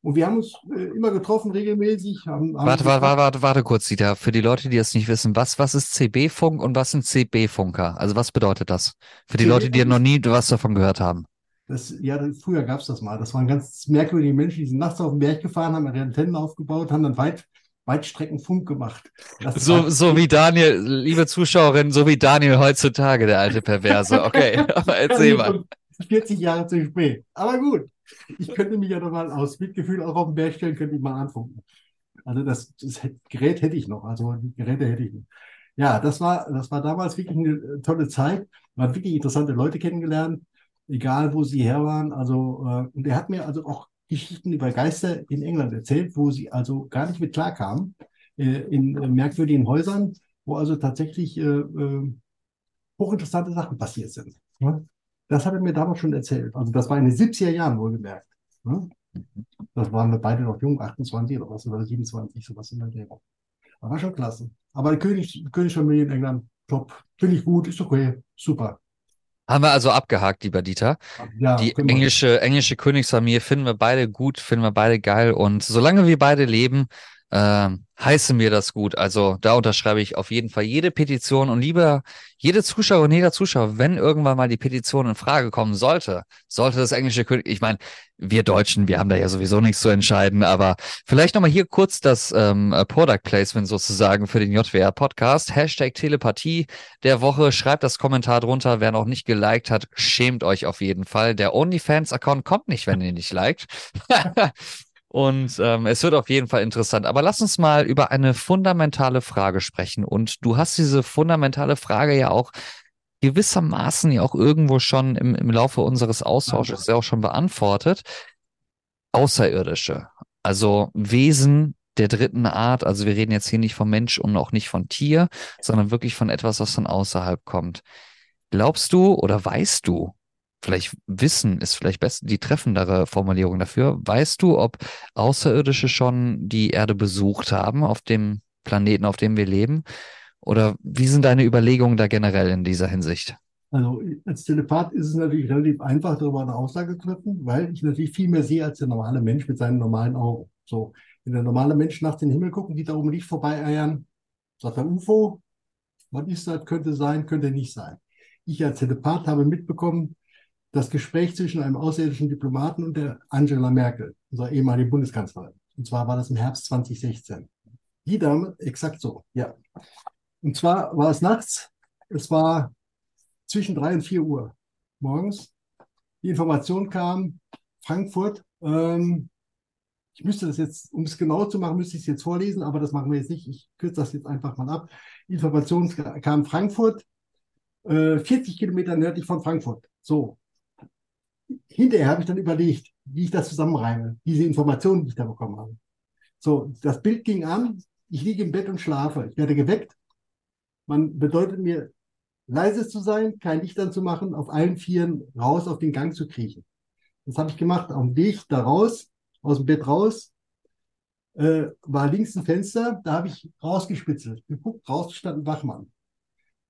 Und wir haben uns äh, immer getroffen, regelmäßig. Haben, haben warte, warte, warte, warte, warte kurz, Dieter. Für die Leute, die das nicht wissen, was, was ist CB-Funk und was sind CB-Funker? Also was bedeutet das? Für die Leute, die noch nie was davon gehört haben. Das, ja, früher gab es das mal. Das waren ganz merkwürdige Menschen, die sind nachts auf den Berg gefahren, haben ihre Antennen aufgebaut, haben dann weit, Weitstreckenfunk gemacht. So, so wie Daniel, liebe Zuschauerinnen, so wie Daniel heutzutage, der alte Perverse. Okay, [laughs] aber erzähl mal. 40 Jahre zu spät. Aber gut, ich könnte mich ja nochmal aus Mitgefühl auch auf den Berg stellen, könnte ich mal anfunken. Also das, das, Gerät hätte ich noch, also die Geräte hätte ich noch. Ja, das war, das war damals wirklich eine tolle Zeit. Man hat wirklich interessante Leute kennengelernt, egal wo sie her waren. Also, äh, und er hat mir also auch Geschichten über Geister in England erzählt, wo sie also gar nicht mit klarkamen, äh, in äh, merkwürdigen Häusern, wo also tatsächlich äh, äh, hochinteressante Sachen passiert sind. Das hat er mir damals schon erzählt. Also das war in den 70er Jahren wohlgemerkt. Ne? Das waren wir beide noch jung, 28 oder was, oder 27, sowas in der Drehung. Aber war schon klasse. Aber die König, Königsfamilie in England, top. Finde ich gut, ist okay, super. Haben wir also abgehakt, lieber Dieter. Ja, die englische, englische Königsfamilie finden wir beide gut, finden wir beide geil. Und solange wir beide leben, äh, heiße mir das gut. Also da unterschreibe ich auf jeden Fall jede Petition und lieber jede Zuschauerin, jeder Zuschauer, wenn irgendwann mal die Petition in Frage kommen sollte, sollte das englische König, ich meine, wir Deutschen, wir haben da ja sowieso nichts zu entscheiden, aber vielleicht nochmal hier kurz das ähm, Product Placement sozusagen für den JWR Podcast. Hashtag Telepathie der Woche. Schreibt das Kommentar drunter. Wer noch nicht geliked hat, schämt euch auf jeden Fall. Der OnlyFans-Account kommt nicht, wenn ihr nicht liked. [laughs] Und ähm, es wird auf jeden Fall interessant. Aber lass uns mal über eine fundamentale Frage sprechen. Und du hast diese fundamentale Frage ja auch gewissermaßen ja auch irgendwo schon im, im Laufe unseres Austausches ja auch schon beantwortet. Außerirdische, also Wesen der dritten Art. Also wir reden jetzt hier nicht vom Mensch und auch nicht von Tier, sondern wirklich von etwas, was von außerhalb kommt. Glaubst du oder weißt du, vielleicht Wissen ist vielleicht best die treffendere Formulierung dafür. Weißt du, ob Außerirdische schon die Erde besucht haben auf dem Planeten, auf dem wir leben? Oder wie sind deine Überlegungen da generell in dieser Hinsicht? Also als Telepath ist es natürlich relativ einfach, darüber eine Aussage zu treffen, weil ich natürlich viel mehr sehe als der normale Mensch mit seinen normalen Augen. So, wenn der normale Mensch nachts in den Himmel guckt, sieht da oben Licht vorbei eiern, sagt er UFO, was ist das, könnte sein, könnte nicht sein. Ich als Telepath habe mitbekommen, das Gespräch zwischen einem außerirdischen Diplomaten und der Angela Merkel, unserer ehemaligen Bundeskanzlerin. Und zwar war das im Herbst 2016. Die Dame, exakt so, ja. Und zwar war es nachts, es war zwischen drei und vier Uhr morgens. Die Information kam, Frankfurt, ähm, ich müsste das jetzt, um es genau zu machen, müsste ich es jetzt vorlesen, aber das machen wir jetzt nicht. Ich kürze das jetzt einfach mal ab. Information kam Frankfurt, äh, 40 Kilometer nördlich von Frankfurt. So, hinterher habe ich dann überlegt, wie ich das zusammenreime, diese Informationen, die ich da bekommen habe. So, das Bild ging an, ich liege im Bett und schlafe. Ich werde geweckt. Man bedeutet mir, leise zu sein, kein Licht anzumachen, auf allen Vieren raus auf den Gang zu kriechen. Das habe ich gemacht. Auf dem Weg da raus, aus dem Bett raus, äh, war links ein Fenster, da habe ich rausgespitzelt. Geguckt, raus stand ein Wachmann.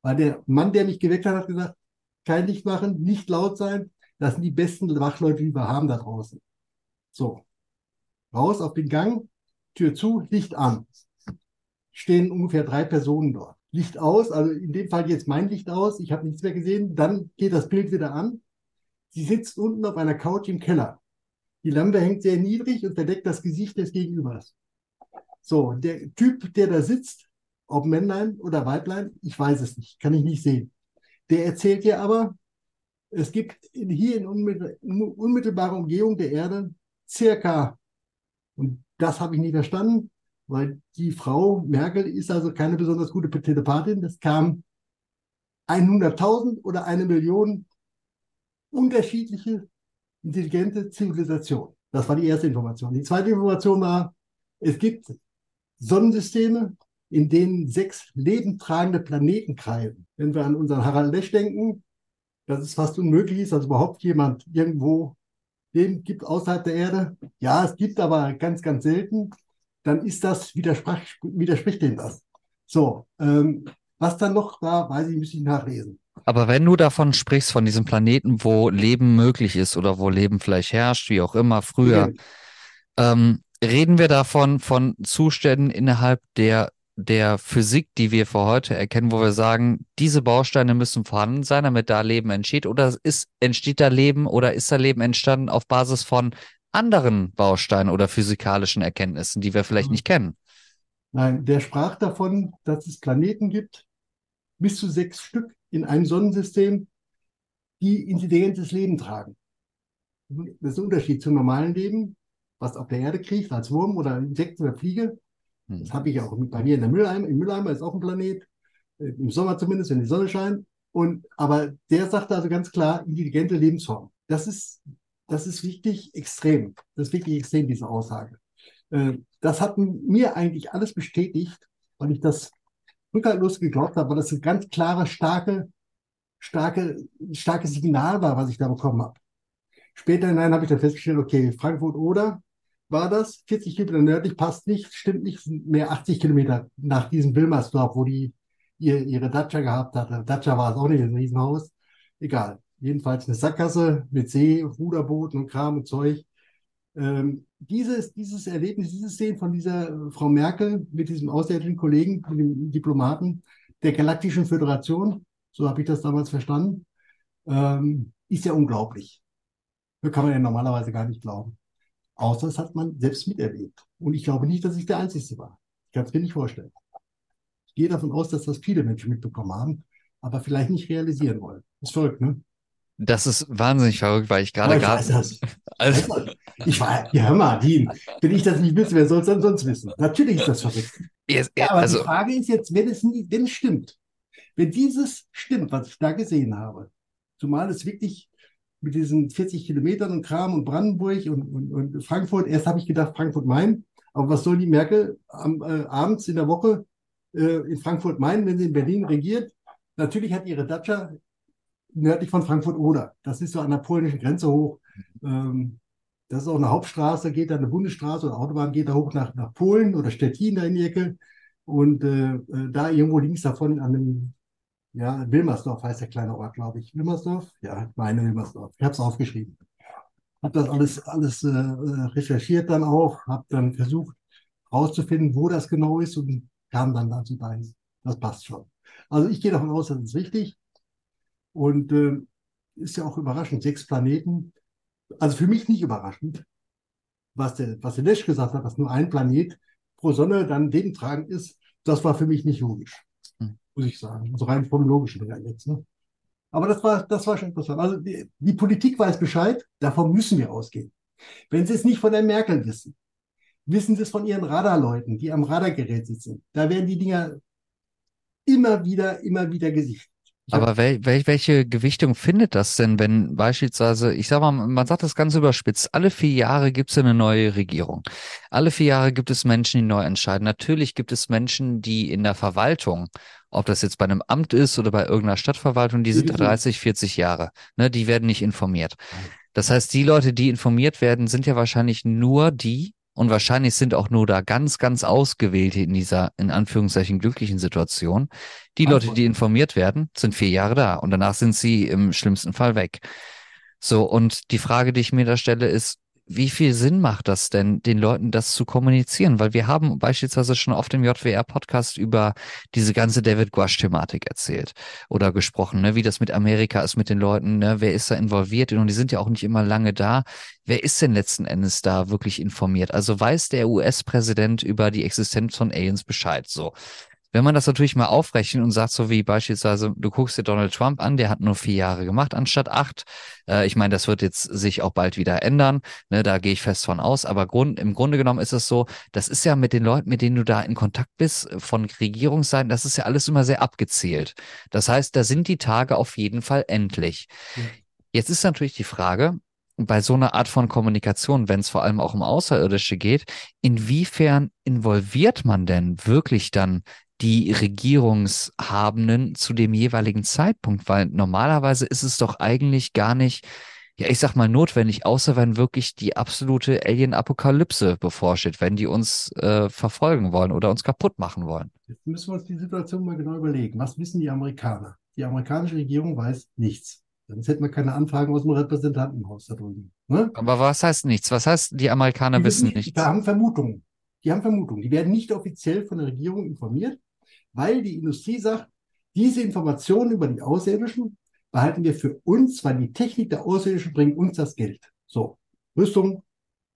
Weil der Mann, der mich geweckt hat, hat gesagt, kein Licht machen, nicht laut sein, das sind die besten Wachleute, die wir haben da draußen. So. Raus auf den Gang, Tür zu, Licht an. Stehen ungefähr drei Personen dort. Licht aus, also in dem Fall jetzt mein Licht aus, ich habe nichts mehr gesehen, dann geht das Bild wieder an. Sie sitzt unten auf einer Couch im Keller. Die Lampe hängt sehr niedrig und verdeckt das Gesicht des Gegenübers. So, der Typ, der da sitzt, ob Männlein oder Weiblein, ich weiß es nicht, kann ich nicht sehen. Der erzählt dir aber, es gibt hier in unmittelbarer Umgehung der Erde circa, und das habe ich nie verstanden, weil die Frau Merkel ist also keine besonders gute Telepathin. Das kam 100.000 oder eine Million unterschiedliche intelligente Zivilisationen. Das war die erste Information. Die zweite Information war, es gibt Sonnensysteme, in denen sechs lebendtragende Planeten kreisen. Wenn wir an unseren Harald Lesch denken, dass es fast unmöglich ist, dass überhaupt jemand irgendwo Leben gibt außerhalb der Erde. Ja, es gibt aber ganz, ganz selten. Dann ist das, widerspricht, widerspricht dem das. So, ähm, was dann noch war, weiß ich, müsste ich nachlesen. Aber wenn du davon sprichst, von diesem Planeten, wo Leben möglich ist oder wo Leben vielleicht herrscht, wie auch immer, früher, Ähm, reden wir davon von Zuständen innerhalb der der Physik, die wir für heute erkennen, wo wir sagen, diese Bausteine müssen vorhanden sein, damit da Leben entsteht? Oder ist, entsteht da Leben oder ist da Leben entstanden auf Basis von anderen Bausteinen oder physikalischen Erkenntnissen, die wir vielleicht nicht kennen? Nein, der sprach davon, dass es Planeten gibt, bis zu sechs Stück in einem Sonnensystem, die intelligentes Leben tragen. Das ist ein Unterschied zum normalen Leben, was auf der Erde kriegt, als Wurm oder Insekt oder Fliege. Hm. Das habe ich auch bei mir in der Mülleimer. Im Mülleimer ist auch ein Planet, äh, im Sommer zumindest, wenn die Sonne scheint. Und, aber der sagt also ganz klar, intelligente Lebensform. Das ist, das ist wirklich extrem. Das ist wirklich extrem, diese Aussage. Äh, das hat mir eigentlich alles bestätigt, weil ich das rückhaltlos geglaubt habe, weil das ein ganz klarer, starke, starke, starkes Signal war, was ich da bekommen habe. Später hinein habe ich dann festgestellt, okay, Frankfurt oder war das, 40 Kilometer nördlich, passt nicht, stimmt nicht, mehr 80 Kilometer nach diesem Wilmersdorf, wo die ihr, ihre Dacia gehabt hatte. Dacia war es auch nicht, ein Riesenhaus. Egal. Jedenfalls eine Sackgasse mit See, Ruderbooten und Kram und Zeug. Ähm, dieses, dieses Erlebnis, dieses Szenen von dieser Frau Merkel mit diesem ausländischen Kollegen, mit dem Diplomaten der Galaktischen Föderation, so habe ich das damals verstanden, ähm, ist ja unglaublich. Das kann man ja normalerweise gar nicht glauben. Außer es hat man selbst miterlebt. Und ich glaube nicht, dass ich der Einzige war. Ich kann es mir nicht vorstellen. Ich gehe davon aus, dass das viele Menschen mitbekommen haben, aber vielleicht nicht realisieren wollen. Das ist verrückt, ne? Das ist wahnsinnig verrückt, weil ich gerade gerade. [laughs] Also, ich war, ja, hör mal, Dean, wenn ich das nicht wüsste, wer soll es dann sonst wissen? Natürlich ist das verrückt. Yes, ja, aber also, die Frage ist jetzt, wenn es, wenn es stimmt, wenn dieses stimmt, was ich da gesehen habe, zumal es wirklich mit diesen 40 Kilometern und Kram und Brandenburg und, und, und Frankfurt. Erst habe ich gedacht Frankfurt-Main. Aber was soll die Merkel am, äh, abends in der Woche äh, in Frankfurt-Main, wenn sie in Berlin regiert? Natürlich hat ihre Dacia nördlich von Frankfurt-Oder. Das ist so an der polnischen Grenze hoch. Ähm, das ist auch eine Hauptstraße, geht da eine Bundesstraße oder Autobahn geht da hoch nach, nach Polen oder Stettin da in die Ecke. Und äh, äh da irgendwo links davon an einem ja, Wilmersdorf heißt der kleine Ort, glaube ich. Wilmersdorf? Ja, meine Wilmersdorf. Ich habe es aufgeschrieben. Habe das alles, alles äh, recherchiert dann auch, habe dann versucht herauszufinden, wo das genau ist und kam dann dazu dahin. Das passt schon. Also ich gehe davon aus, das ist richtig. Und äh, ist ja auch überraschend. Sechs Planeten. Also für mich nicht überraschend, was der, was der Lesch gesagt hat, dass nur ein Planet pro Sonne dann lebentragend ist. Das war für mich nicht logisch muss ich sagen. Also rein vom Logischen her jetzt. Ne? Aber das war, das war schon interessant. Also die, die Politik weiß Bescheid, davon müssen wir ausgehen. Wenn sie es nicht von der Merkel wissen, wissen sie es von ihren Radarleuten, die am Radargerät sitzen. Da werden die Dinger immer wieder, immer wieder gesichtet. Aber wel, wel, welche Gewichtung findet das denn, wenn beispielsweise, ich sag mal, man sagt das ganz überspitzt, alle vier Jahre gibt es eine neue Regierung. Alle vier Jahre gibt es Menschen, die neu entscheiden. Natürlich gibt es Menschen, die in der Verwaltung, ob das jetzt bei einem Amt ist oder bei irgendeiner Stadtverwaltung, die sind 30, 40 Jahre. Ne, die werden nicht informiert. Das heißt, die Leute, die informiert werden, sind ja wahrscheinlich nur die, und wahrscheinlich sind auch nur da ganz, ganz ausgewählte in dieser, in Anführungszeichen, glücklichen Situation. Die Leute, die informiert werden, sind vier Jahre da und danach sind sie im schlimmsten Fall weg. So, und die Frage, die ich mir da stelle, ist, wie viel Sinn macht das denn, den Leuten das zu kommunizieren? Weil wir haben beispielsweise schon oft im JWR-Podcast über diese ganze David Guash-Thematik erzählt oder gesprochen, ne? wie das mit Amerika ist, mit den Leuten, ne? wer ist da involviert und die sind ja auch nicht immer lange da. Wer ist denn letzten Endes da wirklich informiert? Also weiß der US-Präsident über die Existenz von Aliens Bescheid? So. Wenn man das natürlich mal aufrechnet und sagt, so wie beispielsweise, du guckst dir Donald Trump an, der hat nur vier Jahre gemacht anstatt acht. Äh, ich meine, das wird jetzt sich auch bald wieder ändern. Ne, da gehe ich fest von aus. Aber Grund, im Grunde genommen ist es so, das ist ja mit den Leuten, mit denen du da in Kontakt bist, von Regierungsseiten, das ist ja alles immer sehr abgezählt. Das heißt, da sind die Tage auf jeden Fall endlich. Ja. Jetzt ist natürlich die Frage, bei so einer Art von Kommunikation, wenn es vor allem auch um Außerirdische geht, inwiefern involviert man denn wirklich dann die Regierungshabenden zu dem jeweiligen Zeitpunkt, weil normalerweise ist es doch eigentlich gar nicht, ja, ich sag mal notwendig, außer wenn wirklich die absolute Alien-Apokalypse bevorsteht, wenn die uns äh, verfolgen wollen oder uns kaputt machen wollen. Jetzt müssen wir uns die Situation mal genau überlegen. Was wissen die Amerikaner? Die amerikanische Regierung weiß nichts. Sonst hätten wir keine Anfragen aus dem Repräsentantenhaus da drüben. Ne? Aber was heißt nichts? Was heißt, die Amerikaner Die wissen nicht, nichts? Die haben Vermutungen. Die haben Vermutungen. Die werden nicht offiziell von der Regierung informiert, weil die Industrie sagt, diese Informationen über die Außerirdischen behalten wir für uns, weil die Technik der Außerirdischen bringt uns das Geld. So, Rüstung,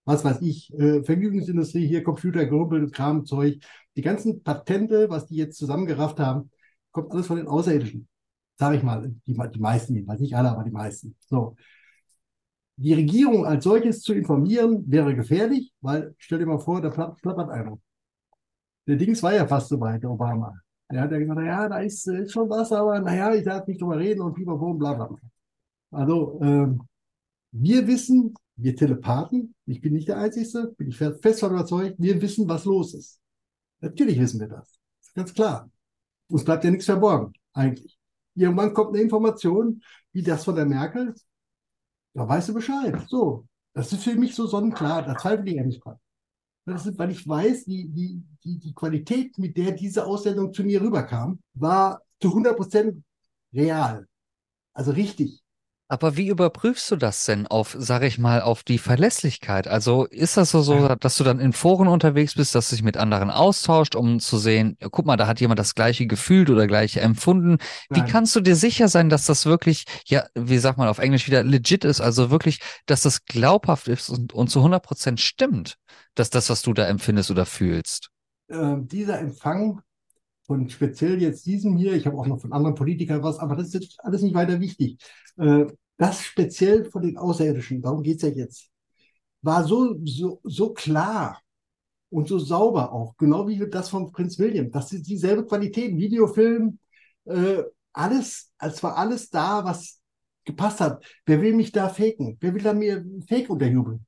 was weiß ich, äh, Vergnügungsindustrie, hier Computer, Grumpel, Kram, Zeug, die ganzen Patente, was die jetzt zusammengerafft haben, kommt alles von den Außerirdischen. Sage ich mal, die, die meisten jedenfalls, nicht alle, aber die meisten. So. Die Regierung als solches zu informieren, wäre gefährlich, weil stell dir mal vor, da plapp- plappert einer. Der Dings war ja fast so weit, der Obama. Der hat ja gesagt, ja, da ist, äh, ist schon was, aber naja, ich darf nicht drüber reden und pipapo und bla bla. Also, ähm, wir wissen, wir Telepathen, ich bin nicht der Einzige, bin ich fest davon überzeugt, wir wissen, was los ist. Natürlich wissen wir das. Das ganz klar. Uns bleibt ja nichts verborgen, eigentlich. Irgendwann kommt eine Information, wie das von der Merkel, da weißt du Bescheid. So, das ist für mich so sonnenklar, da zweifle ich ja nicht dran. Ist, weil ich weiß, die, die, die, die Qualität, mit der diese Aussendung zu mir rüberkam, war zu 100 Prozent real. Also richtig. Aber wie überprüfst du das denn auf, sage ich mal, auf die Verlässlichkeit? Also ist das so, so, dass du dann in Foren unterwegs bist, dass du dich mit anderen austauscht, um zu sehen, guck mal, da hat jemand das gleiche gefühlt oder gleiche empfunden. Wie Nein. kannst du dir sicher sein, dass das wirklich, ja, wie sagt man auf Englisch wieder, legit ist? Also wirklich, dass das glaubhaft ist und, und zu 100 Prozent stimmt, dass das, was du da empfindest oder fühlst? äh, dieser Empfang von speziell jetzt diesem hier, ich habe auch noch von anderen Politikern was, aber das ist jetzt alles nicht weiter wichtig. Äh, das speziell von den Außerirdischen, darum geht's ja jetzt, war so, so, so klar und so sauber auch, genau wie das von Prinz William. Das ist dieselbe Qualität, Videofilm, äh, alles, als war alles da, was gepasst hat. Wer will mich da faken? Wer will da mir Fake unterjubeln?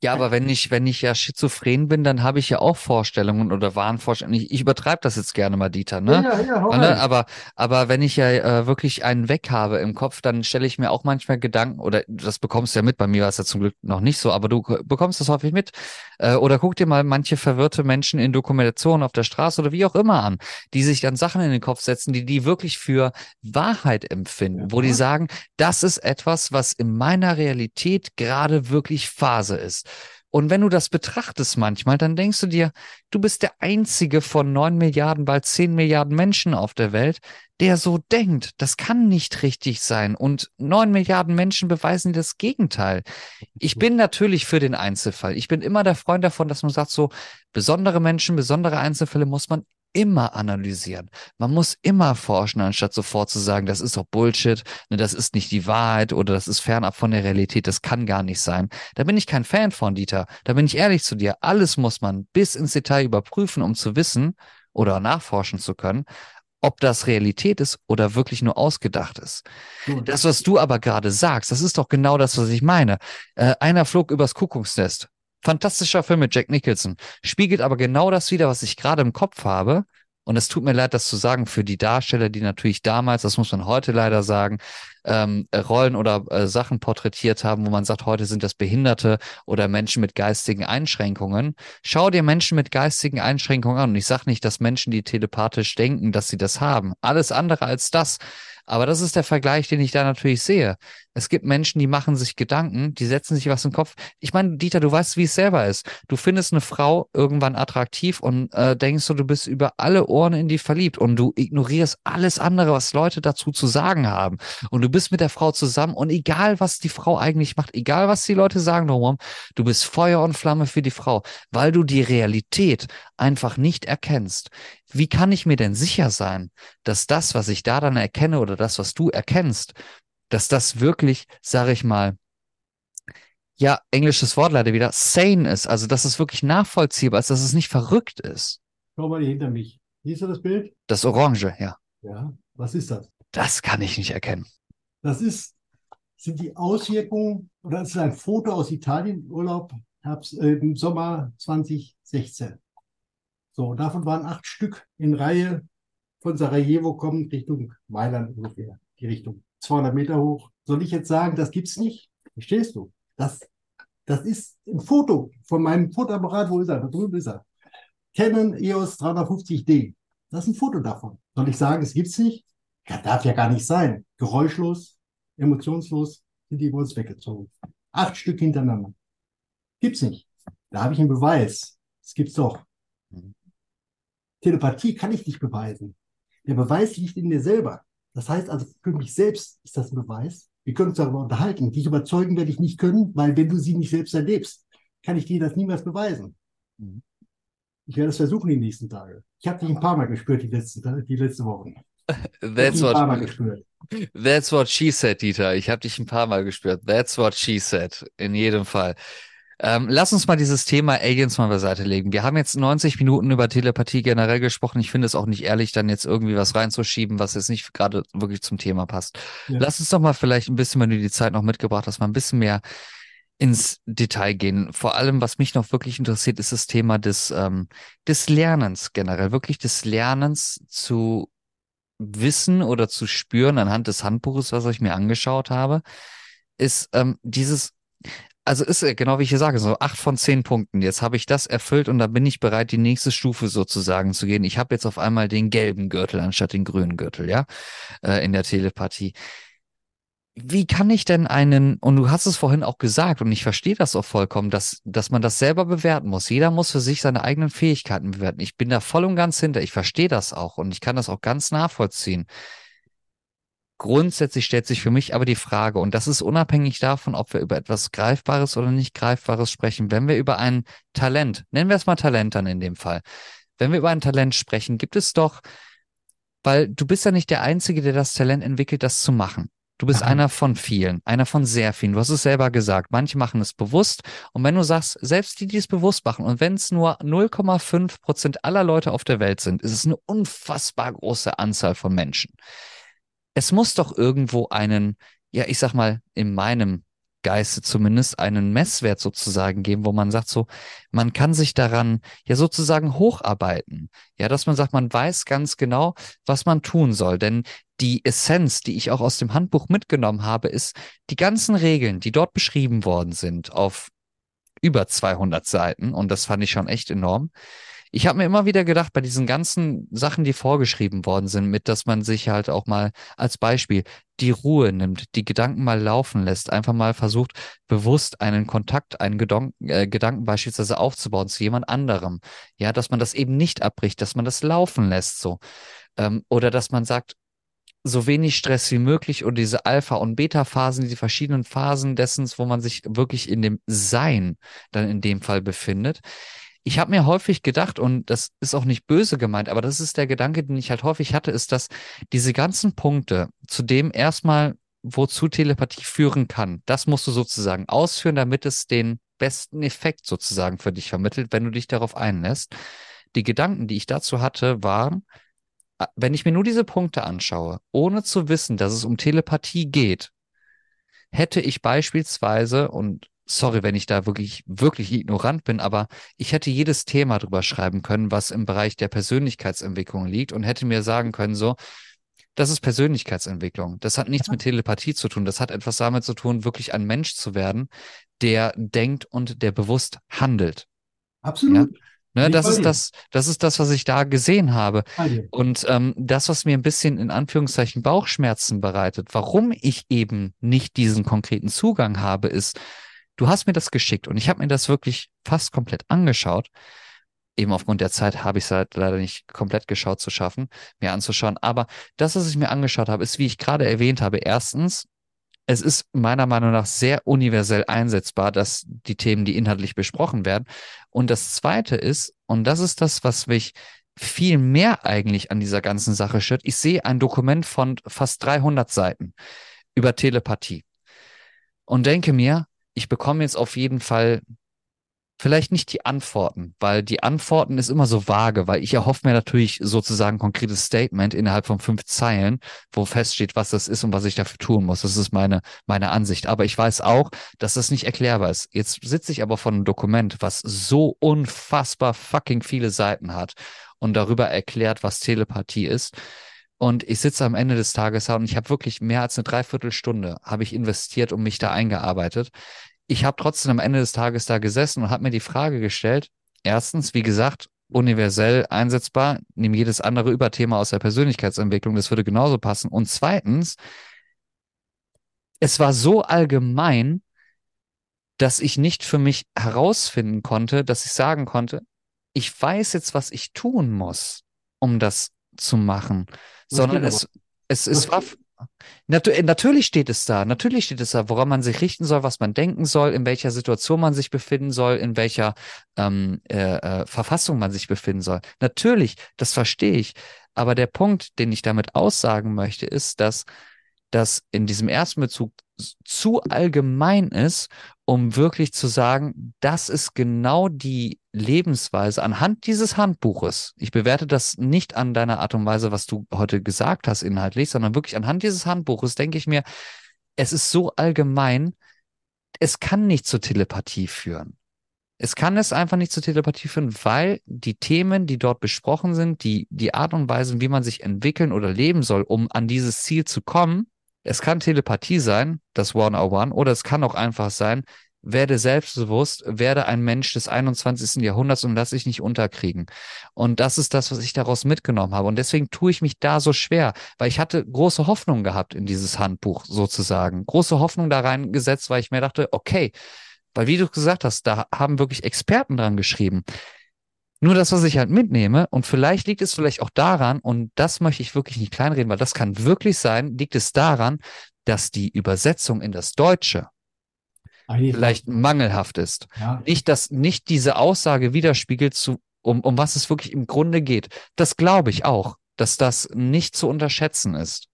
Ja, aber wenn ich, wenn ich ja schizophren bin, dann habe ich ja auch Vorstellungen oder Wahnvorstellungen. Ich, ich übertreibe das jetzt gerne mal, Dieter, ne? Ja, ja, hau Ne, rein. aber, aber wenn ich ja äh, wirklich einen weg habe im Kopf, dann stelle ich mir auch manchmal Gedanken, oder das bekommst du ja mit, bei mir war es ja zum Glück noch nicht so, aber du bekommst das häufig mit. Äh, oder guck dir mal manche verwirrte Menschen in Dokumentationen auf der Straße oder wie auch immer an, die sich dann Sachen in den Kopf setzen, die die wirklich für Wahrheit empfinden, wo die Ja. sagen, das ist etwas, was in meiner Realität gerade wirklich Phase ist. Und wenn du das betrachtest manchmal, dann denkst du dir, du bist der einzige von neun Milliarden, bald zehn Milliarden Menschen auf der Welt, der so denkt. Das kann nicht richtig sein. Und neun Milliarden Menschen beweisen das Gegenteil. Ich bin natürlich für den Einzelfall. Ich bin immer der Freund davon, dass man sagt, so besondere Menschen, besondere Einzelfälle muss man immer analysieren. Man muss immer forschen, anstatt sofort zu sagen, das ist doch Bullshit, ne, das ist nicht die Wahrheit oder das ist fernab von der Realität, das kann gar nicht sein. Da bin ich kein Fan von, Dieter. Da bin ich ehrlich zu dir. Alles muss man bis ins Detail überprüfen, um zu wissen oder nachforschen zu können, ob das Realität ist oder wirklich nur ausgedacht ist. Das, was du aber gerade sagst, das ist doch genau das, was ich meine. Äh, einer flog übers Kuckucksnest. Fantastischer Film mit Jack Nicholson. Spiegelt aber genau das wieder, was ich gerade im Kopf habe. Und es tut mir leid, das zu sagen für die Darsteller, die natürlich damals, das muss man heute leider sagen, ähm, äh, Rollen oder äh, Sachen porträtiert haben, wo man sagt, heute sind das Behinderte oder Menschen mit geistigen Einschränkungen. Schau dir Menschen mit geistigen Einschränkungen an. Und ich sage nicht, dass Menschen, die telepathisch denken, dass sie das haben. Alles andere als das. Aber das ist der Vergleich, den ich da natürlich sehe. Es gibt Menschen, die machen sich Gedanken, die setzen sich was im Kopf. Ich meine, Dieter, du weißt, wie es selber ist. Du findest eine Frau irgendwann attraktiv und äh, denkst du, du bist über alle Ohren in die verliebt und du ignorierst alles andere, was Leute dazu zu sagen haben. Und du bist mit der Frau zusammen und egal, was die Frau eigentlich macht, egal, was die Leute sagen drumherum, du bist Feuer und Flamme für die Frau, weil du die Realität einfach nicht erkennst. Wie kann ich mir denn sicher sein, dass das, was ich da dann erkenne oder das, was du erkennst, dass das wirklich, sage ich mal, ja, englisches Wort leider wieder, sane ist, also dass es wirklich nachvollziehbar ist, dass es nicht verrückt ist. schau mal hier hinter mich. Siehst du das Bild? Das Orange, ja, Ja. Was ist das? das kann ich nicht erkennen. Das ist, sind die Auswirkungen, oder es ist ein Foto aus Italien, Urlaub, Herbst, äh, im Sommer 2016. So, davon waren acht Stück in Reihe von Sarajevo kommend Richtung Mailand ungefähr, die Richtung 200 Meter hoch. Soll ich jetzt sagen, das gibt's nicht? Verstehst du? Das, das ist ein Foto von meinem Fotoapparat. Wo ist er? Da drüben ist er. Canon EOS 350D. Das ist ein Foto davon. Soll ich sagen, es gibt's nicht? Ja, darf ja gar nicht sein. Geräuschlos, emotionslos sind die über uns weggezogen. Acht Stück hintereinander. Gibt's nicht. Da habe ich einen Beweis. Das gibt's doch. Mhm. Telepathie kann ich nicht beweisen. Der Beweis liegt in mir selber. Das heißt also, für mich selbst ist das ein Beweis. Wir können uns darüber unterhalten. Dich überzeugen werde ich nicht können, weil wenn du sie nicht selbst erlebst, kann ich dir das niemals beweisen. Mhm. Ich werde es versuchen die nächsten Tage. Ich habe dich ein paar Mal gespürt die letzten, die letzten Wochen. [laughs] That's what, that's what she said, Dieter. Ich habe dich ein paar Mal gespürt. That's what she said. In jedem Fall. Ähm, lass uns mal dieses Thema Aliens mal beiseite legen. Wir haben jetzt 90 Minuten über Telepathie generell gesprochen. Ich finde es auch nicht ehrlich, dann jetzt irgendwie was reinzuschieben, was jetzt nicht gerade wirklich zum Thema passt. Ja. Lass uns doch mal vielleicht ein bisschen, wenn du die Zeit noch mitgebracht hast, mal ein bisschen mehr ins Detail gehen. Vor allem, was mich noch wirklich interessiert, ist das Thema des, ähm, des Lernens generell, wirklich des Lernens zu wissen oder zu spüren anhand des Handbuches, was ich mir angeschaut habe, ist ähm, dieses, also ist genau wie ich hier sage, so acht von zehn Punkten. Jetzt habe ich das erfüllt und da bin ich bereit, die nächste Stufe sozusagen zu gehen. Ich habe jetzt auf einmal den gelben Gürtel anstatt den grünen Gürtel, ja, äh, in der Telepathie wie kann ich denn einen, und du hast es vorhin auch gesagt, und ich verstehe das auch vollkommen, dass, dass man das selber bewerten muss. Jeder muss für sich seine eigenen Fähigkeiten bewerten. Ich bin da voll und ganz hinter. Ich verstehe das auch und ich kann das auch ganz nachvollziehen. Grundsätzlich stellt sich für mich aber die Frage, und das ist unabhängig davon, ob wir über etwas Greifbares oder nicht Greifbares sprechen, wenn wir über ein Talent, nennen wir es mal Talent dann in dem Fall, wenn wir über ein Talent sprechen, gibt es doch, weil du bist ja nicht der Einzige, der das Talent entwickelt, das zu machen. Du bist Aha. einer von vielen, einer von sehr vielen. Du hast es selber gesagt. Manche machen es bewusst. Und wenn du sagst, selbst die, die es bewusst machen, und wenn es nur 0,5 Prozent aller Leute auf der Welt sind, ist es eine unfassbar große Anzahl von Menschen. Es muss doch irgendwo einen, ja, ich sag mal, in meinem Geiste zumindest einen Messwert sozusagen geben, wo man sagt so, man kann sich daran ja sozusagen hocharbeiten. Ja, dass man sagt, man weiß ganz genau, was man tun soll. Denn die Essenz, die ich auch aus dem Handbuch mitgenommen habe, ist die ganzen Regeln, die dort beschrieben worden sind auf über 200 Seiten. Und das fand ich schon echt enorm. Ich habe mir immer wieder gedacht, bei diesen ganzen Sachen, die vorgeschrieben worden sind, mit, dass man sich halt auch mal als Beispiel die Ruhe nimmt, die Gedanken mal laufen lässt, einfach mal versucht, bewusst einen Kontakt, einen Gedon äh, Gedanken beispielsweise aufzubauen zu jemand anderem. Ja, dass man das eben nicht abbricht, dass man das laufen lässt so. Ähm, oder dass man sagt, so wenig Stress wie möglich und diese Alpha- und Beta-Phasen, diese verschiedenen Phasen dessen, wo man sich wirklich in dem Sein dann in dem Fall befindet. Ich habe mir häufig gedacht, und das ist auch nicht böse gemeint, aber das ist der Gedanke, den ich halt häufig hatte, ist, dass diese ganzen Punkte, zu dem erstmal, wozu Telepathie führen kann, das musst du sozusagen ausführen, damit es den besten Effekt sozusagen für dich vermittelt, wenn du dich darauf einlässt. Die Gedanken, die ich dazu hatte, waren, wenn ich mir nur diese Punkte anschaue, ohne zu wissen, dass es um Telepathie geht, hätte ich beispielsweise, und sorry, wenn ich da wirklich, wirklich ignorant bin, aber ich hätte jedes Thema drüber schreiben können, was im Bereich der Persönlichkeitsentwicklung liegt und hätte mir sagen können, so, das ist Persönlichkeitsentwicklung. Das hat nichts mit Telepathie zu tun. Das hat etwas damit zu tun, wirklich ein Mensch zu werden, der denkt und der bewusst handelt. Absolut. Ja? Ne, das ist das, das ist das, was ich da gesehen habe. Und ähm, das, was mir ein bisschen in Anführungszeichen Bauchschmerzen bereitet, warum ich eben nicht diesen konkreten Zugang habe, ist, du hast mir das geschickt und ich habe mir das wirklich fast komplett angeschaut. Eben aufgrund der Zeit habe ich es halt leider nicht komplett geschaut zu schaffen, mir anzuschauen. Aber das, was ich mir angeschaut habe, ist, wie ich gerade erwähnt habe, erstens es ist meiner Meinung nach sehr universell einsetzbar, dass die Themen, die inhaltlich besprochen werden. Und das Zweite ist, und das ist das, was mich viel mehr eigentlich an dieser ganzen Sache stört, ich sehe ein Dokument von fast 300 Seiten über Telepathie und denke mir, ich bekomme jetzt auf jeden Fall vielleicht nicht die Antworten, weil die Antworten ist immer so vage, weil ich erhoffe mir natürlich sozusagen ein konkretes Statement innerhalb von fünf Zeilen, wo feststeht, was das ist und was ich dafür tun muss. Das ist meine, meine Ansicht. Aber ich weiß auch, dass das nicht erklärbar ist. Jetzt sitze ich aber von einem Dokument, was so unfassbar fucking viele Seiten hat und darüber erklärt, was Telepathie ist. Und ich sitze am Ende des Tages da und ich habe wirklich mehr als eine Dreiviertelstunde habe ich investiert und mich da eingearbeitet ich habe trotzdem am Ende des Tages da gesessen und habe mir die Frage gestellt, erstens, wie gesagt, universell einsetzbar, nimm jedes andere Überthema aus der Persönlichkeitsentwicklung, das würde genauso passen. Und zweitens, es war so allgemein, dass ich nicht für mich herausfinden konnte, dass ich sagen konnte, ich weiß jetzt, was ich tun muss, um das zu machen, Das sondern es, es, es war, natu natürlich steht es da, natürlich steht es da, woran man sich richten soll, was man denken soll, in welcher Situation man sich befinden soll, in welcher ähm, äh, äh, Verfassung man sich befinden soll. Natürlich, das verstehe ich. Aber der Punkt, den ich damit aussagen möchte, ist, dass das in diesem ersten Bezug zu allgemein ist, um wirklich zu sagen, das ist genau die Lebensweise anhand dieses Handbuches. Ich bewerte das nicht an deiner Art und Weise, was du heute gesagt hast inhaltlich, sondern wirklich anhand dieses Handbuches denke ich mir, es ist so allgemein, es kann nicht zur Telepathie führen. Es kann es einfach nicht zur Telepathie führen, weil die Themen, die dort besprochen sind, die, die Art und Weise, wie man sich entwickeln oder leben soll, um an dieses Ziel zu kommen, es kann Telepathie sein, das One-on-One, oder es kann auch einfach sein, werde selbstbewusst, werde ein Mensch des 21. Jahrhunderts und lass dich nicht unterkriegen. Und das ist das, was ich daraus mitgenommen habe. Und deswegen tue ich mich da so schwer, weil ich hatte große Hoffnung gehabt in dieses Handbuch sozusagen. Große Hoffnung da reingesetzt, weil ich mir dachte, okay, weil wie du gesagt hast, da haben wirklich Experten dran geschrieben. Nur das, was ich halt mitnehme, und vielleicht liegt es vielleicht auch daran, und das möchte ich wirklich nicht kleinreden, weil das kann wirklich sein, liegt es daran, dass die Übersetzung in das Deutsche Eigentlich vielleicht mangelhaft ist. ja, Nicht, dass nicht diese Aussage widerspiegelt, zu, um, um was es wirklich im Grunde geht. Das glaube ich auch, dass das nicht zu unterschätzen ist.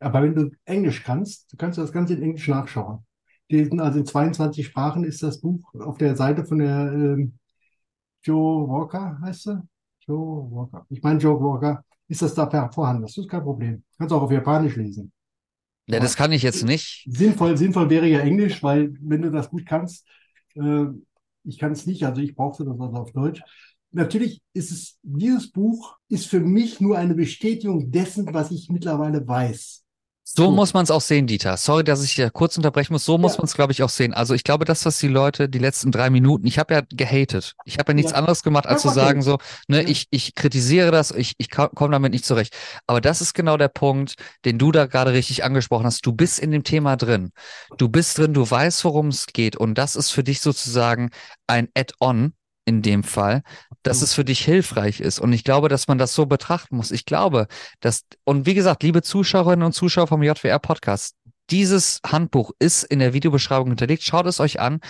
aber wenn du Englisch kannst, du kannst das Ganze in Englisch nachschauen. Die also in 22 Sprachen ist das Buch auf der Seite von der ähm, Joe Walker, heißt sie? Joe Walker. Ich meine Joe Walker. Ist das da vorhanden? Das ist kein Problem. Kannst auch auf Japanisch lesen. Ja, das kann ich jetzt nicht. Sinnvoll, sinnvoll wäre ja Englisch, weil wenn du das gut kannst, äh, ich kann es nicht, also ich brauchte das also auf Deutsch. Natürlich ist es, dieses Buch ist für mich nur eine Bestätigung dessen, was ich mittlerweile weiß. So So. muss man es auch sehen, Dieter. Sorry, dass ich hier kurz unterbrechen muss. So muss Ja. man es, glaube ich, auch sehen. Also ich glaube, das, was die Leute die letzten drei Minuten, ich habe ja gehatet. Ich habe ja nichts Ja. anderes gemacht, als zu Einfach sagen so, ne, Ja. ich, ich kritisiere das, ich, ich komme damit nicht zurecht. Aber das ist genau der Punkt, den du da gerade richtig angesprochen hast. Du bist in dem Thema drin. Du bist drin, du weißt, worum es geht. Und das ist für dich sozusagen ein Add-on in dem Fall, dass Absolut. es für dich hilfreich ist. Und ich glaube, dass man das so betrachten muss. Ich glaube, dass, und wie gesagt, liebe Zuschauerinnen und Zuschauer vom JWR Podcast, dieses Handbuch ist in der Videobeschreibung hinterlegt. Schaut es euch an.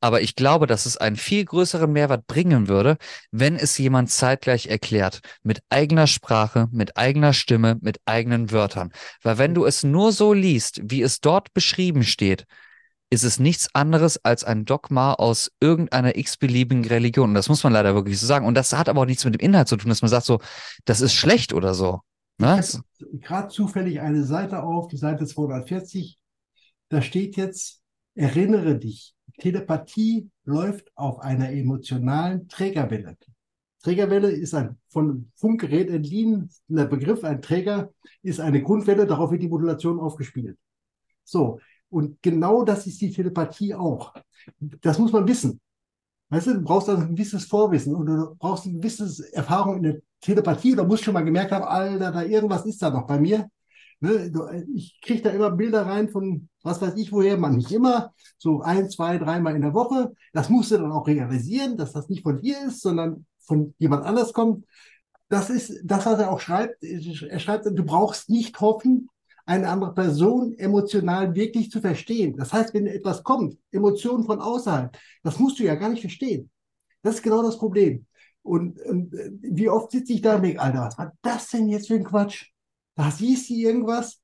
Aber ich glaube, dass es einen viel größeren Mehrwert bringen würde, wenn es jemand zeitgleich erklärt. Mit eigener Sprache, mit eigener Stimme, mit eigenen Wörtern. Weil wenn du es nur so liest, wie es dort beschrieben steht, ist es nichts anderes als ein Dogma aus irgendeiner x-beliebigen Religion. Und das muss man leider wirklich so sagen. Und das hat aber auch nichts mit dem Inhalt zu tun, dass man sagt so, das ist schlecht oder so. Ne? Gerade zufällig eine Seite auf, die Seite 240. Da steht jetzt, erinnere dich, Telepathie läuft auf einer emotionalen Trägerwelle. Trägerwelle ist ein von Funkgerät entliehen, der Begriff, ein Träger ist eine Grundwelle, darauf wird die Modulation aufgespielt. So, und genau das ist die Telepathie auch. Das muss man wissen. Weißt du, du brauchst also ein gewisses Vorwissen und du brauchst eine gewisse Erfahrung in der Telepathie oder musst schon mal gemerkt haben, Alter, da irgendwas ist da noch bei mir. Ne, ich kriege da immer Bilder rein von was weiß ich woher, man nicht immer, so ein, zwei, dreimal in der Woche. Das musst du dann auch realisieren, dass das nicht von dir ist, sondern von jemand anders kommt. Das ist das, was er auch schreibt. Er schreibt, du brauchst nicht hoffen, eine andere Person emotional wirklich zu verstehen. Das heißt, wenn etwas kommt, Emotionen von außerhalb, das musst du ja gar nicht verstehen. Das ist genau das Problem. Und, und äh, wie oft sitze ich da und denke, Alter, was war das denn jetzt für ein Quatsch? Da siehst du irgendwas,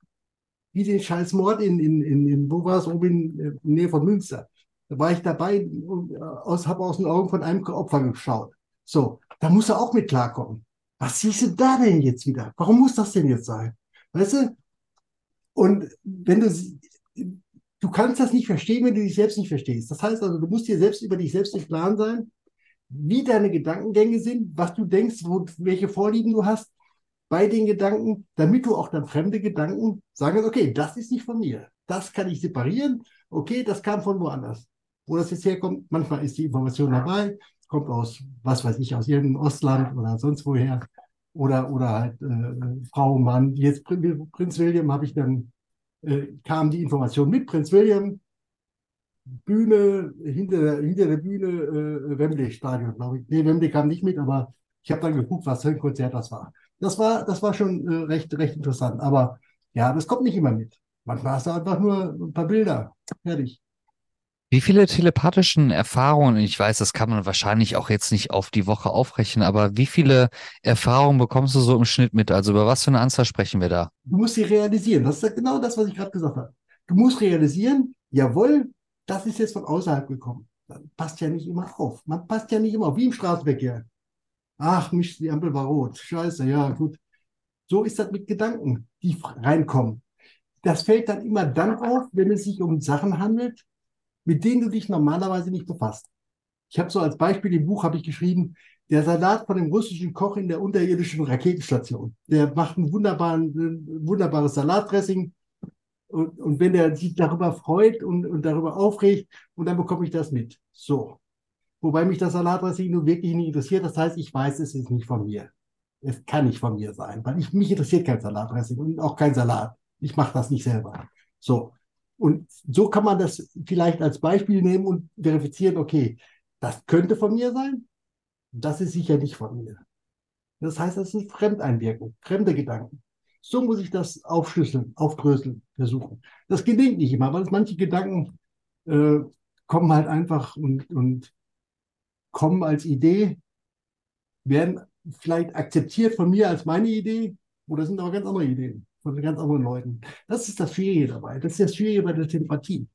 wie den scheiß Mord in, in, in, in wo war es, oben in, in Nähe von Münster. Da war ich dabei und aus, habe aus den Augen von einem Opfer geschaut. So, da muss er auch mit klarkommen. Was siehst du da denn jetzt wieder? Warum muss das denn jetzt sein? Weißt du? Und wenn du, du kannst das nicht verstehen, wenn du dich selbst nicht verstehst. Das heißt also, du musst dir selbst über dich selbst im Klaren sein, wie deine Gedankengänge sind, was du denkst, wo, welche Vorlieben du hast bei den Gedanken, damit du auch dann fremde Gedanken sagen kannst, okay, das ist nicht von mir. Das kann ich separieren. Okay, das kam von woanders. Wo das jetzt herkommt, manchmal ist die Information dabei, kommt aus, was weiß ich, aus irgendeinem Ostland oder sonst woher. Oder, oder halt äh, Frau, Mann. Jetzt Prin- Prinz William habe ich dann äh, kam die Information mit Prinz William, Bühne, hinter, hinter der Bühne, äh, Wembley Stadion, glaube ich. Nee, Wembley kam nicht mit, aber ich habe dann geguckt, was für ein Konzert das war. Das war, das war schon äh, recht, recht interessant. Aber ja, das kommt nicht immer mit. Manchmal hast du einfach nur ein paar Bilder. Fertig. Wie viele telepathischen Erfahrungen, ich weiß, das kann man wahrscheinlich auch jetzt nicht auf die Woche aufrechnen, aber wie viele Erfahrungen bekommst du so im Schnitt mit? Also über was für eine Anzahl sprechen wir da? Du musst sie realisieren. Das ist genau das, was ich gerade gesagt habe. Du musst realisieren, jawohl, das ist jetzt von außerhalb gekommen. Das passt ja nicht immer auf. Man passt ja nicht immer auf, wie im Straßenverkehr. Ach, mich, die Ampel war rot. Scheiße, ja, gut. So ist das mit Gedanken, die reinkommen. Das fällt dann immer dann auf, wenn es sich um Sachen handelt, mit denen du dich normalerweise nicht befasst. Ich habe so als Beispiel im Buch habe ich geschrieben, der Salat von dem russischen Koch in der unterirdischen Raketenstation. Der macht ein, wunderbares Salatdressing. Und, und wenn er sich darüber freut und, und darüber aufregt, und dann bekomme ich das mit. So. Wobei mich das Salatdressing nur wirklich nicht interessiert. Das heißt, ich weiß, es ist nicht von mir. Es kann nicht von mir sein, weil ich, mich interessiert kein Salatdressing und auch kein Salat. Ich mache das nicht selber. So. Und so kann man das vielleicht als Beispiel nehmen und verifizieren, okay, das könnte von mir sein, das ist sicher nicht von mir. Das heißt, das ist Fremdeinwirkung, fremde Gedanken. So muss ich das aufschlüsseln, aufdröseln, versuchen. Das gelingt nicht immer, weil manche Gedanken äh, kommen halt einfach und, und kommen als Idee, werden vielleicht akzeptiert von mir als meine Idee oder sind aber ganz andere Ideen von ganz anderen Leuten. Das ist das Schwierige dabei. Das ist das Schwierige bei der Telepathie.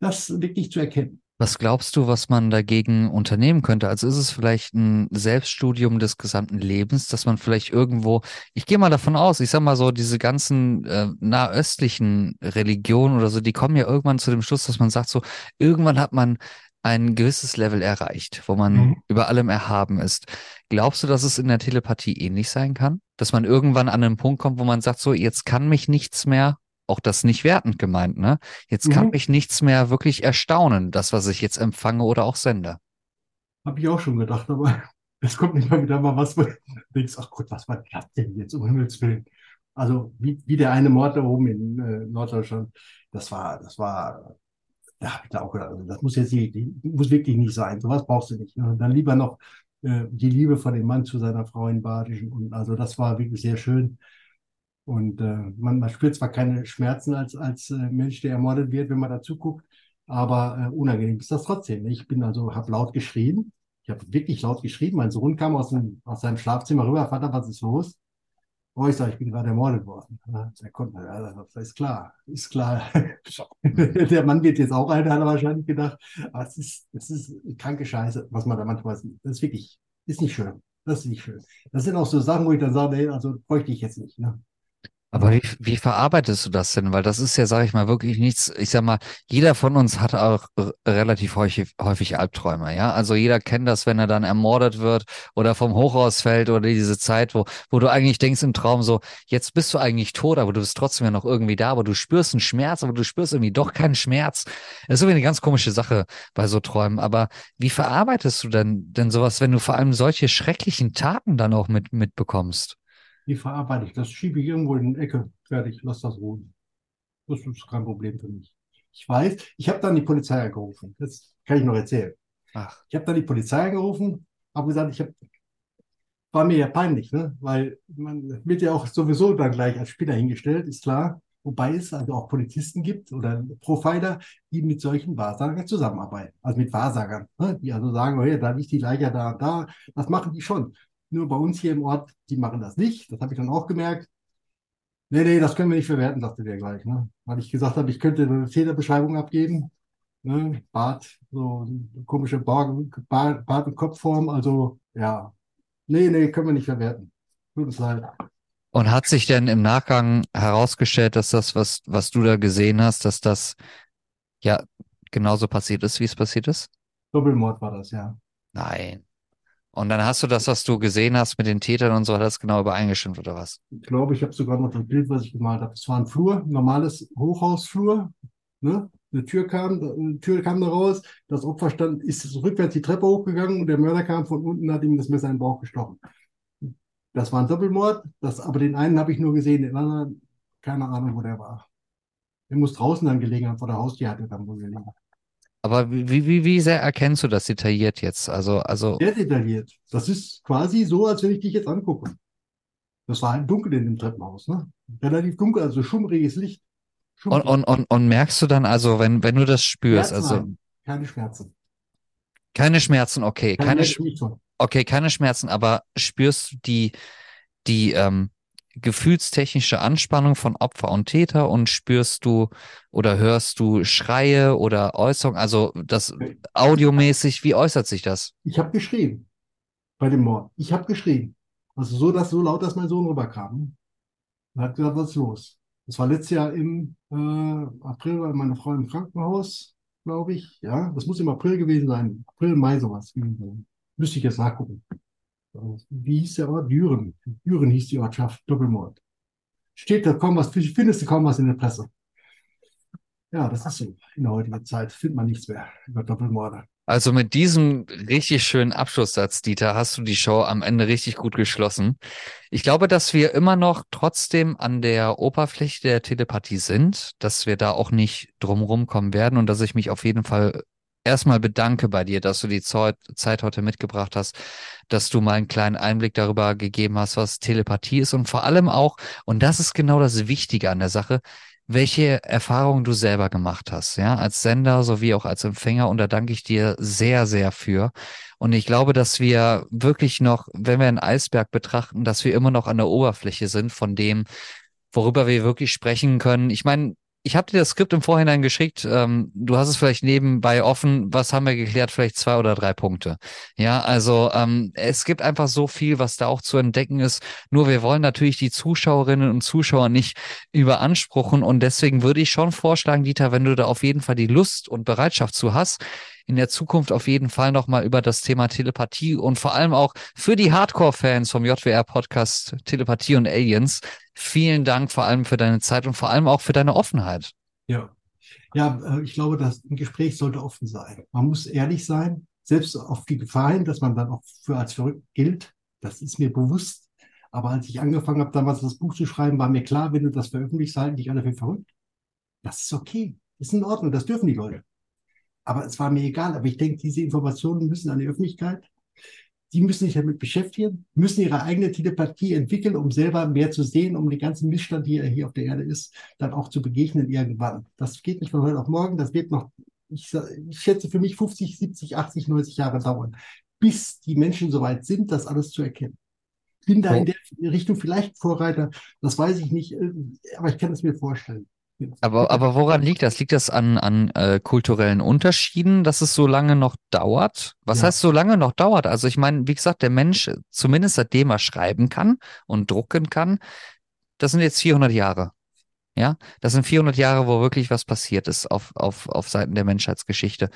Das wirklich zu erkennen. Was glaubst du, was man dagegen unternehmen könnte? Also ist es vielleicht ein Selbststudium des gesamten Lebens, dass man vielleicht irgendwo, ich gehe mal davon aus, ich sag mal so, diese ganzen äh, nahöstlichen Religionen oder so, die kommen ja irgendwann zu dem Schluss, dass man sagt, so, irgendwann hat man ein gewisses Level erreicht, wo man mhm. über allem erhaben ist. Glaubst du, dass es in der Telepathie ähnlich sein kann? Dass man irgendwann an einen Punkt kommt, wo man sagt, so, jetzt kann mich nichts mehr, auch das nicht wertend gemeint, ne? Jetzt kann mhm. mich nichts mehr wirklich erstaunen, das, was ich jetzt empfange oder auch sende. Habe ich auch schon gedacht, aber [laughs] es kommt nicht mal wieder mal was, wo du denkst, ach Gott, was war das denn jetzt, um Himmels Willen? Also, wie, wie der eine Mord da oben in äh, Norddeutschland, das war, das war da habe ich da auch gedacht, also das muss jetzt nicht, muss wirklich nicht sein. Sowas brauchst du nicht. Ne? Dann lieber noch die Liebe von dem Mann zu seiner Frau in Badischen. Und also das war wirklich sehr schön. Und äh, man, man spürt zwar keine Schmerzen als, als äh, Mensch, der ermordet wird, wenn man dazu guckt, aber äh, unangenehm ist das trotzdem. Ne? Ich bin also, habe laut geschrien. Ich habe wirklich laut geschrien. Mein Sohn kam aus, dem, aus seinem Schlafzimmer rüber, Vater, was ist los? Oh, ich sage, ich bin gerade ermordet worden. Der konnte, ja, das ist klar, ist klar. [laughs] der Mann wird jetzt auch einer, hat er wahrscheinlich gedacht. Aber es ist, es ist kranke Scheiße, was man da manchmal sieht. Das ist wirklich, ist nicht schön. Das ist nicht schön. Das sind auch so Sachen, wo ich dann sage, nee, also bräuchte ich jetzt nicht. Ne? Aber wie, wie verarbeitest du das denn? Weil das ist ja, sage ich mal, wirklich nichts. Ich sag mal, jeder von uns hat auch relativ häufig, häufig Albträume, ja. Also jeder kennt das, wenn er dann ermordet wird oder vom Hochhaus fällt oder diese Zeit, wo, wo du eigentlich denkst im Traum so, jetzt bist du eigentlich tot, aber du bist trotzdem ja noch irgendwie da, aber du spürst einen Schmerz, aber du spürst irgendwie doch keinen Schmerz. Das ist irgendwie eine ganz komische Sache bei so Träumen. Aber wie verarbeitest du denn, denn sowas, wenn du vor allem solche schrecklichen Taten dann auch mit, mitbekommst? Die verarbeite ich. Das schiebe ich irgendwo in die Ecke. Fertig, lass das ruhen. Das ist kein Problem für mich. Ich weiß, ich habe dann die Polizei angerufen. Das kann ich noch erzählen. Ach. Ich habe dann die Polizei angerufen, habe gesagt, ich habe war mir ja peinlich, ne? weil man wird ja auch sowieso dann gleich als Spinner hingestellt, ist klar. Wobei es also auch Polizisten gibt oder Profiler, die mit solchen Wahrsagern zusammenarbeiten. Also mit Wahrsagern, ne? die also sagen, oh, ja, da liegt die Leiche da und da. Das machen die schon. Nur bei uns hier im Ort, die machen das nicht. Das habe ich dann auch gemerkt. Nee, nee, das können wir nicht verwerten, sagte der gleich. Ne? Weil ich gesagt habe, ich könnte eine Täterbeschreibung abgeben. Ne? Bart, so eine komische Bart, Bart und Kopfform. Also, ja. Nee, nee, können wir nicht verwerten. Tut uns leid. Und hat sich denn im Nachgang herausgestellt, dass das, was, was du da gesehen hast, dass das ja genauso passiert ist, wie es passiert ist? Doppelmord war das, ja. Nein. Und dann hast du das, was du gesehen hast mit den Tätern und so, hat das genau übereingestimmt oder was? Ich glaube, ich habe sogar noch das Bild, was ich gemalt habe. Es war ein Flur, ein normales Hochhausflur. Ne? Eine Tür kam, eine Tür kam da raus. Das Opfer stand, ist rückwärts die Treppe hochgegangen und der Mörder kam von unten, hat ihm das Messer in den Bauch gestochen. Das war ein Doppelmord. Das, aber den einen habe ich nur gesehen, den anderen keine Ahnung, wo der war. Der muss draußen dann gelegen haben, vor der Haustür hat er dann wohl gelegen. Aber wie, wie, wie sehr erkennst du das detailliert jetzt? Also, also, Sehr detailliert. Das ist quasi so, als wenn ich dich jetzt angucke. Das war halt dunkel in dem Treppenhaus, ne? Relativ dunkel, also schummriges Licht. und, und, und, und merkst du dann also, wenn, wenn du das spürst, Schmerzen also haben, keine Schmerzen. keine Schmerzen, okay, Keine keine, Sch- Schmerzen. okay, keine Schmerzen, aber spürst du die, die, ähm, gefühlstechnische Anspannung von Opfer und Täter und spürst du oder hörst du Schreie oder Äußerungen, also das audiomäßig, wie äußert sich das? Ich habe geschrien bei dem Mord. Ich habe geschrien. Also so, dass so laut, dass mein Sohn rüberkam. Und hat gesagt, was ist los? Das war letztes Jahr im äh, April, war meine Frau im Krankenhaus, glaube ich. Ja, das muss im April gewesen sein. April, Mai sowas. Müsste ich jetzt nachgucken. Wie hieß der Ort? Düren. Düren hieß die Ortschaft. Doppelmord. Steht da kaum was, findest du kaum was in der Presse. Ja, das ist so. In der heutigen Zeit findet man nichts mehr über Doppelmorde. Also mit diesem richtig schönen Abschlusssatz, Dieter, hast du die Show am Ende richtig gut geschlossen. Ich glaube, dass wir immer noch trotzdem an der Oberfläche der Telepathie sind, dass wir da auch nicht drumherum kommen werden und dass ich mich auf jeden Fall erstmal bedanke bei dir, dass du die Zeit Zeit heute mitgebracht hast, dass du mal einen kleinen Einblick darüber gegeben hast, was Telepathie ist und vor allem auch, und das ist genau das Wichtige an der Sache, welche Erfahrungen du selber gemacht hast, ja, als Sender sowie auch als Empfänger. Und da danke ich dir sehr, sehr für. Und ich glaube, dass wir wirklich noch, wenn wir einen Eisberg betrachten, dass wir immer noch an der Oberfläche sind von dem, worüber wir wirklich sprechen können. Ich meine, ich habe dir das Skript im Vorhinein geschickt. Ähm, du hast es vielleicht nebenbei offen. Was haben wir geklärt? Vielleicht zwei oder drei Punkte. Ja, also ähm, es gibt einfach so viel, was da auch zu entdecken ist. Nur wir wollen natürlich die Zuschauerinnen und Zuschauer nicht überanspruchen. Und deswegen würde ich schon vorschlagen, Dieter, wenn du da auf jeden Fall die Lust und Bereitschaft zu hast, in der Zukunft auf jeden Fall nochmal über das Thema Telepathie und vor allem auch für die Hardcore-Fans vom JWR-Podcast Telepathie und Aliens. Vielen Dank vor allem für deine Zeit und vor allem auch für deine Offenheit. Ja, ja, äh, ich glaube, ein Gespräch sollte offen sein. Man muss ehrlich sein, selbst auf die Gefahr hin, dass man dann auch für als verrückt gilt. Das ist mir bewusst. Aber als ich angefangen habe, damals das Buch zu schreiben, war mir klar, wenn du das veröffentlichst, halten dich alle für verrückt. Das ist okay. Das ist in Ordnung. Das dürfen die Leute. Aber es war mir egal. Aber ich denke, diese Informationen müssen an die Öffentlichkeit. Die müssen sich damit beschäftigen, müssen ihre eigene Telepathie entwickeln, um selber mehr zu sehen, um den ganzen Missstand, der hier auf der Erde ist, dann auch zu begegnen irgendwann. Das geht nicht von heute auf morgen. Das wird noch, ich, ich schätze für mich 50, 70, 80, 90 Jahre dauern, bis die Menschen soweit sind, das alles zu erkennen. Bin da in der Richtung vielleicht Vorreiter, das weiß ich nicht, äh, aber ich kann es mir vorstellen. Aber, aber woran liegt das? Liegt das an, an äh, kulturellen Unterschieden, dass es so lange noch dauert? Was Ja. heißt so lange noch dauert? Also ich meine, wie gesagt, der Mensch, zumindest seitdem er schreiben kann und drucken kann, das sind jetzt 400 Jahre. Ja, das sind 400 Jahre, wo wirklich was passiert ist auf, auf, auf Seiten der Menschheitsgeschichte.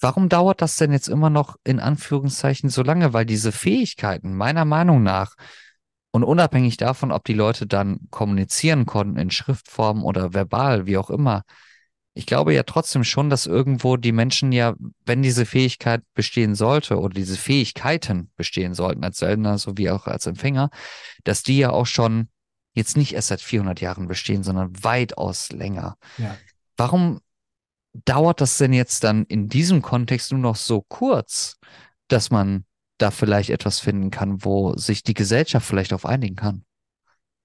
Warum dauert das denn jetzt immer noch in Anführungszeichen so lange? Weil diese Fähigkeiten meiner Meinung nach und unabhängig davon, ob die Leute dann kommunizieren konnten in Schriftform oder verbal, wie auch immer, ich glaube ja trotzdem schon, dass irgendwo die Menschen ja, wenn diese Fähigkeit bestehen sollte oder diese Fähigkeiten bestehen sollten als Sender sowie auch als Empfänger, dass die ja auch schon jetzt nicht erst seit 400 Jahren bestehen, sondern weitaus länger. Ja. Warum dauert das denn jetzt dann in diesem Kontext nur noch so kurz, dass man da vielleicht etwas finden kann, wo sich die Gesellschaft vielleicht auf einigen kann?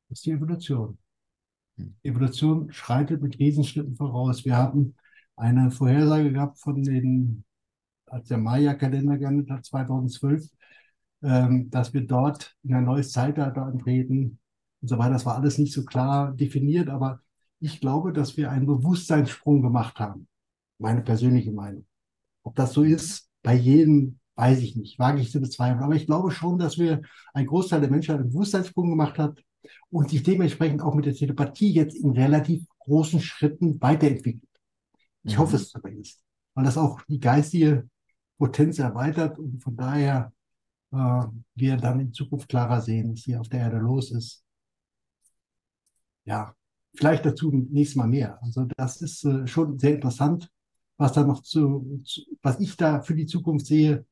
Das ist die Evolution. Hm. Evolution schreitet mit Riesenschritten voraus. Wir haben eine Vorhersage gehabt von den, als der Maya-Kalender geendet hat, 2012, ähm, dass wir dort in ein neues Zeitalter antreten und so weiter. Das war alles nicht so klar definiert, aber ich glaube, dass wir einen Bewusstseinssprung gemacht haben. Meine persönliche Meinung. Ob das so ist, bei jedem weiß ich nicht, wage ich zu bezweifeln. Aber ich glaube schon, dass wir ein Großteil der Menschheit einen Bewusstseinssprung gemacht hat und sich dementsprechend auch mit der Telepathie jetzt in relativ großen Schritten weiterentwickelt. Ich Mhm. hoffe es zumindest, weil das auch die geistige Potenz erweitert und von daher äh, wir dann in Zukunft klarer sehen, was hier auf der Erde los ist. Ja, vielleicht dazu nächstes Mal mehr. Also das ist äh, schon sehr interessant, was da noch zu, zu, was ich da für die Zukunft sehe.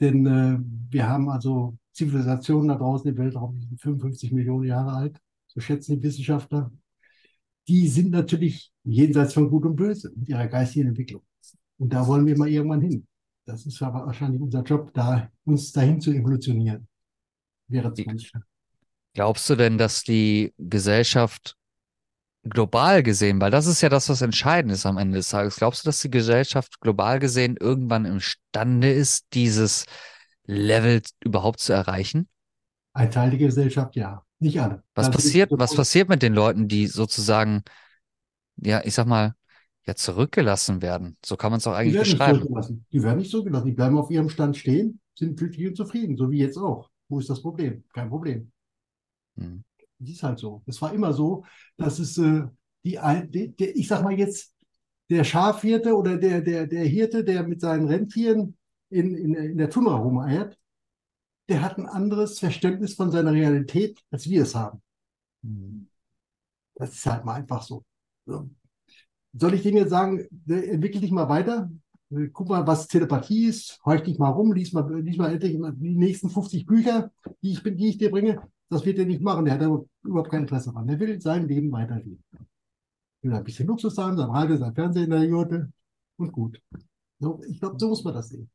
Denn äh, wir haben also Zivilisationen da draußen im Weltraum, die sind 55 Millionen Jahre alt, so schätzen die Wissenschaftler. die sind natürlich jenseits von Gut und Böse mit ihrer geistigen Entwicklung. Und da wollen wir mal irgendwann hin. Das ist aber wahrscheinlich unser Job, da uns dahin zu evolutionieren. Wäre. Glaubst du denn, dass die Gesellschaft global gesehen, weil das ist ja das, was entscheidend ist am Ende des Tages, glaubst du, dass die Gesellschaft global gesehen irgendwann imstande ist, dieses Level überhaupt zu erreichen? Ein Teil der Gesellschaft, ja. Nicht alle. Was Das passiert, was passiert mit den Leuten, die sozusagen, ja, ich sag mal, ja, zurückgelassen werden? So kann man es auch Die eigentlich nicht beschreiben. zurückgelassen. Die werden nicht zurückgelassen. Die bleiben auf ihrem Stand stehen, sind glücklich und zufrieden, so wie jetzt auch. Wo ist das Problem? Kein Problem. Hm. Das ist halt so. Es war immer so, dass es äh, die, die, der, ich sag mal jetzt, der Schafhirte oder der, der, der Hirte, der mit seinen Rentieren in, in, in der Tundra rumeiert, der hat ein anderes Verständnis von seiner Realität, als wir es haben. Hm. Das ist halt mal einfach so. So. Soll ich dem jetzt sagen, entwickel dich mal weiter? Äh, Guck mal, was Telepathie ist. Heuch dich mal rum, lies mal, lies mal endlich mal die nächsten 50 Bücher, die ich, die ich dir bringe. Das wird er nicht machen. Der hat da überhaupt kein Interesse dran. Der will sein Leben weiterleben. Will ein bisschen Luxus haben, sein Radio, sein Fernseher in der Jurte und gut. So, ich glaube, so muss man das sehen.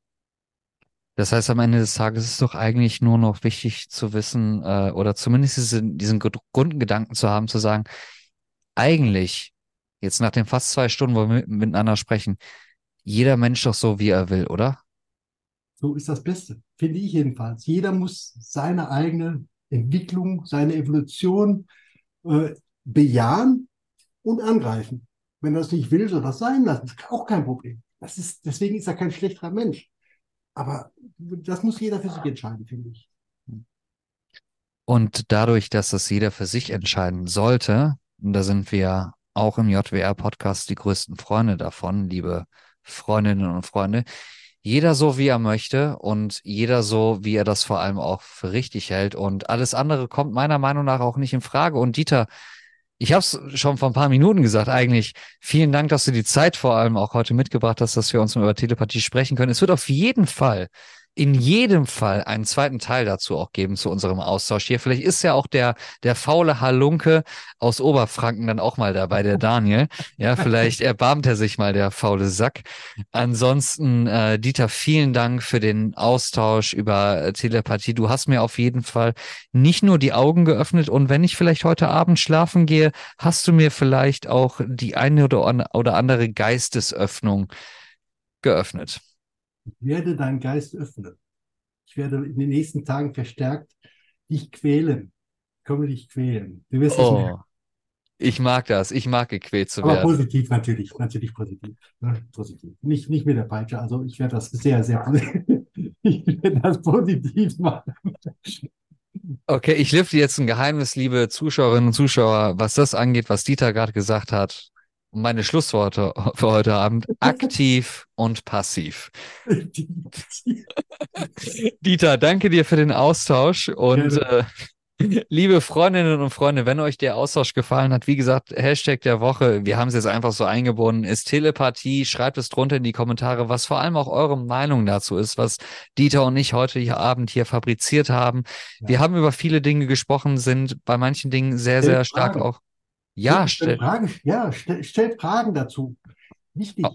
Das heißt, am Ende des Tages ist es doch eigentlich nur noch wichtig zu wissen, äh, oder zumindest diesen, diesen Grund- Grundgedanken zu haben, zu sagen, eigentlich, jetzt nach den fast zwei Stunden, wo wir mit- miteinander sprechen, jeder Mensch doch so, wie er will, oder? So ist das Beste, finde ich jedenfalls. Jeder muss seine eigene Entwicklung, seine Evolution äh, bejahen und angreifen. Wenn er das nicht will, soll das sein lassen. Das ist auch kein Problem. Das ist, deswegen ist er kein schlechterer Mensch. Aber das muss jeder für sich entscheiden, finde ich. Und dadurch, dass das jeder für sich entscheiden sollte, da sind wir auch im JWR-Podcast die größten Freunde davon, liebe Freundinnen und Freunde, jeder so, wie er möchte und jeder so, wie er das vor allem auch für richtig hält. Und alles andere kommt meiner Meinung nach auch nicht in Frage. Und Dieter, ich habe es schon vor ein paar Minuten gesagt, eigentlich. Vielen Dank, dass du die Zeit vor allem auch heute mitgebracht hast, dass wir uns über Telepathie sprechen können. Es wird auf jeden Fall in jedem Fall einen zweiten Teil dazu auch geben zu unserem Austausch hier. Vielleicht ist ja auch der, der faule Halunke aus Oberfranken dann auch mal dabei, der Daniel. Ja, vielleicht erbarmt er sich mal, der faule Sack. Ansonsten, äh, Dieter, vielen Dank für den Austausch über äh, Telepathie. Du hast mir auf jeden Fall nicht nur die Augen geöffnet und wenn ich vielleicht heute Abend schlafen gehe, hast du mir vielleicht auch die eine oder, an- oder andere Geistesöffnung geöffnet. Ich werde deinen Geist öffnen. Ich werde in den nächsten Tagen verstärkt dich quälen. Ich komme dich quälen. Du wirst es merken. Oh, ich mag das. Ich mag gequält zu Aber werden. positiv natürlich, natürlich positiv. Ne? Positiv. Nicht, nicht mit der Peitsche. Also ich werde das sehr, sehr positiv. [laughs] Ich werde das positiv machen. Okay, ich lüfte jetzt ein Geheimnis, liebe Zuschauerinnen und Zuschauer, was das angeht, was Dieter gerade gesagt hat. Und meine Schlussworte [laughs] für heute Abend. Aktiv und passiv. [laughs] Dieter, danke dir für den Austausch und äh, [laughs] liebe Freundinnen und Freunde, wenn euch der Austausch gefallen hat, wie gesagt, Hashtag der Woche, wir haben es jetzt einfach so eingebunden, ist Telepathie. Schreibt es drunter in die Kommentare, was vor allem auch eure Meinung dazu ist, was Dieter und ich heute hier Abend hier fabriziert haben. Wir Ja. haben über viele Dinge gesprochen, sind bei manchen Dingen sehr, sehr stark auch. Ja, stellt stell, Fragen, ja, stell, stellt Fragen dazu. Wichtig.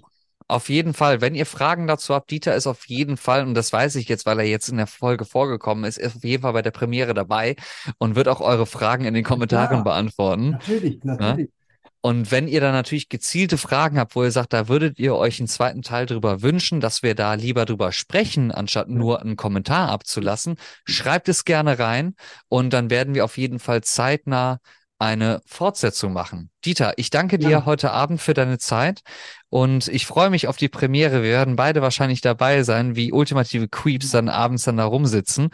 Auf jeden Fall. Wenn ihr Fragen dazu habt, Dieter ist auf jeden Fall, und das weiß ich jetzt, weil er jetzt in der Folge vorgekommen ist, ist auf jeden Fall bei der Premiere dabei und wird auch eure Fragen in den Kommentaren Ja. beantworten. Natürlich, natürlich. Und wenn ihr da natürlich gezielte Fragen habt, wo ihr sagt, da würdet ihr euch einen zweiten Teil drüber wünschen, dass wir da lieber drüber sprechen, anstatt nur einen Kommentar abzulassen, schreibt es gerne rein und dann werden wir auf jeden Fall zeitnah eine Fortsetzung machen. Dieter, ich danke dir Ja. heute Abend für deine Zeit und ich freue mich auf die Premiere. Wir werden beide wahrscheinlich dabei sein, wie ultimative Creeps dann abends dann da rumsitzen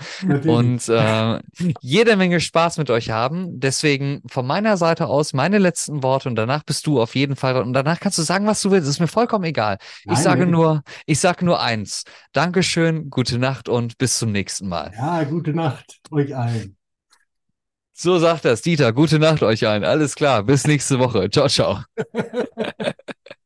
und äh, jede Menge Spaß mit euch haben. Deswegen von meiner Seite aus meine letzten Worte und danach bist du auf jeden Fall und danach kannst du sagen, was du willst. Ist mir vollkommen egal. Ich Nein, sage wenn- nur, ich sage nur eins. Dankeschön, gute Nacht und bis zum nächsten Mal. Ja, gute Nacht euch allen. So sagt das Dieter. Gute Nacht euch allen. Alles klar. Bis nächste Woche. Ciao, ciao. [laughs]